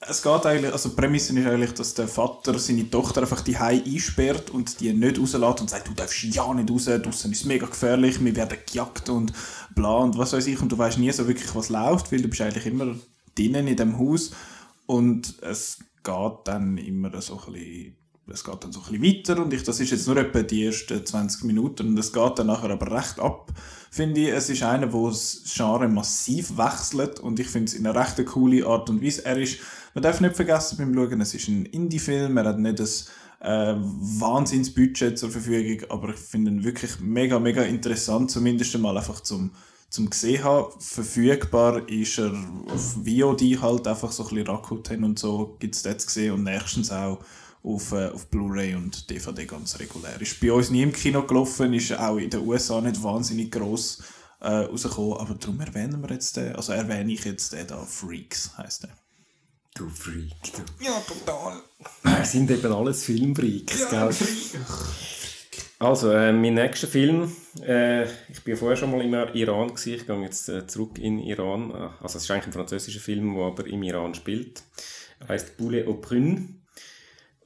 es geht eigentlich, also die Prämisse ist eigentlich, dass der Vater seine Tochter einfach die einsperrt und die nicht rauslässt und sagt, du darfst ja nicht raus, draußen ist mega gefährlich, wir werden gejagt und bla und was weiß ich. Und du weißt nie so wirklich, was läuft, weil du bist eigentlich immer drinnen in dem Haus. Und es geht dann immer so ein bisschen es geht dann so ein bisschen weiter. Und ich, das ist jetzt nur etwa die ersten 20 Minuten. Und es geht dann nachher aber recht ab, finde ich. Es ist einer, wo das Genre massiv wechselt. Und ich finde es in einer recht coole Art und Weise. Er ist, man darf nicht vergessen beim Schauen, es ist ein Indie-Film, er hat nicht das äh, Wahnsinnsbudget zur Verfügung, aber ich finde ihn wirklich mega, mega interessant, zumindest einmal einfach zum zum gesehen haben. Verfügbar ist er auf VOD halt einfach so ein bisschen Rakuten und so gibt es das zu sehen und nächstens auch auf, äh, auf Blu-ray und DVD ganz regulär. Ist bei uns nie im Kino gelaufen, ist auch in den USA nicht wahnsinnig gross äh, rausgekommen, aber darum erwähnen wir jetzt den, also erwähne ich jetzt den da, Freaks heisst der. Du Freak, du. Ja, total. Wir sind eben alles Filmfreaks, gell? Also, äh, mein nächster Film, äh, ich bin ja vorher schon mal im Iran gewesen, ich gehe jetzt äh, zurück in Iran. Also es ist eigentlich ein französischer Film, der aber im Iran spielt. Er heißt Boulet au Prune.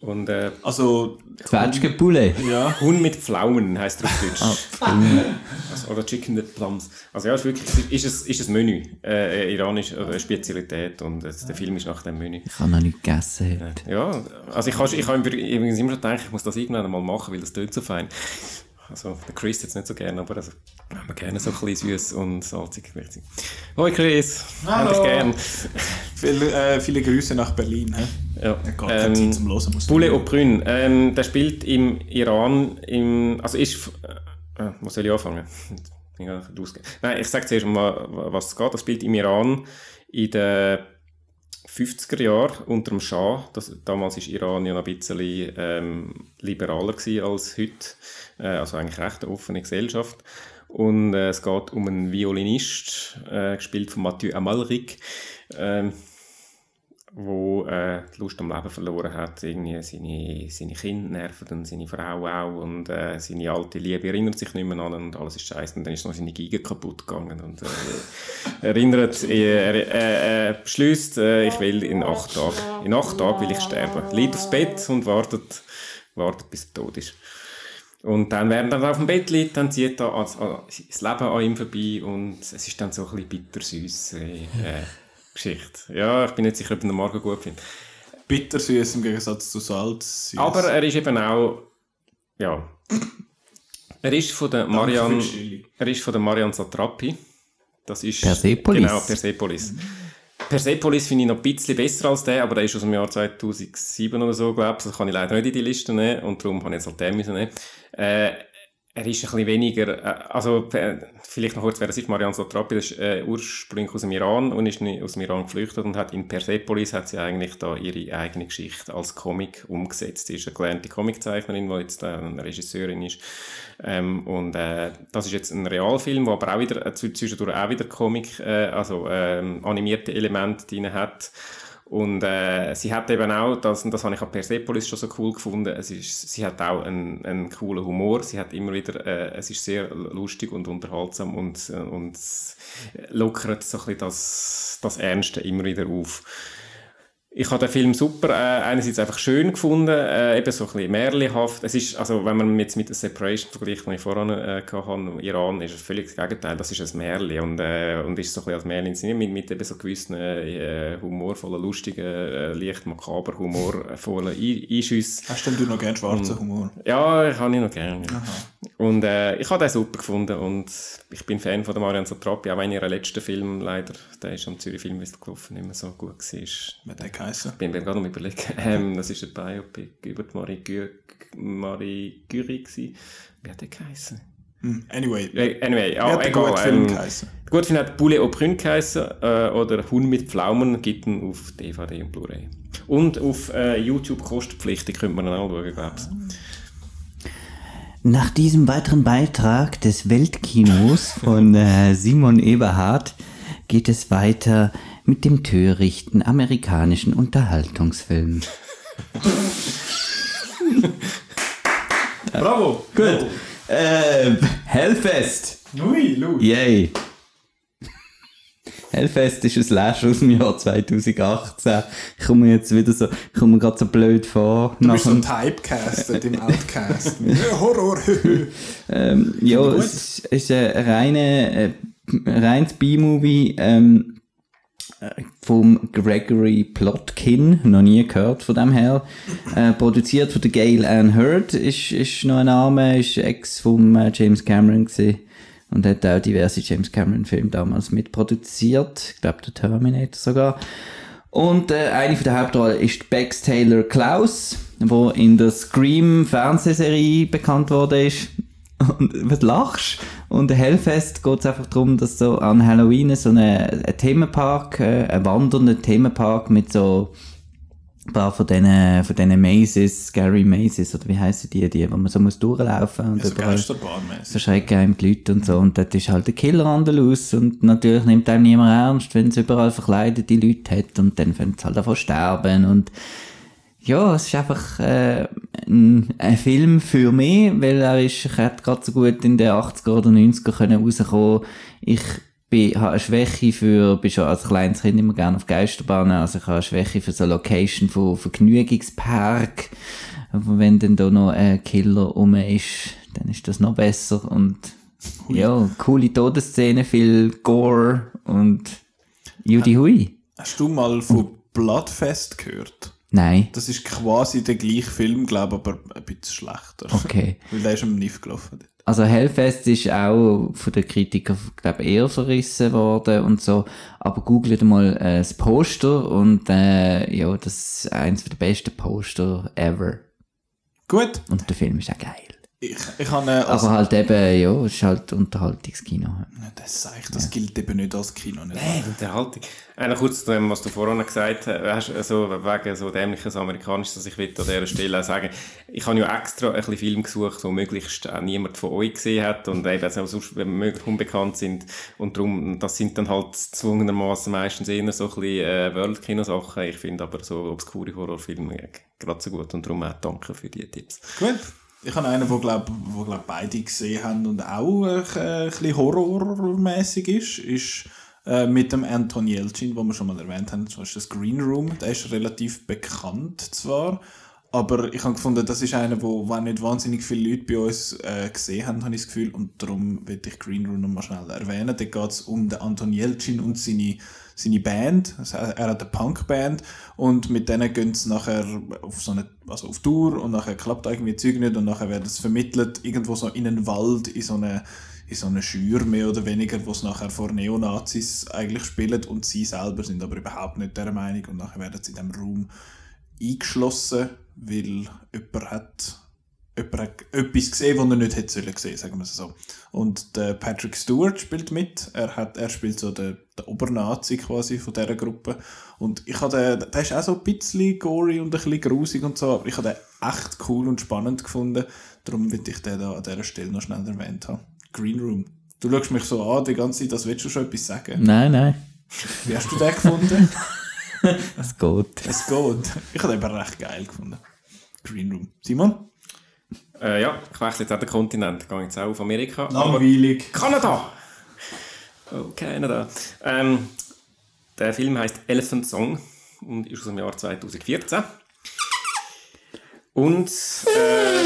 Und, äh, Also, Zwetschgenbulle. ja. Huhn mit Pflaumen heisst auf Deutsch. also, oder Chicken with Plums. Also ja, ist wirklich, ist es, ist es Menü. Äh, eine iranische äh, Spezialität und äh, der Film ist nach dem Menü. Ich habe noch nicht gegessen heute. Ja, also ich habe ich hab übrigens immer schon gedacht, ich muss das irgendwann mal machen, weil das tönt so fein. Also der Chris jetzt nicht so gerne, aber also, haben wir gerne so ein bisschen süß und salzig. Richtig. Hoi Chris, Hallo. Ich gern. Viele, äh, viele Grüße nach Berlin. He? Ja. Geht keine Zeit zum Hören. muss Boulet au Prune, ähm, der spielt im Iran, im, also ist, äh, äh, wo soll ich anfangen? Ich. Nein, ich sage zuerst mal, was es geht. Das spielt im Iran in den 50er Jahren unter dem Schah. Das, damals war Iran ja noch ein bisschen ähm, liberaler als heute. Äh, also eigentlich recht eine offene Gesellschaft. Und äh, es geht um einen Violinist, äh, gespielt von Mathieu Amalric. Ähm, wo äh, die Lust am Leben verloren hat, irgendwie seine, seine Kinder nerven und seine Frau auch und äh, seine alte Liebe erinnert sich nicht mehr an und alles ist scheiße und dann ist noch seine Giga kaputt gegangen und äh, erinnert, äh, er, äh, äh, beschließt, äh, ich will in acht Tagen, in acht Tagen will ich sterben. Liegt aufs Bett und wartet, wartet bis er tot ist. Und dann, während er auf dem Bett liegt, dann zieht er das, das Leben an ihm vorbei und es ist dann so ein bisschen bittersüß. Äh, Geschichte. Ja, ich bin nicht sicher, ob ich den Marco gut finde. Bittersüß im Gegensatz zu Salz. Aber er ist eben auch, ja, er ist von der Marianne, für die Chili. er ist von der Marianne Satrapi. Das ist Persepolis. Genau, Persepolis. Persepolis finde ich noch ein bisschen besser als der, aber der ist aus dem Jahr 2007 oder so, glaube ich. Das kann ich leider nicht in die Liste nehmen und darum habe ich jetzt halt den müssen nehmen. Äh, er ist ein bisschen weniger, äh, also äh, vielleicht noch kurz, wer das ist, Marianne Sotrapi, das ist äh, ursprünglich aus dem Iran und ist aus dem Iran geflüchtet und hat in Persepolis hat sie eigentlich da ihre eigene Geschichte als Comic umgesetzt. Sie ist eine gelernte Comiczeichnerin, die jetzt äh, eine Regisseurin ist. Ähm, und äh, das ist jetzt ein Realfilm, der aber auch wieder äh, zwischendurch auch wieder Comic, äh, also ähm, animierte Elemente drin hat. Und äh, sie hat eben auch, das, und das habe ich an Persepolis schon so cool gefunden, es ist, sie hat auch einen, einen coolen Humor, sie hat immer wieder, äh, es ist sehr lustig und unterhaltsam und, äh, und lockert so ein bisschen das, das Ernste immer wieder auf. Ich habe den Film super, äh, einerseits einfach schön gefunden, äh, eben so ein bisschen märchenhaft. Es ist, also wenn man jetzt mit der Separation vergleicht, die ich vorhin äh, hatte, Iran, ist es völlig das Gegenteil. Das ist ein Märchen und, äh, und ist so ein bisschen als Märchen inszeniert, mit, mit eben so gewissen äh, humorvollen, lustigen, äh, leicht makaber, humorvollen Einschüssen. Hast denn du noch gerne schwarzen Humor? Ja, ich habe ihn noch gerne. Ja. Und äh, ich habe den super gefunden und ich bin Fan von der Marianne Satrapi, auch wenn ihr letzten Film leider, der ist am Zürich Filmfest gelaufen, nicht mehr so gut war. Geheißen? Ich bin mir gerade noch überlegen. Ähm, das ist ein Biopic über die Marie, Gü Marie Curie gewesen. Wie hat der geheißen? Hm, Anyway. Anyway, Wie hat der egal. Film Ähm, gut, Film hat Poulet au Prune geheißen äh, oder Huhn mit Pflaumen gibt ihn auf DVD und Blu-ray. Und auf äh, YouTube kostenpflichtig könnte man ihn auch schauen, glaube ich. Nach diesem weiteren Beitrag des Weltkinos von äh, Simon Eberhard geht es weiter mit dem törichten amerikanischen Unterhaltungsfilm. Bravo! Gut. Äh, Hellfest. Ui, Lu. Yay. Hellfest ist ein Slash aus dem Jahr 2018. Ich komme mir jetzt wieder so, ich komme mir gerade so blöd vor. Du bist so typecasted im Outcast. Ja, Horror. Ähm, ja, es ist, ist ein reine, äh, ein reines B-Movie ähm, äh, vom Gregory Plotkin, noch nie gehört von dem her. Äh, produziert von der Gail Ann Hurd, ist, ist noch ein Name, ist Ex vom äh, James Cameron gewesen. Und hat auch diverse James Cameron Filme damals mitproduziert. Ich glaube, der Terminator sogar. Und äh, eine von der Hauptrollen ist Bex Taylor Klaus, wo in der Scream Fernsehserie bekannt wurde ist. Und was lachst? Und der Hellfest geht es einfach darum, dass so an Halloween so eine, ein Themenpark, äh, ein wandernder Themenpark mit so ein paar von diesen, von diesen Mazes, Scary Mazes, oder wie heissen die, die, wo man so muss durchlaufen und Also überall Geisterbahnmäßig. verschrecken einem die Leute und so. Und dort ist halt der Killer an der Luz und natürlich nimmt einem niemand ernst, wenn es überall verkleidete Leute hat und dann fängt es halt davon sterben und ja, es ist einfach äh, ein, ein Film für mich, weil er ist, ich hätte gerade so gut in den 80er oder 90er können rauskommen. Ich bin, habe eine Schwäche für, bin schon als kleines Kind immer gerne auf Geisterbahnen, also ich habe eine Schwäche für so Location von Vergnügungspark. Aber wenn dann da noch ein Killer rum ist, dann ist das noch besser und ja, coole Todesszene, viel Gore und Judy Hui. Hast du mal von Bloodfest gehört? Nein. Das ist quasi der gleiche Film, glaube ich, aber ein bisschen schlechter. Okay. Weil der ist am NIF gelaufen. Also Hellfest ist auch von den Kritikern, glaube eher verrissen worden und so. Aber googelt mal äh, das Poster und äh, ja, das ist eins der besten Poster ever. Gut, Und der Film ist auch geil. Ich, ich habe äh, als, Aber halt eben, ja, es ist halt Unterhaltungskino. Das sage ich, das gilt eben nicht als Kino. Nicht Hey, Unterhaltung. Äh, kurz zu dem, was du vorhin gesagt hast, also wegen so dämliches Amerikanisches, dass ich will an dieser Stelle auch sagen, ich habe ja extra ein bisschen Film gesucht, wo möglichst auch niemand von euch gesehen hat und eben also sonst wenn möglichst unbekannt sind und darum, das sind dann halt zwungenermaßen meistens eher so ein bisschen äh, World-Kino-Sachen. Ich finde aber so obskure Horrorfilme äh, gerade so gut und darum auch danke für die Tipps. Gut. Ich habe einen, der glaub, wo, glaub, beide gesehen haben und auch äh, ein bisschen horrormäßig ist, ist äh, mit dem Anton Yelchin, den wir schon mal erwähnt haben, zum Beispiel das Green Room. Der ist relativ bekannt zwar, aber ich habe gefunden, das ist einer, wo, wo nicht wahnsinnig viele Leute bei uns äh, gesehen haben, habe ich das Gefühl, und darum will ich Green Room nochmal schnell erwähnen. Da geht es um den Anton Yelchin und seine seine Band, also er hat eine Punkband und mit denen gehen sie nachher auf so eine, also auf Tour und nachher klappt irgendwie Zeug nicht und nachher wird es vermittelt irgendwo so in einen Wald, in so eine, in so einer Schür mehr oder weniger, wo es nachher vor Neonazis eigentlich spielen und sie selber sind aber überhaupt nicht der Meinung und nachher werden sie in diesem Raum eingeschlossen, weil jemand hat, jemand hat etwas gesehen, was er nicht hätte sollen sehen, sagen wir es so. Und der Patrick Stewart spielt mit, er, hat, er spielt so den, den Obernazi quasi von dieser Gruppe und ich habe den, der ist auch so ein bisschen gory und ein bisschen grusig und so, aber ich habe den echt cool und spannend gefunden, darum will ich den da an dieser Stelle noch schnell erwähnt haben. Green Room. Du schaust mich so an die ganze Zeit, als willst du schon etwas sagen. Nein, nein. Wie hast du den gefunden? Es geht. Es geht. Ich habe den eben recht geil gefunden. Green Room. Simon? Äh, ja, ich wechsle jetzt auch den Kontinent. Gehe jetzt auch auf Amerika. Langweilig. Kanada! Oh, Kanada. Ähm, der Film heißt Elephant Song und ist aus dem Jahr 2014. Und äh,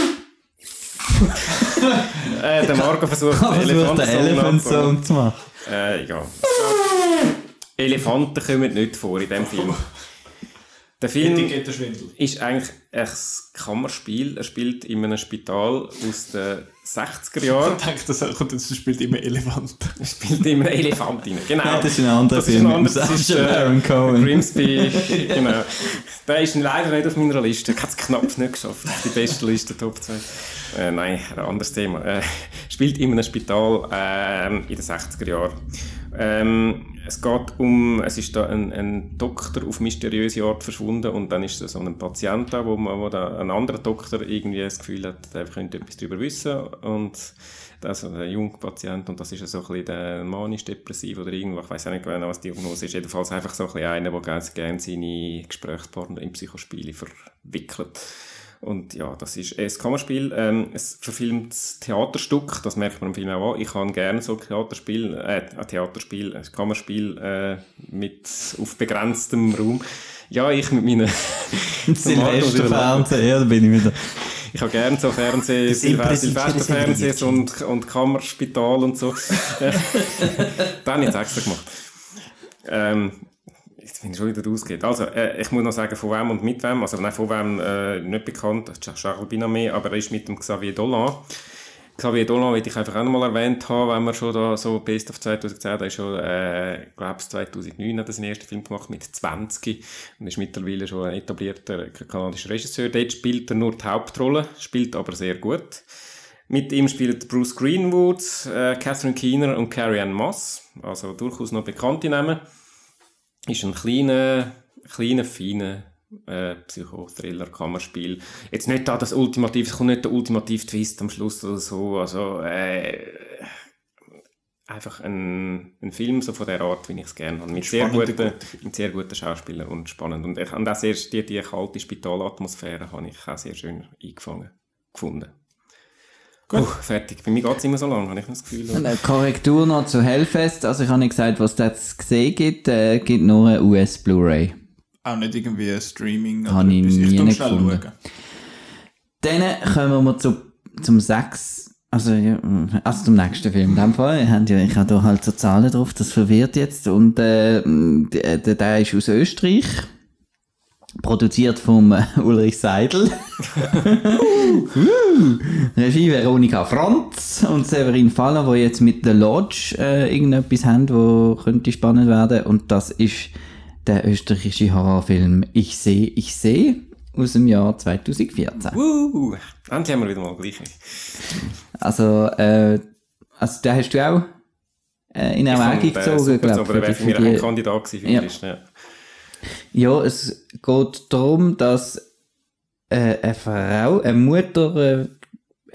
äh, der Marco versucht, den Elephant Song zu machen. Äh, ja. Elefanten kommen nicht vor in diesem Film. Der Film ist eigentlich ein Kammerspiel. Er spielt in einem Spital aus den 60er Jahren. Ich denke, das kommt jetzt, spielt immer Elefant. Spielt immer einen Elefant rein. Genau. Ja, das ist ein anderer Das ist Film ein anderer- das ist, äh, Baron Cohen. Grimsby, genau. Der ist leider nicht auf meiner Liste. Ich habe es knapp nicht geschafft. Die beste Liste, Top 2. Äh, nein, ein anderes Thema. Äh, spielt in einem Spital ähm, in den 60er Jahren. Ähm, es geht um, es ist da ein, ein Doktor auf mysteriöse Art verschwunden und dann ist da so ein Patient da, wo, man, wo da ein anderer Doktor irgendwie das Gefühl hat, der könnte etwas darüber wissen und das ist ein junger Patient und das ist so ein bisschen der manisch-depressiv oder irgendwo, ich weiß auch nicht genau, was die Diagnose ist, jedenfalls einfach so ein bisschen einer, der ganz gerne seine Gesprächspartner in Psychospiele verwickelt. Und ja, das ist ein Kammerspiel, ähm, es verfilmt das Theaterstück, das merkt man im Film auch an. Ich kann gerne so Theaterspiel, äh, ein Theaterspiel, ein Kammerspiel äh, mit auf begrenztem Raum. Ja, ich mit meinen Silvesterfernsehen, ja, da bin ich wieder. ich habe gerne so Fernseh, Das Silve impräsentiert Silvesterfernsehs und, und Kammerspital und so. Äh, da habe ich jetzt extra gemacht. Ähm, jetzt bin ich schon wieder rausgeht. Also, äh, ich muss noch sagen, von wem und mit wem. Also, nein, von wem äh, nicht bekannt, Charles Binamé, aber er ist mit dem Xavier Dolan. Xavier Dolan will ich einfach auch noch mal erwähnt haben, wenn wir schon da so Best of 2010, da ist schon, äh, glaube 2009 hat er seinen ersten Film gemacht mit 20 und ist mittlerweile schon ein etablierter kanadischer Regisseur. Dort spielt er nur die Hauptrolle, spielt aber sehr gut. Mit ihm spielt Bruce Greenwood, äh, Catherine Keener und Carrie Ann Moss, also durchaus noch bekannte Namen. Ist ein kleiner, kleiner, feiner äh, Psychothriller-Kammerspiel. Jetzt nicht da das Ultimativ, es kommt nicht der ultimative Twist am Schluss oder so, also äh, einfach ein, ein Film so von der Art, wie ich es gerne habe. Mit sehr, guten, gute mit sehr guten Schauspielern und spannend. Und, ich, und auch sehr, die, die kalte Spitalatmosphäre habe ich auch sehr schön eingefangen gefunden. Gut. Oh, fertig. Bei mir geht es immer so lang, habe ich das Gefühl. Eine Korrektur noch zu Hellfest. Also ich habe nicht gesagt, was es jetzt gesehen gibt. Äh, gibt nur eine US Blu-ray. Auch nicht irgendwie ein Streaming Habe ich etwas. nie tu nicht schnell gefunden. schauen. Dann kommen wir zu, zum Sex. Also, ja, also zum nächsten Film. In dem Fall. Ich habe ja, ich habe da halt so Zahlen drauf, das verwirrt jetzt. Und äh, der, der, der ist aus Österreich. Produziert vom äh, Ulrich Seidel. Regie Veronika Franz und Severin Faller, die jetzt mit The Lodge äh, irgendetwas haben, wo könnte spannend werden. Und das ist der österreichische Horrorfilm Ich sehe, ich sehe aus dem Jahr 2014. Uh, endlich haben wir wieder mal gleich. Also, äh, also den hast du auch äh, in Erwägung gezogen, glaube Aber er wäre ich. für mich für die- ein Kandidat gewesen für Ja. Liste. Ja. Ja, es geht darum, dass äh, eine Frau, eine Mutter, äh,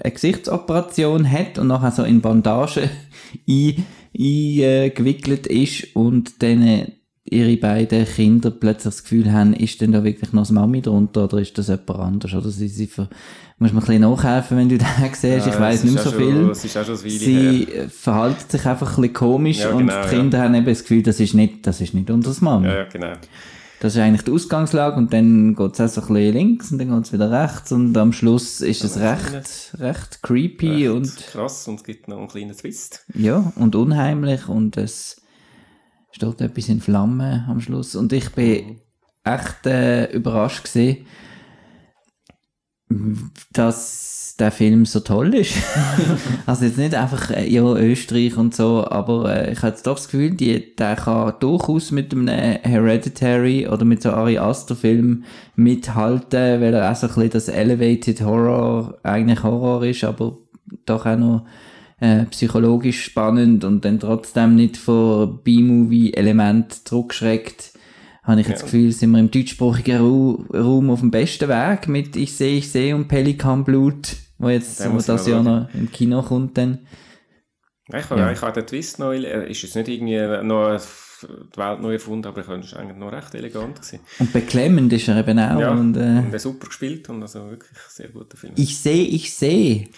eine Gesichtsoperation hat und nachher so in Bandagen ein- eingewickelt ist und dann äh, ihre beiden Kinder plötzlich das Gefühl haben, ist denn da wirklich noch das Mami drunter oder ist das jemand anders? Oder sie, sie ver muss man ein bisschen nachhelfen, wenn du den siehst. ich Ja, weiß es nicht mehr so schon- viel. Sie her. äh, verhalten sich einfach ein bisschen komisch Ja, und genau, die Kinder haben eben das Gefühl, das ist nicht, das ist nicht unser Mami. Ja, ja, genau. Das ist eigentlich die Ausgangslage und dann geht es auch so ein bisschen links und dann geht es wieder rechts und am Schluss ist es recht, recht creepy Echt und krass und es gibt noch einen kleinen Twist. ja, und unheimlich und es steht etwas in Flammen am Schluss und ich bin echt äh, überrascht gesehen, dass der Film so toll ist. also jetzt nicht einfach, äh, ja, Österreich und so, aber äh, ich habe jetzt doch das Gefühl, die, der kann durchaus mit einem Hereditary oder mit so Ari Aster Film mithalten, weil er auch so ein bisschen das Elevated Horror eigentlich Horror ist, aber doch auch noch äh, psychologisch spannend und dann trotzdem nicht von B-Movie-Element zurückschreckt. Habe ich jetzt das Gefühl, sind wir im deutschsprachigen Ra Raum auf dem besten Weg mit Ich sehe, ich sehe und Pelikanblut, wo jetzt wo das Jahr noch im Kino kommt dann. Ich, ja. ich habe den Twist noch, ist jetzt nicht irgendwie noch die Welt neu erfunden, aber ich fand es eigentlich noch recht elegant gewesen. Und beklemmend ist er eben auch. Ja, und, äh, und er super gespielt und also wirklich sehr guter Film. Ich sehe, ich sehe.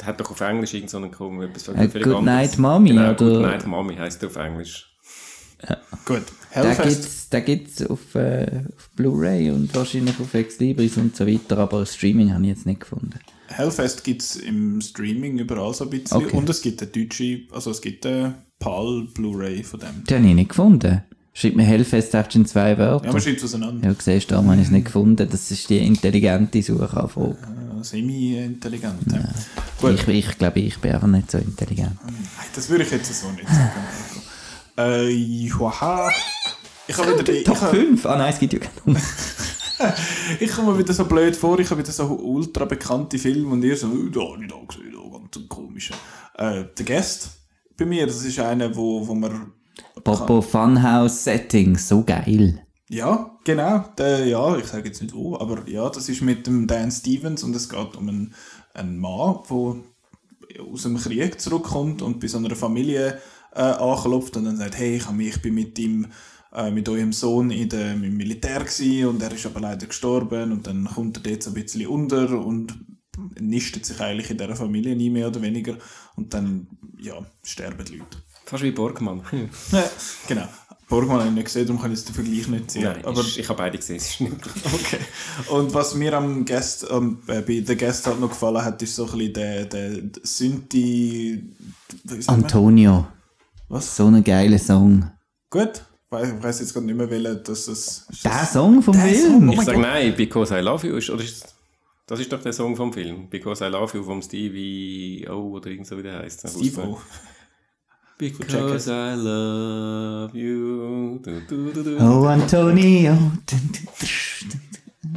Der hat doch auf Englisch irgendeinen so kommen, etwas uh, Good Night Mommy, genau, oder? Good Night Mommy heisst er auf Englisch. Ja. Gut. Da gibt es auf, äh, auf Blu-ray und wahrscheinlich auf Ex-Libris und so weiter, aber Streaming habe ich jetzt nicht gefunden. Hellfest gibt es im Streaming überall so ein bisschen. Okay. Und es gibt eine deutsche, also es gibt eine PAL Blu-ray von dem. Den habe ich nicht gefunden. Schreibt mir Hellfest einfach in zwei Wörter. Ja, man schreibt es auseinander. Ja, siehst du, da habe ich es nicht gefunden. Das ist die intelligente Suchanfrage. Äh, Semi-intelligent. Ja. Gut. Ich, ich glaube, ich bin einfach nicht so intelligent. Das würde ich jetzt so nicht sagen. Äh. Ich habe wieder die. Top 5? Ah nein, es gibt ja keinen. ich komme mir wieder so blöd vor, ich habe wieder so ultra bekannte Filme und ihr so, oh, da habe ich da gesehen, da ganz ein komischer. Äh, der Guest bei mir, das ist einer, wo, wo man. Popo Funhouse Setting, so geil. Ja, genau. Der, ja, ich sage jetzt nicht wo, aber ja, das ist mit dem Dan Stevens und es geht um einen, einen Mann, der aus dem Krieg zurückkommt und bei so einer Familie äh, anklopft und dann sagt, hey, ich, mich, ich bin mit ihm, äh, mit eurem Sohn in der, im Militär gewesen und er ist aber leider gestorben und dann kommt er dort so ein bisschen unter und nistet sich eigentlich in dieser Familie nie mehr oder weniger und dann, ja, sterben die Leute. Fast wie Borgmann. Ja, genau. Borgmann habe ich nicht gesehen, darum kann ich jetzt den Vergleich nicht sehen. Nein, aber ist, ich habe beide gesehen, es ist nicht Okay. Und was mir am Guest, ähm, bei The Guest halt noch gefallen hat, ist so ein bisschen der, der Synthi... Antonio. Was? So ein geiler Song. Gut. Ich weiß jetzt gerade nicht mehr, welcher das ist. Der Song vom Der Film? Song, oh Ich sage nein, Because I Love You ist, oder ist das ist doch der Song vom Film. Because I Love You vom Stevie O oder irgend so wie der heißt. Steve-O. Because I love you. Du, du, du, du. Oh, Antonio.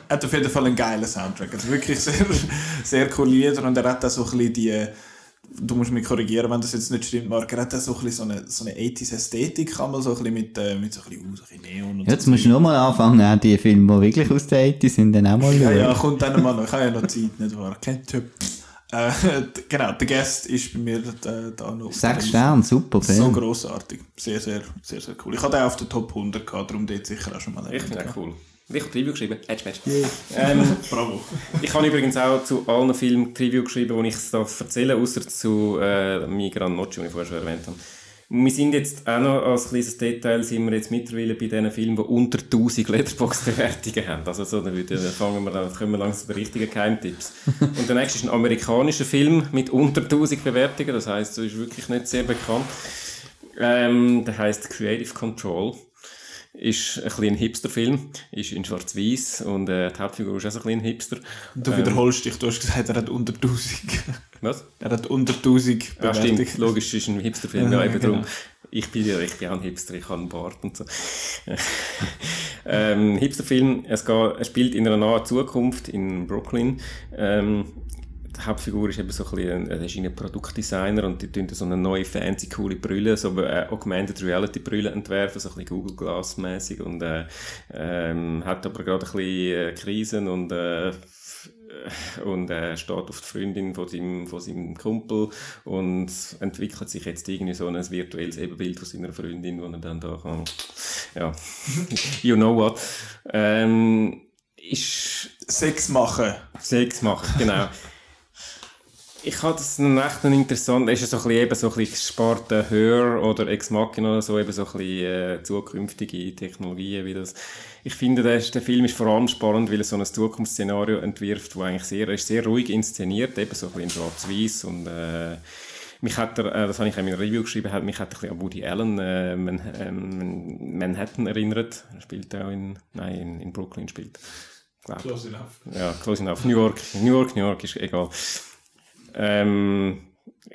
Er hat auf jeden Fall einen geilen Soundtrack. Also wirklich sehr, sehr coole Lieder und er hat auch so ein bisschen die... Du musst mich korrigieren, wenn das jetzt nicht stimmt, Marc. Er hat auch so ein bisschen so eine, so eine 80s-Ästhetik, kann man so ein bisschen mit, äh, mit so ein bisschen, uh, so ein bisschen Neon und Jetzt so. musst du nochmal anfangen, auch die Filme, die wirklich aus der 80 sind, dann auch mal Ja, ja, kommt dann mal noch. Ich habe ja noch Zeit, nicht wahr? Kein Typ. Äh, genau, der Guest ist bei mir da, da noch. Sechs. Sterne, super So Film. grossartig. Sehr, sehr, sehr, sehr cool. Ich hatte den auf der Top 100 gehabt, darum dort sicher auch schon mal Ich finde auch cool. Ich habe Trivia geschrieben. Edge Match. Ähm, Bravo. ich habe übrigens auch zu allen Filmen Trivia geschrieben, die ich es darf erzählen außer zu äh, Migran Noche, die ich vorher schon erwähnt habe. Wir sind jetzt auch noch als kleines Detail sind wir jetzt mittlerweile bei diesen Filmen, die unter 1000 Letterboxd-Bewertungen haben. Also so, dann, würde, dann fangen wir dann kommen wir langsam zu den richtigen Geheimtipps. Und der nächste ist ein amerikanischer Film mit unter 1000 Bewertungen, das heisst, er ist wirklich nicht sehr bekannt. Ähm, der heißt Creative Control. Ist ein bisschen ein Hipster-Film, ist in schwarz-weiß und äh, die Hauptfigur ist auch so ein bisschen ein Hipster. Du wiederholst dich, du hast gesagt, er hat unter 1000. Was? Er hat unter 1000 Ja, stimmt, logisch, ist ein Hipster-Film, ja, Ja, eben genau. drum. Ich bin ja, ich bin auch ein Hipster, ich habe einen Bart und so. ähm, Hipster-Film, es geht, er spielt in einer nahen Zukunft in Brooklyn. Ähm, die Hauptfigur ist eben so ein bisschen, er ist ein Produktdesigner und die tun so eine neue fancy coole Brille, so eine Augmented Reality Brille entwerfen, so ein bisschen Google Glass mäßig und äh, ähm, hat aber gerade ein bisschen äh, Krisen und äh, und er steht auf die Freundin von seinem, von seinem Kumpel und entwickelt sich jetzt irgendwie so ein virtuelles Ebenbild von seiner Freundin, wo er dann da kann, ja, you know what, ähm, ist Sex machen. Sex machen, genau. Ich habe das echt noch interessant, ist ja so ein bisschen, eben so ein bisschen Sparte Hör oder Ex Machina oder so, eben so ein bisschen äh, zukünftige Technologien, wie das. Ich finde, der, der Film ist vor allem spannend, weil er so ein Zukunftsszenario entwirft, wo eigentlich sehr, ist sehr ruhig inszeniert, eben so ein bisschen in schwarz-weiß und äh, mich hat er, äh, das habe ich in meiner Review geschrieben, hat mich hat ein bisschen an Woody Allen äh, Man, ähm, Manhattan erinnert. Er spielt auch in, nein, in, in Brooklyn spielt. Glaub. Close enough. Ja, close enough. New York, New York, New York ist egal. Ähm,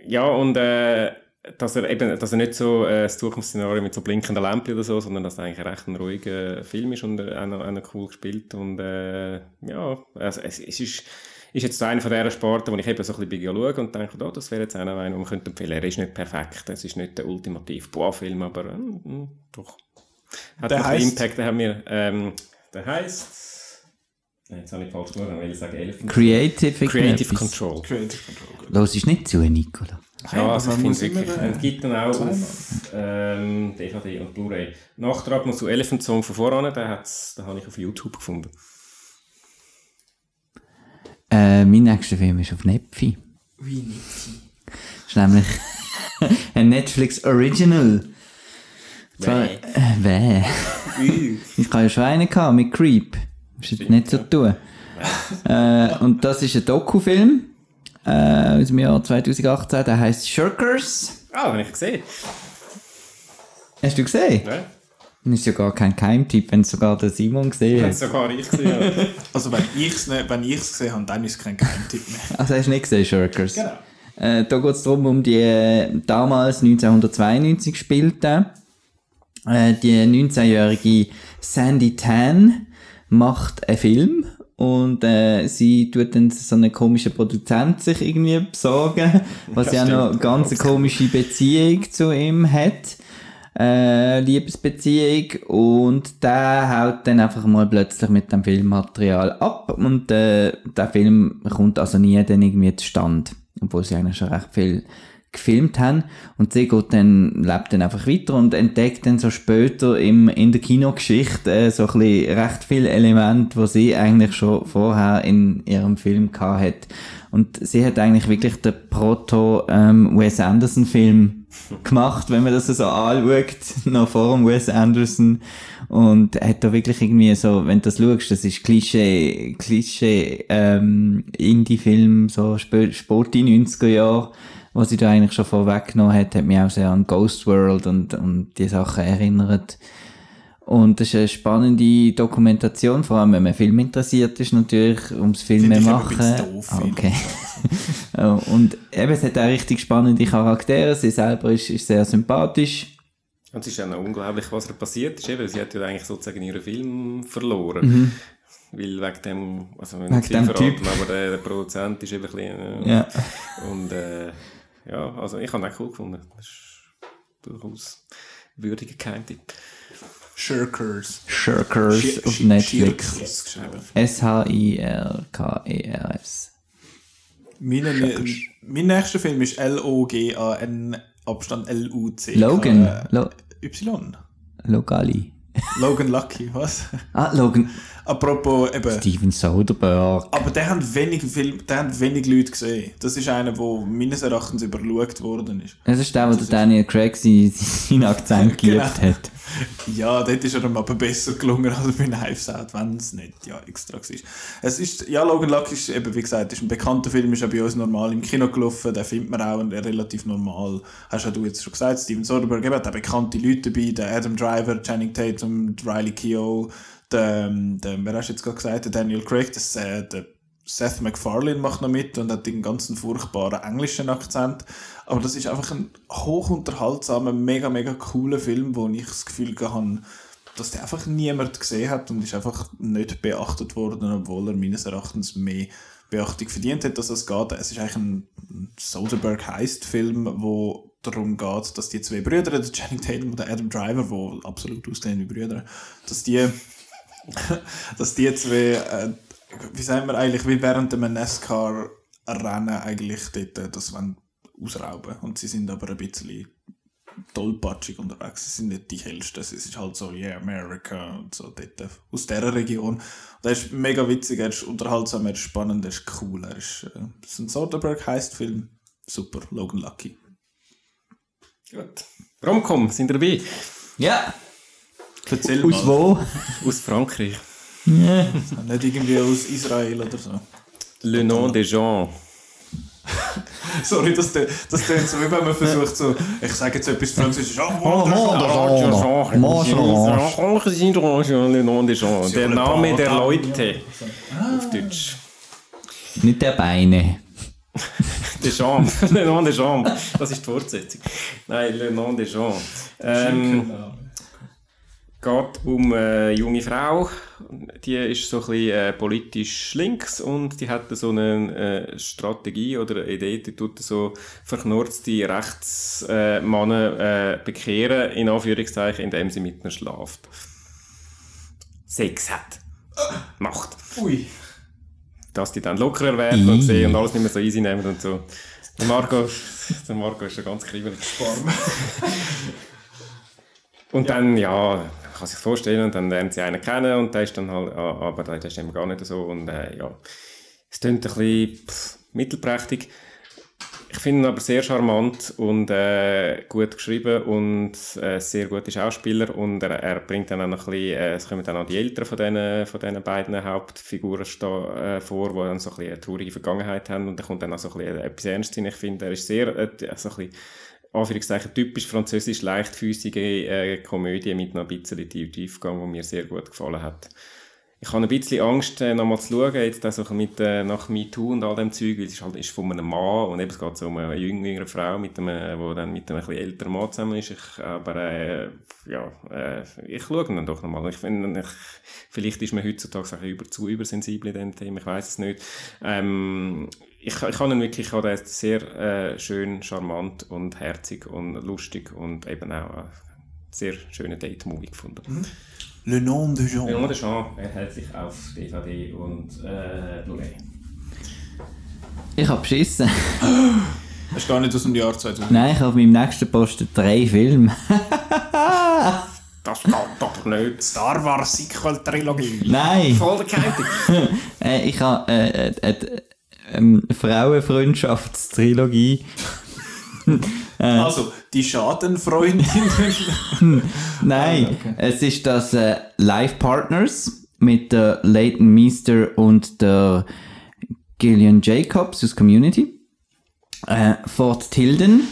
ja, und äh, dass er eben, dass er nicht so äh, das Zukunftsszenario mit so blinkenden Lampen oder so, sondern dass er eigentlich recht ein ruhiger Film ist und äh, einer, einer cool gespielt und äh, ja, also es, es ist ist jetzt einer von diesen Sporten, wo ich eben so ein bisschen schaue und denke, oh, das wäre jetzt einer, den man könnte empfehlen. Er ist nicht perfekt, es ist nicht der ultimative Boah-Film, aber äh, mh, doch. Hat Der heisst? Impact, den haben wir, ähm, der heisst, Nein, jetzt habe ich falsch gemacht, weil ich sage Elephant. Creative Creative. Control. Creative Control. Los ist nicht zu, Nicola. Ja, also ich finde wirklich, es gibt dann auch auf ähm, DVD und Blu-ray. Nachtrag noch zu Elephant Song von voran, den, hat's, den habe ich auf YouTube gefunden. Äh, mein nächster Film ist auf Netflix. Wie nicht? ist nämlich ein Netflix Original. Zwar, äh, weh. ich habe ja schon einen gehabt mit Creep. Ist jetzt nicht so tun. äh, und das ist ein Dokufilm äh, aus dem Jahr 2018. Der heißt Shirkers. Ah, den habe ich gesehen. Hast du gesehen? Ja, Das ist ja gar kein Geheimtipp, wenn es sogar der Simon gesehen hat sogar ich gesehen. Also wenn ich es wenn ich's gesehen habe, dann ist es kein Geheimtipp mehr. Also hast du nicht gesehen, Shirkers? Genau. Äh, da geht es darum, um die äh, damals 1992 spielte. Äh, die 19-jährige Sandy Tan macht einen Film und äh, sie tut dann so einen komischen Produzent sich irgendwie besorgen, was ja noch eine ganz komische Beziehung zu ihm hat. Äh, Liebesbeziehung. Und der haut dann einfach mal plötzlich mit dem Filmmaterial ab. Und äh, der Film kommt also nie dann irgendwie zustande, obwohl sie eigentlich schon recht viel gefilmt haben und sie geht dann, lebt dann einfach weiter und entdeckt dann so später im, in der Kinogeschichte äh, so ein bisschen recht viele Elemente, die sie eigentlich schon vorher in ihrem Film gehabt hat. Und sie hat eigentlich wirklich den Proto ähm, Wes Anderson Film gemacht, wenn man das so anschaut, noch vor dem Wes Anderson. Und hat da wirklich irgendwie so, wenn du das schaust, das ist Klischee, Klischee, ähm, Indie-Film, so die 90er Jahre, was sie da eigentlich schon vorweggenommen hat, hat mich auch sehr an Ghost World und, und die Sachen erinnert. Und das ist eine spannende Dokumentation, vor allem wenn man Film interessiert ist natürlich, ums Filme machen. doof, okay. Ja, und eben, es hat auch richtig spannende Charaktere, sie selber ist, ist sehr sympathisch. Und es ist auch unglaublich, was ihr passiert ist. Eben, sie hat ja eigentlich sozusagen ihren Film verloren. Weil wegen dem, also wenn Mhm. Wegen ich dem verraten, Typ. aber der, der Produzent ist eben ein bisschen, äh, Ja. Und äh, ja, also ich habe ihn auch cool gefunden. Das ist durchaus würdiger Geheimtipp. Shirkers. Shirkers Shir- auf Netflix. Shirkers geschrieben. S-H-I-R-K-E-R-S. Meine, mein nächster Film ist L-O-G-A-N, Abstand L-U-C. Logan. Lo Y. Logali. Logan Lucky, was? Ah, Logan. Apropos eben. Steven Soderbergh. Aber der hat wenig Film, der hat wenig Leute gesehen. Das ist einer, der meines Erachtens überschaut worden ist. Das ist der, wo der Daniel Craig sein- seinen Akzent geliebt Genau. hat. Ja, dort ist er ihm aber besser gelungen als bei Knives Out, wenn es nicht ja, extra war. Es ist, ja, Logan Lucky ist eben, wie gesagt, ist ein bekannter Film, ist auch bei uns normal im Kino gelaufen, den findet man auch relativ normal. Hast ja du jetzt schon gesagt, Steven Soderbergh, eben, hat auch bekannte Leute dabei, der Adam Driver, Channing Tatum, Riley Keough, der, ähm, der, wer hast du jetzt gerade gesagt, der Daniel Craig, das, äh, der Seth MacFarlane macht noch mit und hat den ganzen furchtbaren englischen Akzent. Aber das ist einfach ein hochunterhaltsamer, mega, mega cooler Film, wo ich das Gefühl habe, dass der einfach niemand gesehen hat und ist einfach nicht beachtet worden, obwohl er meines Erachtens mehr Beachtung verdient hat, dass es geht. Es ist eigentlich ein Soderbergh heist Film, wo darum geht, dass die zwei Brüder, der Channing Tatum und der Adam Driver, wo absolut aussehen wie Brüder, dass die dass die zwei, äh, wie sagen wir eigentlich, wie während einem NASCAR-Rennen eigentlich dort äh, das wollen ausrauben. Und sie sind aber ein bisschen tollpatschig unterwegs. Sie sind nicht die hellsten. Es ist halt so, yeah, America und so dort äh, aus dieser Region. Und er ist mega witzig, er ist unterhaltsam, er ist spannend, er ist cool. Er ist, äh, das ist ein Soderbergh heist Film. Super, Logan Lucky. Gut. Romcom, sind ihr dabei? Ja. Erzähl Aus mal. wo? Aus Frankreich. Nicht irgendwie aus Israel oder so. Le nom des gens. Sorry, das, tö- das tönt so, wie wenn man versucht, so, ich sage jetzt etwas Französisch. Le nom des gens. Der Name der Leute. Auf Deutsch. Nicht der Beine. des Champs. Le Nom des Champs. Das ist die Fortsetzung. Nein, Le Nom des Champs. Ähm, geht um eine junge Frau. Die ist so ein bisschen äh, politisch links und die hat so eine äh, Strategie oder eine Idee, die tut so verknurzte Rechtsmänner äh, bekehren, in Anführungszeichen, indem sie mit ihnen schlaft. Sex hat. Macht. Ui. Dass die dann lockerer werden und sehen und alles nicht mehr so easy nehmen und so. Der Marco, der Marco ist ja ganz kribbelig. Und dann, ja, kann sich vorstellen, und dann lernt sie einen kennen und der ist dann halt, ah, aber der ist eben gar nicht so und äh, ja, es klingt ein bisschen pff, mittelprächtig. Ich finde ihn aber sehr charmant und äh, gut geschrieben und äh, sehr gute Schauspieler und er, er bringt dann auch noch ein bisschen, äh, es kommen dann auch die Eltern von diesen, von beiden Hauptfiguren sta- äh, vor, die dann so ein bisschen eine traurige Vergangenheit haben und da kommt dann auch so ein bisschen etwas Ernstes hin. Ich finde, er ist sehr, äh, so ein bisschen Anführungszeichen typisch französisch leichtfüßige äh, Komödie mit noch ein bisschen Tief- Tiefgang, die mir sehr gut gefallen hat. Ich habe ein bisschen Angst, äh, nochmal zu schauen, jetzt also mit, äh, nach MeToo und all dem Zeug, weil es ist halt ist von einem Mann und eben es geht so um eine jüngere Frau, mit einem, wo dann mit einem ein bisschen älteren Mann zusammen ist. Ich, aber äh, ja, äh, ich schaue dann doch nochmal. Ich finde, ich, vielleicht ist man heutzutage über, zu übersensibel in diesem Thema, ich weiß es nicht. Ähm, ich, ich habe ihn wirklich, ich habe sehr äh, schön, charmant und herzig und lustig und eben auch ein sehr schöner Date-Movie gefunden. Le Nom de Jean. Leon de Champ erhält sich auf DVD und äh, Blu-ray. Ich hab beschissen. Das ist gar nicht aus dem Jahr 2000. Nein, ich habe meinem nächsten Posten drei Filme. Das geht doch nicht. Star Wars Sequel-Trilogie. Nein! Voll der. Äh, ich habe äh, äh, äh, ähm, Frauenfreundschaftstrilogie. Also, die Schadenfreundin. Nein, es ist das äh, Life Partners mit der Leighton Meester und der Gillian Jacobs aus Community. Äh, Fort Tilden.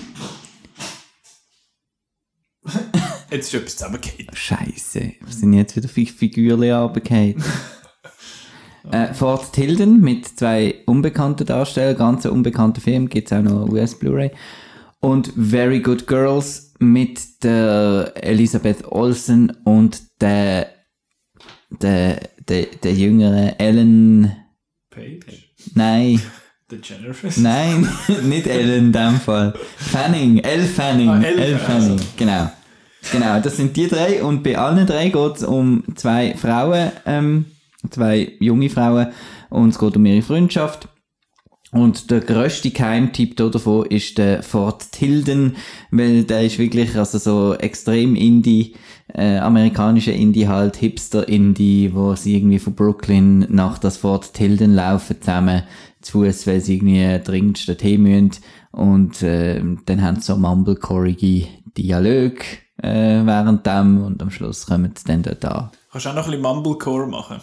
Jetzt ist etwas zusammengefallen. Scheiße, was sind jetzt wieder Fi- Figürchen runtergefallen? äh, Fort Tilden mit zwei unbekannten Darstellern, ganz unbekannter Film, gibt es auch noch US Blu-ray. Und Very Good Girls mit der Elisabeth Olsen und der, der, der, der jüngeren Ellen. Page. Nein, The Jennifer. nein, nicht Ellen in dem Fall. Fanning, Elle Fanning. Ah, Elle Elle Fanning. Fanning, genau. Genau, das sind die drei und bei allen drei geht es um zwei Frauen, ähm, zwei junge Frauen und es geht um ihre Freundschaft. Und der grösste Geheimtipp da davon ist der Fort Tilden, weil der ist wirklich also so extrem Indie, äh, amerikanischer Indie halt, Hipster Indie, wo sie irgendwie von Brooklyn nach das Fort Tilden laufen zusammen zu Fuß, weil sie irgendwie dringend Tee müssen. Und äh, dann haben sie so mumblecoreige Dialoge äh, während dem und am Schluss kommen sie dann dort an. Kannst du auch noch ein bisschen Mumblecore machen?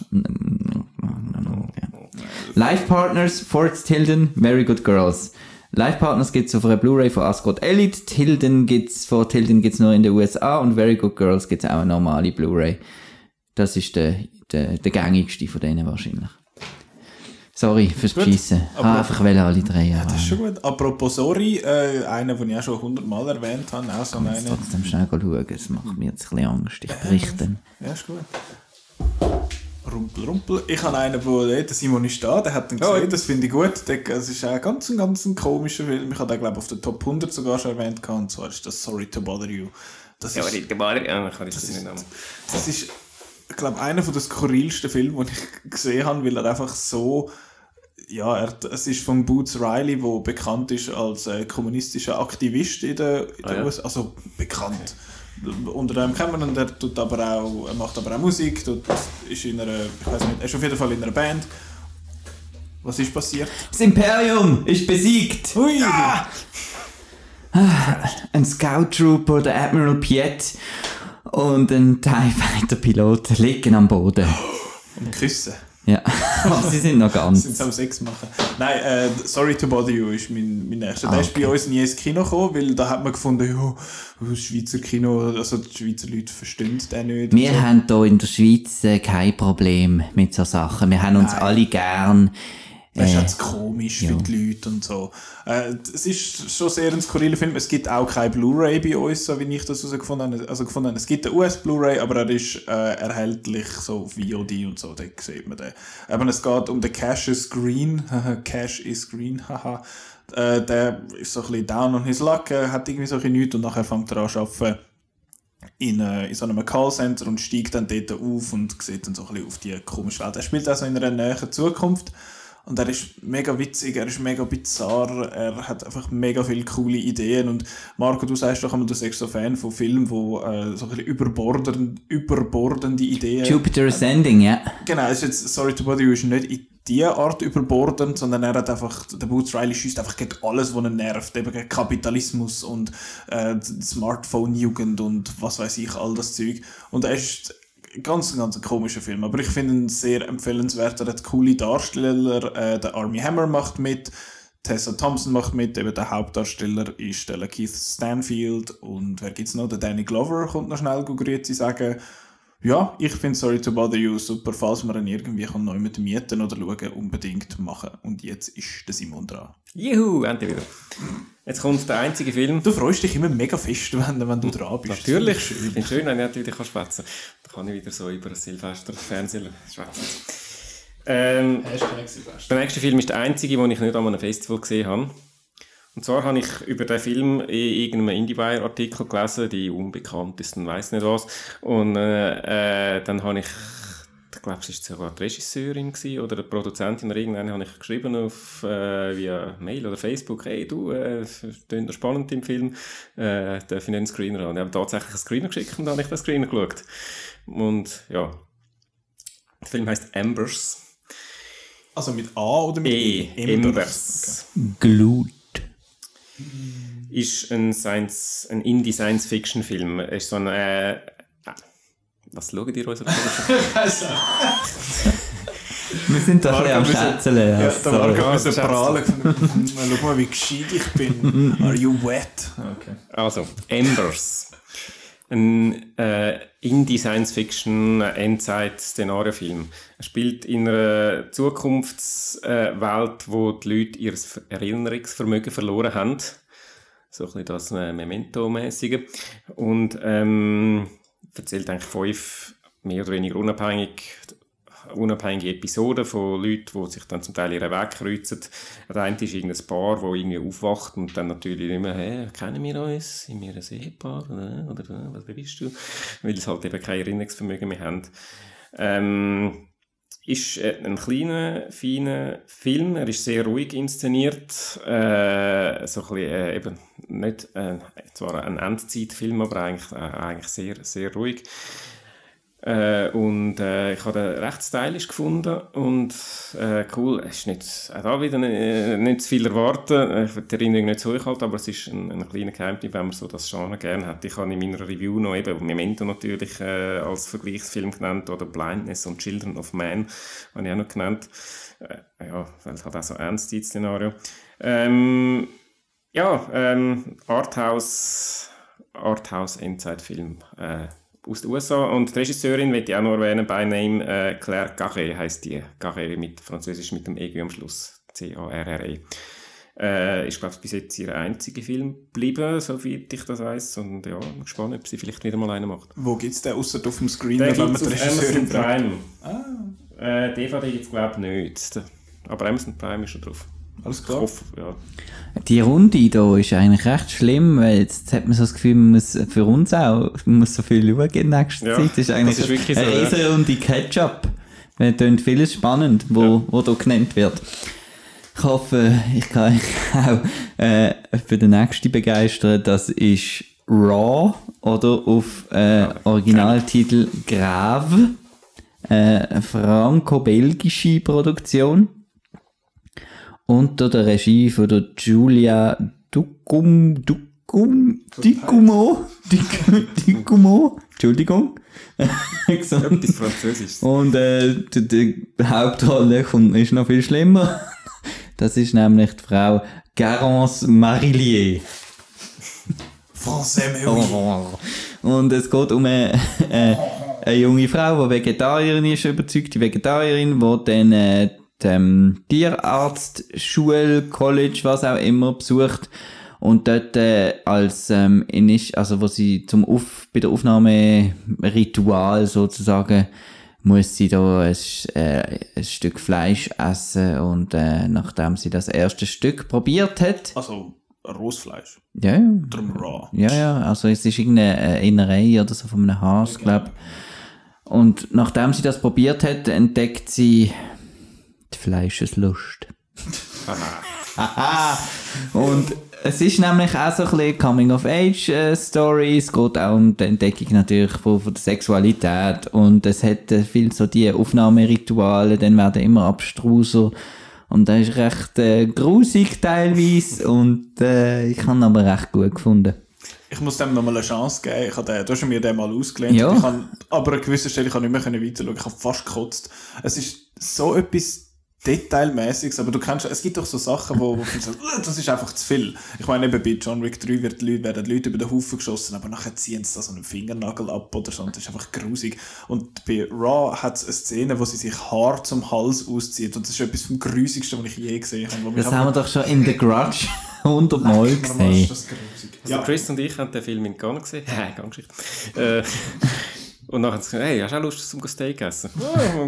Life Partners, Fort Tilden, Very Good Girls. Life Partners gibt's auf einer Blu-ray von Ascot Elite, Tilden gibt's, Fort Tilden gibt's nur in den USA und Very Good Girls gibt's auch eine normale Blu-ray. Das ist der, der, der gängigste von denen wahrscheinlich. Sorry fürs aber- habe einfach wollen alle drei Das ist schon gut. Apropos Sorry, äh, einer, den ich auch schon hundertmal erwähnt habe, auch so einen. trotzdem schnell schauen, das macht mir jetzt ein bisschen Angst. Ich berichte. Ja, ist gut. Rumpel, rumpel. Ich habe einen, wo eh, der Simon ist da, der hat ihn gesehen, das finde ich gut. Der, es ist auch ein ganz, ein ganz ein komischer Film. Ich habe den, glaube ich, auf der Top 100 sogar schon erwähnt, gehabt, und zwar ist das Sorry to Bother You. Das Ja, ist, Bar, ja, ich kann das nicht nehmen. das ist ich glaube, einer von der skurrilsten Filme, die ich gesehen habe, weil er einfach so ja, er, es ist von Boots Riley, der bekannt ist als äh, kommunistischer Aktivist in der Ah, ja. USA. Also bekannt. Unter dem kennt man ihn, der tut aber auch, er macht aber auch Musik, tut, ist in einer, ich weiß nicht, er ist auf jeden Fall in einer Band. Was ist passiert? Das Imperium ist besiegt! Hui! Ein Scout Trooper, der Admiral Piet und ein TIE Fighter Pilot liegen am Boden. Und küssen. Ja, sie sind noch ganz. Sind am Sex machen. Nein, äh, Sorry to Bother You ist mein, mein nächster. Der ist okay. bei uns nie ins Kino gekommen, weil da hat man gefunden, ja, das Schweizer Kino, also die Schweizer Leute verstehen den nicht. Wir so. haben hier in der Schweiz äh, kein Problem mit so Sachen. Wir haben uns alle gern. Das ist jetzt komisch ja. für die Leute und so. Äh, es ist schon sehr ein skurriler Film. Es gibt auch kein Blu-ray bei uns, so wie ich das herausgefunden habe. Also gefunden habe. Es gibt einen US-Blu-ray, aber er ist äh, erhältlich so auf VOD und so. Da sieht man den. Aber es geht um den Cash is Green. Cash is Green. Haha. Äh, der ist so ein bisschen down on his luck, äh, hat irgendwie so ein bisschen nichts und nachher fängt er an zu arbeiten in, äh, in so einem Callcenter und steigt dann dort auf und sieht dann so ein bisschen auf die komische Welt. Er spielt also in einer näheren Zukunft und er ist mega witzig, er ist mega bizarr, er hat einfach mega viele coole Ideen und Marco, du sagst doch immer, du bist so Fan von Filmen, wo äh, so ein bisschen überbordend, überbordende Ideen... Jupiter Ascending, ja. Genau, es ist jetzt, Sorry to Bother You ist nicht in diese Art überbordend, sondern er hat einfach, der Boots Riley schießt einfach gegen alles, was ihn nervt, eben gegen Kapitalismus und äh, Smartphone-Jugend und was weiß ich, all das Zeug. Und er ist ganz, ganz ein komischer Film, aber ich finde ihn sehr empfehlenswert, er hat coole Darsteller, äh, der Army Hammer macht mit, Tessa Thompson macht mit, eben der Hauptdarsteller ist der Keith Stanfield und wer gibt's noch? Der Danny Glover kommt noch schnell grüezi sagen. Ja, ich finde Sorry to Bother You super, falls man ihn irgendwie kann neu mit mieten oder schauen, unbedingt machen. Und jetzt ist der Simon dran. Juhu, endlich wieder. Jetzt kommt der einzige Film. Du freust dich immer mega fest, wenn, wenn du dran bist. Natürlich. Ich finde es schön, wenn ich natürlich kann schwätzen kann. Da kann ich wieder so über Silvester Fernsehen schwätzen. Ähm, der nächste Film ist der einzige, den ich nicht an einem Festival gesehen habe. Und zwar habe ich über den Film in irgendeinem IndieWire-Artikel gelesen, die unbekanntesten, weiß nicht was. Und äh, äh, dann habe ich, ich glaube, es war sogar die Regisseurin gewesen, oder die Produzentin oder irgendeine, habe ich geschrieben auf äh, via Mail oder Facebook, hey du, äh, klingt spannend im Film, äh, darf ich nicht einen Screener haben? Ich habe tatsächlich einen Screener geschickt und dann habe ich den Screener geschaut. Und ja, der Film heißt Embers. Also mit A oder mit E. E? Embers. Glut. Ist ein, Science, ein Indie-Science-Fiction-Film. Es Ist so ein, äh, was schaut ihr uns an? Wir sind doch ein bisschen am Schätzeln. Ja, Ja, da so Schätze. prahlen. Schau mal, wie gescheit ich bin. Are you wet? Okay. Also, Embers. Ein äh, Indie-Science-Fiction-Endzeit-Szenario-Film. Er spielt in einer Zukunftswelt, äh, wo die Leute ihr Erinnerungsvermögen verloren haben. So ein bisschen das äh, Memento-mäßige. Und ähm, erzählt eigentlich fünf mehr oder weniger unabhängig unabhängige Episoden von Leuten, die sich dann zum Teil ihren Weg kreuzen. Der eine ist irgendein Paar, das irgendwie aufwacht und dann natürlich immer, hey, kennen wir uns? Sind wir ein Ehepaar? Oder, oder was bist du? Weil sie halt eben kein Erinnerungsvermögen mehr haben. Ähm, ist äh, ein kleiner, feiner Film. Er ist sehr ruhig inszeniert. Äh, so ein bisschen, äh, eben nicht, äh, zwar ein Endzeitfilm, aber eigentlich, äh, eigentlich sehr, sehr ruhig. Äh, und äh, ich habe den recht stylisch gefunden und äh, cool. Es ist nicht, auch da wieder nicht, nicht zu viel erwarten. Ich will die Erinnerung nicht zu hoch aber es ist ein, ein kleiner Geheimtipp, wenn man so das Genre gerne hat. Ich habe in meiner Review noch eben Memento natürlich äh, als Vergleichsfilm genannt oder Blindness und Children of Man habe ich auch noch genannt. Äh, ja, weil es hat auch so ein Ernstzeitszenario. Ähm, ja, ähm, Arthouse, Arthouse Endzeitfilm. Aus den USA. Und die Regisseurin will ich auch noch erwähnen, by name äh, Claire Carré heisst die. Carré mit Französisch mit dem EG am Schluss. C-A-R-R-E. Äh, ist, glaube ich, bis jetzt ihr einziger Film geblieben, soweit ich das weiß. Und ja, bin gespannt, ob sie vielleicht wieder mal einen macht. Wo gibt es den außer auf dem Screen, Den gibt es auf Amazon? Prime. Äh, DVD gibt es, glaube ich, nicht. Aber Amazon Prime ist schon drauf. Alles klar. hoffe, ja. Die Runde hier ist eigentlich recht schlimm, weil jetzt hat man so das Gefühl, man muss für uns auch man muss so viel schauen in nächster Ja, Zeit. Das ist eigentlich das ist wirklich eine so, ja. Ketchup. Es klingt vieles spannend, wo, wo da genannt wird. Ich hoffe, ich kann euch auch äh, für den nächsten begeistern. Das ist Raw oder auf äh, Originaltitel Grave. Äh, franco-belgische Produktion unter der Regie von der Giulia Ducum, Ducum, Dicumo, Dic- Dicumo, Entschuldigung. Etwas Französisches. Und äh, die, die Hauptrolle kommt, ist noch viel schlimmer. Das ist nämlich die Frau Garance Marillier. Français, mais oui. Und es geht um eine, äh, eine junge Frau, die Vegetarierin ist, überzeugte Vegetarierin, die dann äh, ähm, Tierarzt, Schule, College, was auch immer besucht und dort äh, als ähm, init- also wo sie zum Auf bei der Aufnahmeritual sozusagen muss sie da ein, äh, ein Stück Fleisch essen und äh, nachdem sie das erste Stück probiert hat, Also Rostfleisch. ja, ja, Darum raw. ja, ja, also es ist irgendeine äh, Innerei oder so von einem Hase, glaub. Und nachdem sie das probiert hat, entdeckt sie die Fleischeslust. Haha. Und es ist nämlich auch so ein bisschen Coming-of-Age-Story. Es geht auch um die Entdeckung natürlich von, von der Sexualität. Und es hat äh, viel so die Aufnahmerituale, dann werden immer abstruser. Und das ist recht äh, grusig teilweise. Und äh, ich habe ihn aber recht gut gefunden. Ich muss dem nochmal eine Chance geben. Ich habe den, du hast mir den mal ausgelehnt. Ja. Ich kann, aber an gewisser Stelle ich kann nicht mehr können weiterschauen. Ich habe fast gekotzt. Es ist so etwas Detailmäßiges, aber du kennst, es gibt doch so Sachen, wo, wo du sagst, «Ugh, das ist einfach zu viel. Ich meine, eben bei John Wick 3 wird die Leute, werden die Leute über den Haufen geschossen, aber nachher ziehen sie da so einen Fingernagel ab oder so und das ist einfach grusig. Und bei Raw hat es eine Szene, wo sie sich Haar zum Hals auszieht und das ist etwas vom grusigsten, was ich je gesehen habe. Das haben wir doch schon in The Grudge hundertmal Leck mir am Arsch, gesehen. das ist grusig. Also Chris und ich haben den Film in Ghana gesehen. Hä, Ganggeschichte. äh, und nachher haben sie gesagt, hey, hast du auch Lust zum Steak essen?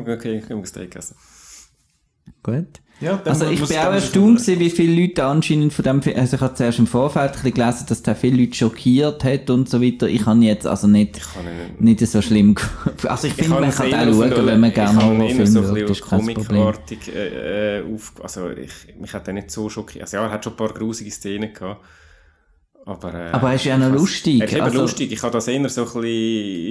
Okay, ich will Steak essen. Gut. Ja, Also ich bin auch erstaunt gewesen, wie viele Leute anscheinend von dem Film, also ich habe zuerst im Vorfeld ein bisschen gelesen, dass der viele Leute schockiert hat und so weiter. Ich habe jetzt also nicht, ihn nicht so schlimm, also ich finde, man kann auch schauen, wenn man ich gerne Horrorfilme so schaut, ist kein comicartig äh, äh, auf, also ich, mich hat er nicht so schockiert, also ja, er hat schon ein paar grusige Szenen gehabt, aber äh, Aber er ist ja noch lustig, Er ist eben also- lustig, ich habe das eher so ein bisschen,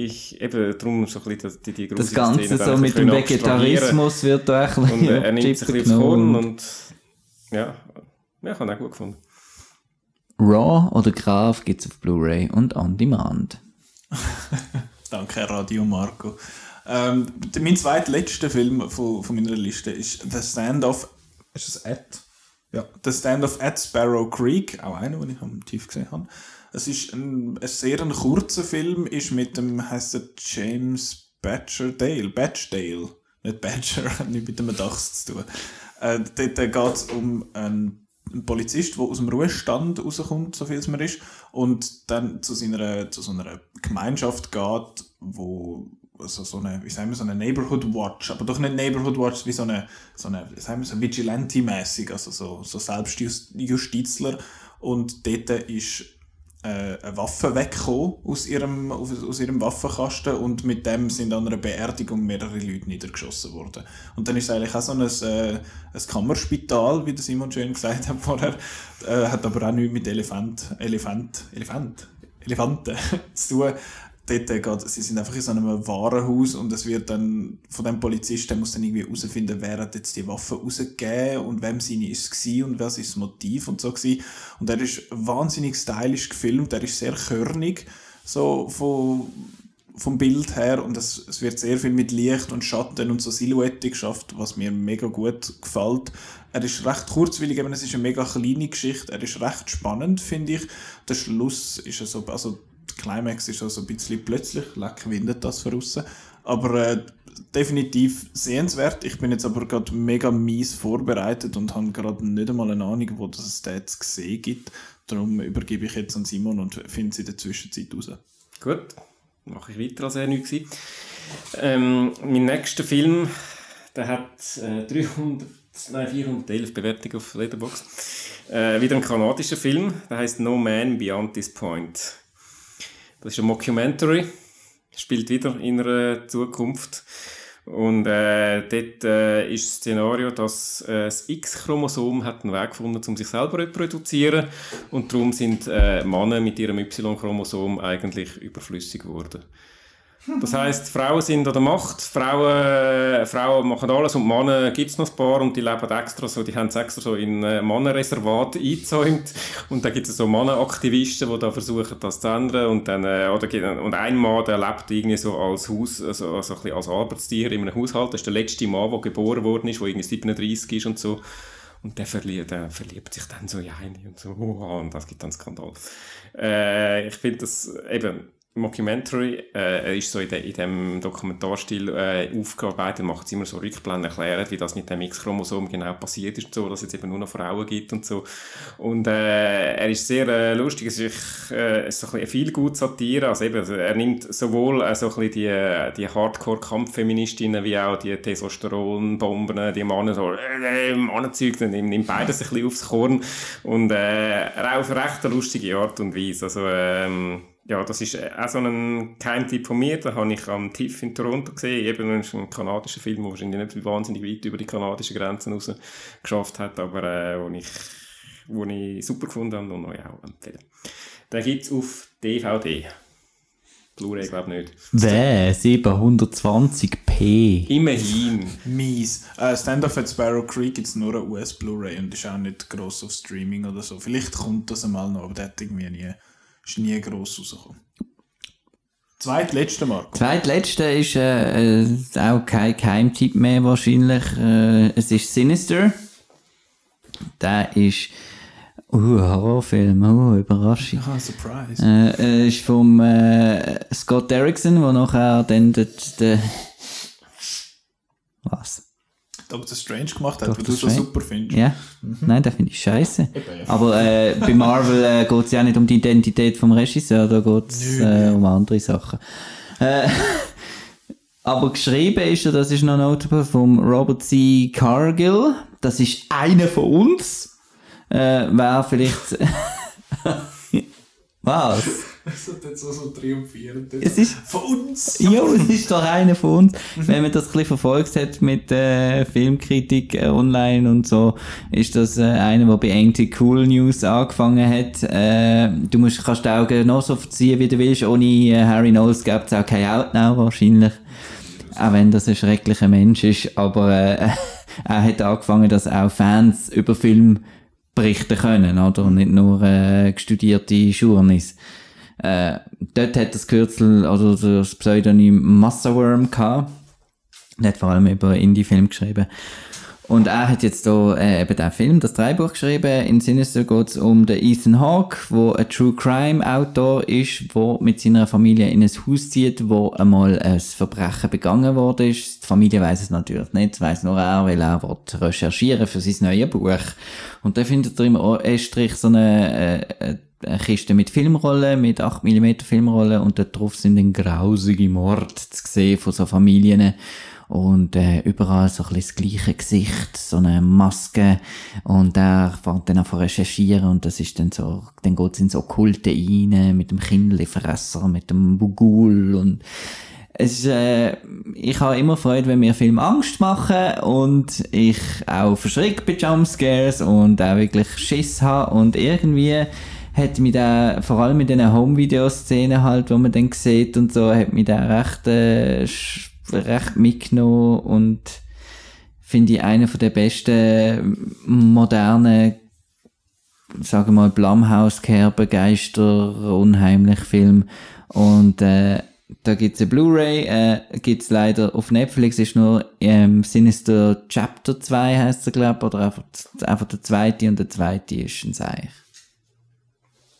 ich, eben darum so ein bisschen die, die Das Ganze Szenen so mit dem. Vegetarismus wird da ein bisschen und äh, er nimmt sich ein bisschen. Korn und ja, ja, ich habe ihn auch gut gefunden. Raw oder Graf gibt's auf Blu-ray und On Demand. Danke, Radio Marco. Ähm, mein zweitletzter Film von, von meiner Liste ist The Stand-Off. Ist es at? Ja, The Stand-Off at Sparrow Creek. Auch einer, den ich am Tief gesehen habe. Es ist ein, ein sehr ein kurzer Film, ist mit dem, heißt er James Badger Dale. Batchdale. Nicht Badger, hat nichts mit dem Dachs zu tun. Äh, dort geht es um einen, einen Polizist, der aus dem Ruhestand rauskommt, so viel es mir ist, und dann zu, seiner, zu so einer Gemeinschaft geht, wo also so eine, wie sagen wir, so eine Neighborhood Watch, aber doch nicht Neighborhood Watch, wie so eine, so eine sagen wir, so Vigilante-mäßig, also so, so Selbstjustizler. Und dort ist äh, eine Waffe weggekommen aus ihrem, aus ihrem Waffenkasten und mit dem sind an einer Beerdigung mehrere Leute niedergeschossen worden. Und dann ist es eigentlich auch so ein, äh, ein Kammerspital, wie der Simon schön gesagt hat vorher, äh, hat aber auch nichts mit Elefant, Elefant, Elefant, Elefanten zu tun. Dort äh, geht, sie sind einfach in so einem Warenhaus und es wird dann von dem Polizisten der muss dann irgendwie herausfinden, wer hat jetzt die Waffe rausgegeben und wem seine ist es und was ist das Motiv und so gewesen. Und er ist wahnsinnig stylisch gefilmt, er ist sehr körnig, so von, vom Bild her und es, es wird sehr viel mit Licht und Schatten und so Silhouette geschafft, was mir mega gut gefällt. Er ist recht kurzwillig, eben, es ist eine mega kleine Geschichte, er ist recht spannend, finde ich. Der Schluss ist so, also Climax ist so ein bisschen plötzlich, leck windet das von aussen. Aber äh, definitiv sehenswert. Ich bin jetzt aber gerade mega mies vorbereitet und habe gerade nicht einmal eine Ahnung, wo das es da jetzt gesehen gibt. Darum übergebe ich jetzt an Simon und finde es in der Zwischenzeit raus. Gut, mache ich weiter, als er nichts war. Ähm, mein nächster Film, der hat äh, 300, nein, 411 Bewertungen auf Letterboxd. Äh, wieder ein kanadischer Film, der heißt No Man Beyond This Point. Das ist ein Mockumentary, spielt wieder in einer Zukunft. Und äh, dort äh, ist das Szenario, dass äh, das X-Chromosom hat einen Weg gefunden, um sich selber zu reproduzieren. Und darum sind äh, Männer mit ihrem Y-Chromosom eigentlich überflüssig geworden. Das heisst, Frauen sind an der Macht, Frauen, äh, Frauen machen alles und Männer gibt es noch ein paar und die leben extra so, die haben es extra so in äh, Männerreservat eingezäumt und dann gibt es so Männeraktivisten, die da versuchen, das zu ändern. Und dann, äh, oder, und ein Mann, der lebt irgendwie so als Haus, also, also ein bisschen als Arbeitstier in einem Haushalt, das ist der letzte Mann, der geboren worden ist, der irgendwie 37 ist und so. Und der verliebt, der verliebt sich dann so in eine und so, oh, und das gibt dann Skandal. Äh, ich finde das eben, Mockumentary. Äh, er ist so in, de, in dem Dokumentarstil äh, aufgearbeitet, macht immer so Rückblenden, erklärt, wie das mit dem X-Chromosom genau passiert ist, so, dass es eben nur noch Frauen gibt und so. Und äh, er ist sehr äh, lustig, es ist, äh, so ein bisschen viel gut Satire, also eben, er nimmt sowohl äh, so ein bisschen die, die Hardcore-Kampffeministinnen wie auch die Testosteronbomben, die Männer so äh, äh, Mannenzeug, dann nimmt, beides ein bisschen aufs Korn und äh, auf eine recht lustige Art und Weise, also ähm, ja, das ist äh, auch so ein Keimtipp von mir. Da habe ich am TIFF in Toronto gesehen. Eben ein kanadischer Film, der wahrscheinlich nicht wahnsinnig weit über die kanadischen Grenzen raus geschafft hat, aber äh, wo, ich, wo ich super gefunden habe und euch auch empfehlen. Den gibt es auf DVD. Blu-ray glaube ich nicht. Wer? 720p. Immerhin. Mies. Äh, Stand of at Sparrow Creek gibt es nur eine US Blu-ray und ist auch nicht gross auf Streaming oder so. Vielleicht kommt das einmal noch, aber der hat irgendwie nie, ist nie gross rausgekommen. Zweitletzte Marco. Zweitletzte ist äh, äh, auch kein Geheimtipp mehr wahrscheinlich. Äh, es ist Sinister. Der ist uh, Horrorfilm, uh, Überraschung. Ah, Surprise. Äh, äh, ist vom äh, Scott Derrickson, wo nachher dann der, der was? Doctor Strange gemacht hat, Doctor weil du Strange? super findest. Ja? Nein, den finde ich scheiße. Aber äh, bei Marvel äh, geht es ja nicht um die Identität vom Regisseur, da geht es äh, um andere Sachen. Äh, aber geschrieben ist er, das ist noch notable, vom Robert C. Cargill. Das ist einer von uns. Äh, wer vielleicht... Was? Das hat jetzt so, so triumphierend. Es ist- von uns. Ja, es ist doch einer von uns. Wenn man das ein bisschen verfolgt hat mit äh, Filmkritik äh, online und so, ist das äh, einer, der bei Anti Cool News angefangen hat. Äh, du musst, kannst die Augen noch so verziehen, wie du willst. Ohne äh, Harry Knowles gäbe es auch kein Outnow wahrscheinlich. Auch wenn das ein schrecklicher Mensch ist. Aber äh, er hat angefangen, dass auch Fans über Film berichten können, oder? Und nicht nur äh, studierte Journeys. Äh, dort hat das Kürzel, oder das Pseudonym Massaworm gehabt. Er hat vor allem über Indie-Film geschrieben. Und er hat jetzt da äh, eben den Film, das Dreibuch geschrieben. In Sinister geht es um den Ethan Hawke, wo ein True Crime Autor ist, wo mit seiner Familie in ein Haus zieht, wo einmal ein Verbrechen begangen worden ist. Die Familie weiß es natürlich nicht, weiß nur er, weil er will recherchieren für sein neues Buch. Und da findet er im Estrich so eine, äh, eine Kiste mit Filmrollen, mit 8mm Filmrollen und dort drauf sind dann grausige Morde zu sehen von so Familien. Und äh, überall so ein bisschen das gleiche Gesicht, so eine Maske. Und er fängt dann an zu recherchieren und das ist dann so, dann geht's in so Kulte rein mit dem Kindlefresser, mit dem Bugul und es ist, äh, ich habe immer Freude, wenn mir Filme Angst machen und ich auch verschreckt bei Jumpscares und auch wirklich Schiss habe und irgendwie hat mich da, vor allem in diesen Home-Video-Szenen halt, wo man dann sieht und so, hat mich da recht, äh, recht mitgenommen und finde ich einer von der besten modernen, sagen wir mal, Blumhouse-Kerben, Geister, unheimlich Film und äh, da gibt's eine Blu-ray, äh, gibt's leider auf Netflix, ist nur ähm, Sinister Chapter 2 heißt er, glaube oder einfach, einfach der zweite und der zweite ist ein Seich.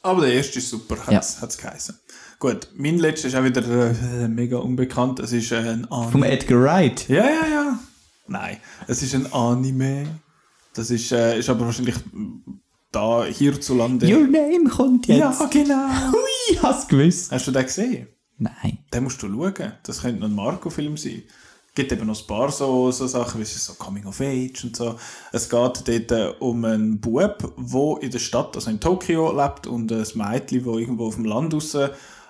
Aber der erste ist super, hat es geheißen. Gut, mein letzter ist auch wieder äh, mega unbekannt. Es ist äh, ein Anime. Vom Edgar Wright. Ja, ja, ja. Nein, es ist ein Anime. Das ist, äh, ist aber wahrscheinlich da hierzulande. Your Name kommt jetzt. ja, genau. Hui, hast gewusst. Hast du den gesehen? Nein. Den musst du schauen. Das könnte noch ein Marco-Film sein. Es gibt eben noch ein paar so, so Sachen, wie so Coming of Age und so. Es geht dort äh, um einen Bub, der in der Stadt, also in Tokio lebt und ein Mädchen, das irgendwo auf dem Land raus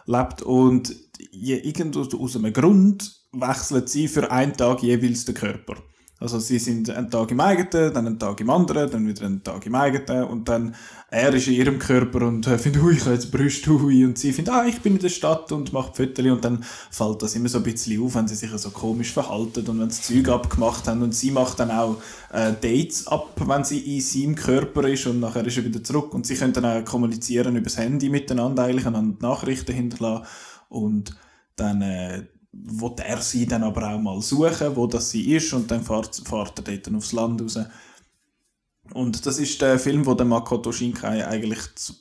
lebt und irgendwo aus einem Grund wechseln sie für einen Tag jeweils den Körper. Also sie sind einen Tag im eigenen, dann einen Tag im anderen, dann wieder einen Tag im eigenen und dann er ist in ihrem Körper und äh, findet, hui, ich habe jetzt Brüste, hui, und sie findet, ah, ich bin in der Stadt und macht Fotos und dann fällt das immer so ein bisschen auf, wenn sie sich so komisch verhalten und wenn sie Zeug abgemacht haben und sie macht dann auch äh, Dates ab, wenn sie in seinem Körper ist und nachher ist er wieder zurück und sie können dann auch kommunizieren übers Handy miteinander eigentlich und Nachrichten hinterlassen und dann äh, will er sie dann aber auch mal suchen, wo das sie ist und dann fährt, fährt er dort aufs Land raus. Und das ist der Film, wo der Makoto Shinkai eigentlich zu,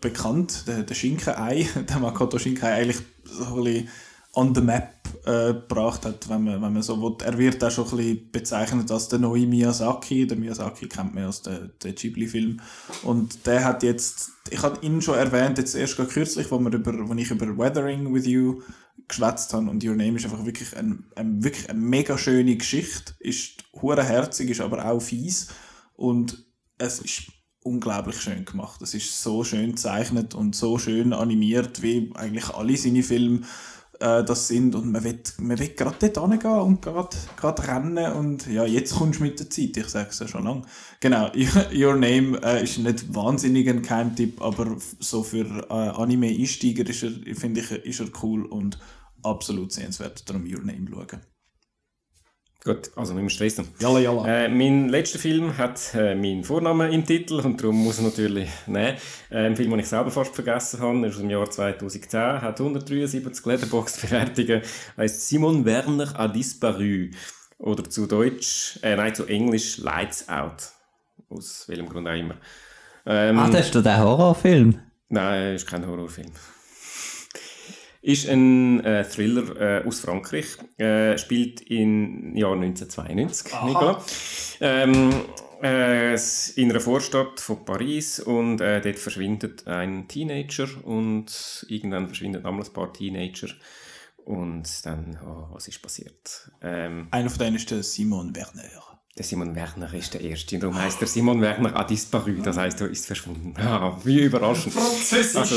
bekannt, der, der Shinkai, der Makoto Shinkai eigentlich so ein bisschen on the map äh, gebracht hat, wenn man, wenn man so will. Er wird auch schon ein bisschen bezeichnet als der neue Miyazaki. Der Miyazaki kennt man aus den Ghibli-Film. Und der hat jetzt, ich habe ihn schon erwähnt, jetzt erst gerade kürzlich, wo, wir über, wo ich über Weathering with You geschwätzt habe und Your Name ist einfach wirklich, ein, ein, wirklich eine mega schöne Geschichte, ist hure herzig, ist aber auch fies und es ist unglaublich schön gemacht. Es ist so schön gezeichnet und so schön animiert, wie eigentlich alle seine Filme äh, das sind und man will, man gerade dort hingehen und gerade rennen und ja, jetzt kommst du mit der Zeit, ich sage es ja schon lange. Genau, Your Name äh, ist nicht wahnsinnig ein Keimtipp, aber so für äh, Anime-Einsteiger ist er, finde ich, ist er cool und absolut sehenswert, darum Your Name schauen. Gut, also mit dem Stress. Jalla, jalla. Äh, mein letzter Film hat äh, meinen Vornamen im Titel und darum muss er natürlich nehmen. Äh, ein Film, den ich selber fast vergessen habe, ist aus dem Jahr 2010, hat 173 Letterboxd-Bewertungen, heißt Simon Werner a disparu. Oder zu Deutsch, äh, nein, zu Englisch Lights Out. Aus welchem Grund auch immer. Ähm, Ah, das ist doch der Horrorfilm. Nein, ist kein Horrorfilm. Ist ein äh, Thriller äh, aus Frankreich, äh, spielt im Jahr 1992, Nicola. Ähm, äh, es- in einer Vorstadt von Paris und äh, dort verschwindet ein Teenager und irgendwann verschwinden nochmals ein paar Teenager und dann, oh, was ist passiert? Ähm, Einer von denen ist der Simon Werner. der Simon Werner ist der Erste. Darum heißt der Simon Werner a disparu. Das heißt, er ist verschwunden. Ah, wie überraschend. Französisch. Also,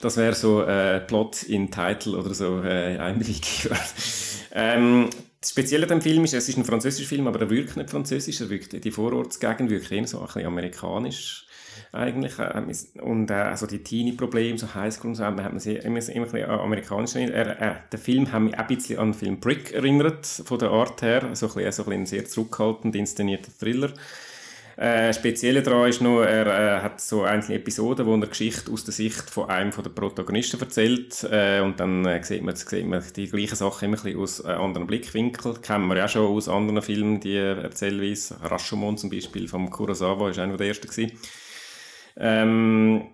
das wäre so äh, Plot in Title oder so äh, ein Keyword. ähm, das Spezielle an dem Film ist, es ist ein französischer Film, aber er wirkt nicht französisch. Er wirkt, die Vorortsgegend wirkt eher so ein bisschen amerikanisch eigentlich. äh, Und äh, also die Teenie-Probleme, so Highschool und so, hat man sehr, immer, immer ein bisschen an amerikanisch er, äh, Der Film hat mich auch ein bisschen an den Film Brick erinnert, von der Art her. So ein, bisschen, so ein, bisschen ein sehr zurückhaltend inszenierter Thriller. Äh, Spezielle daran ist noch, er äh, hat so einzelne Episoden, wo er Geschichte aus der Sicht von einem der Protagonisten erzählt äh, und dann äh, sieht, man, sieht man die gleichen Sachen immer ein bisschen aus äh, anderen Blickwinkeln. Kennen wir ja schon aus anderen Filmen, die äh, Erzählweise. Rashomon zum Beispiel vom Kurosawa ist einer der ersten. Ähm,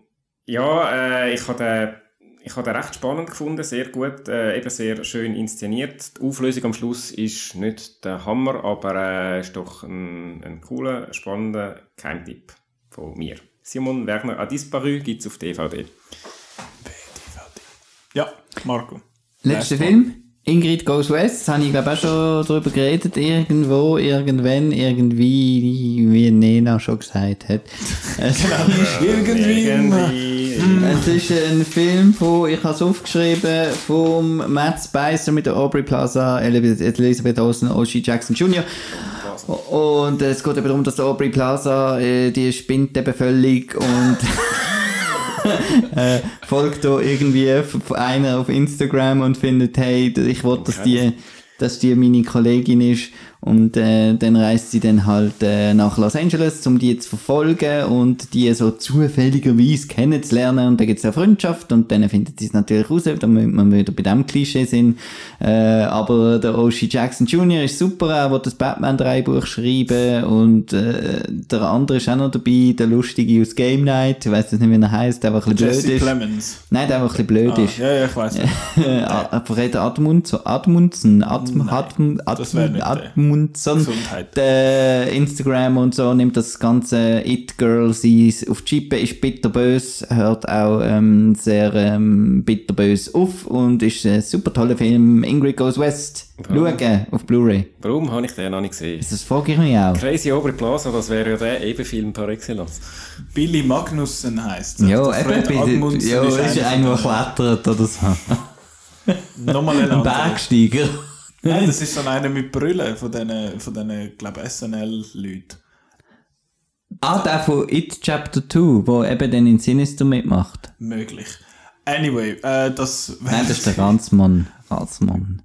ja, äh, ich habe ich habe den recht spannend gefunden, sehr gut, äh, eben sehr schön inszeniert. Die Auflösung am Schluss ist nicht der Hammer, aber äh, ist doch ein, ein cooler, spannender Keimtipp von mir. Simon Werner a disparu gibt es auf DVD. Ja, Marco. Letzter Film. Ingrid Goes West, das habe ich glaube auch schon darüber geredet, irgendwo, irgendwann, irgendwie, wie Nena schon gesagt hat. Es, Irgendwie. Irgendwie. es ist ein Film von, ich habe es aufgeschrieben, vom Matt Spicer mit der Aubrey Plaza, Elizabeth Elizabeth Olsen, Oshie Jackson Jr. Und es geht eben darum, dass der Aubrey Plaza, äh, die spinnt eben völlig und äh, folgt da irgendwie einer auf Instagram und findet, hey, ich will, dass die, dass die meine Kollegin ist. Und äh, dann reist sie dann halt äh, nach Los Angeles, um die zu verfolgen und die so zufälligerweise kennenzulernen. Und da gibt es eine Freundschaft und dann findet sie es natürlich raus, damit man wieder bei dem Klischee sind. Äh, aber der Oshie Jackson Jr. ist super, er will das Batman-Dreibuch schreiben und äh, der andere ist auch noch dabei, der Lustige aus Game Night, ich weiß nicht, wie er heißt, der einfach ein bisschen blöd Jesse ist. Clemens. Nein, der einfach ein bisschen blöd Ah, ist. ja, ja, ich weiß. Äh, Fred Admundson, Admundson, Adm, Adm, wär nicht der. Instagram und so nimmt das ganze It-Girl sie auf die Chippe, ist bitterbös, hört auch ähm, sehr ähm, bitterbös auf und ist ein super toller Film. Ingrid Goes West. Schauen auf Blu-ray. Warum habe ich den noch nicht gesehen? Das frage ich mich auch. Crazy Aubrey Plaza, das wäre ja der Ebenfilm par excellence. Billy Magnussen heisst er. Ja, eben, ja, ist einer der klettert oder so. Nochmal ein. Bergsteiger. Nein, das ist so einer mit Brüllen von diesen, von diesen glaube SNL-Leuten. Ah, der von It Chapter 2, wo eben dann in Sinister mitmacht. Möglich. Anyway, äh, das Nein, das ist der Ranzmann. Ranzmann.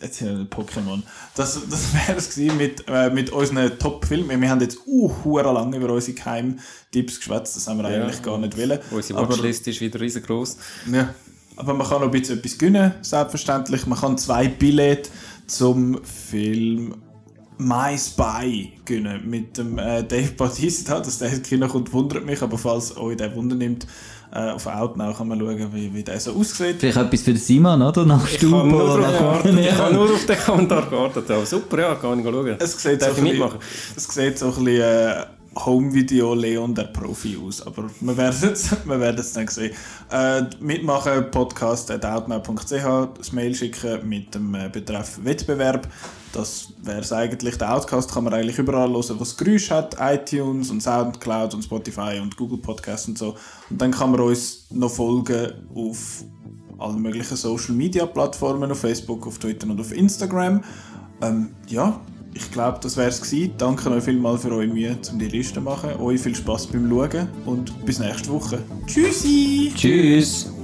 Jetzt hier Pokémon. Das, das wäre es gewesen mit, äh, mit unseren Top-Filmen. Wir haben jetzt uh, hure lange über unsere Geheimtipps geschwätzt. Das haben wir eigentlich gar nicht wollen. Unsere Aber- Watchlist ist wieder riesengroß. Ja. Aber man kann noch ein bisschen etwas gewinnen, selbstverständlich. Man kann zwei Billette zum Film My Spy gönnen mit dem äh, Dave Bautista. Dass der ins Kino kommt, wundert mich, aber falls euch der Wunder nimmt, äh, auf Outnow kann man schauen, wie, wie der so aussieht. Vielleicht etwas für den Simon, oder? Nach Ich kann nur oder nach gewartet. Ich habe nur auf den Kommentar gewartet. Aber super, ja, kann ich schauen. Es sieht, so Darf ich bisschen, mitmachen? es sieht so ein bisschen äh, Home-Video Leon der Profi aus, aber wir werden es, wir werden es dann sehen. Äh, mitmachen, podcast outnow.ch, das Mail schicken mit dem äh, Betreff Wettbewerb. Das wäre es eigentlich. Der Outcast kann man eigentlich überall hören, was Geräusch hat. iTunes und Soundcloud und Spotify und Google Podcasts und so. Und dann kann man uns noch folgen auf allen möglichen Social Media Plattformen, auf Facebook, auf Twitter und auf Instagram. Ähm, ja, ich glaube, das wäre es gewesen. Danke euch vielmals für eure Mühe, um die Liste zu machen. Euch viel Spaß beim Schauen und bis nächste Woche. Tschüssi! Tschüss!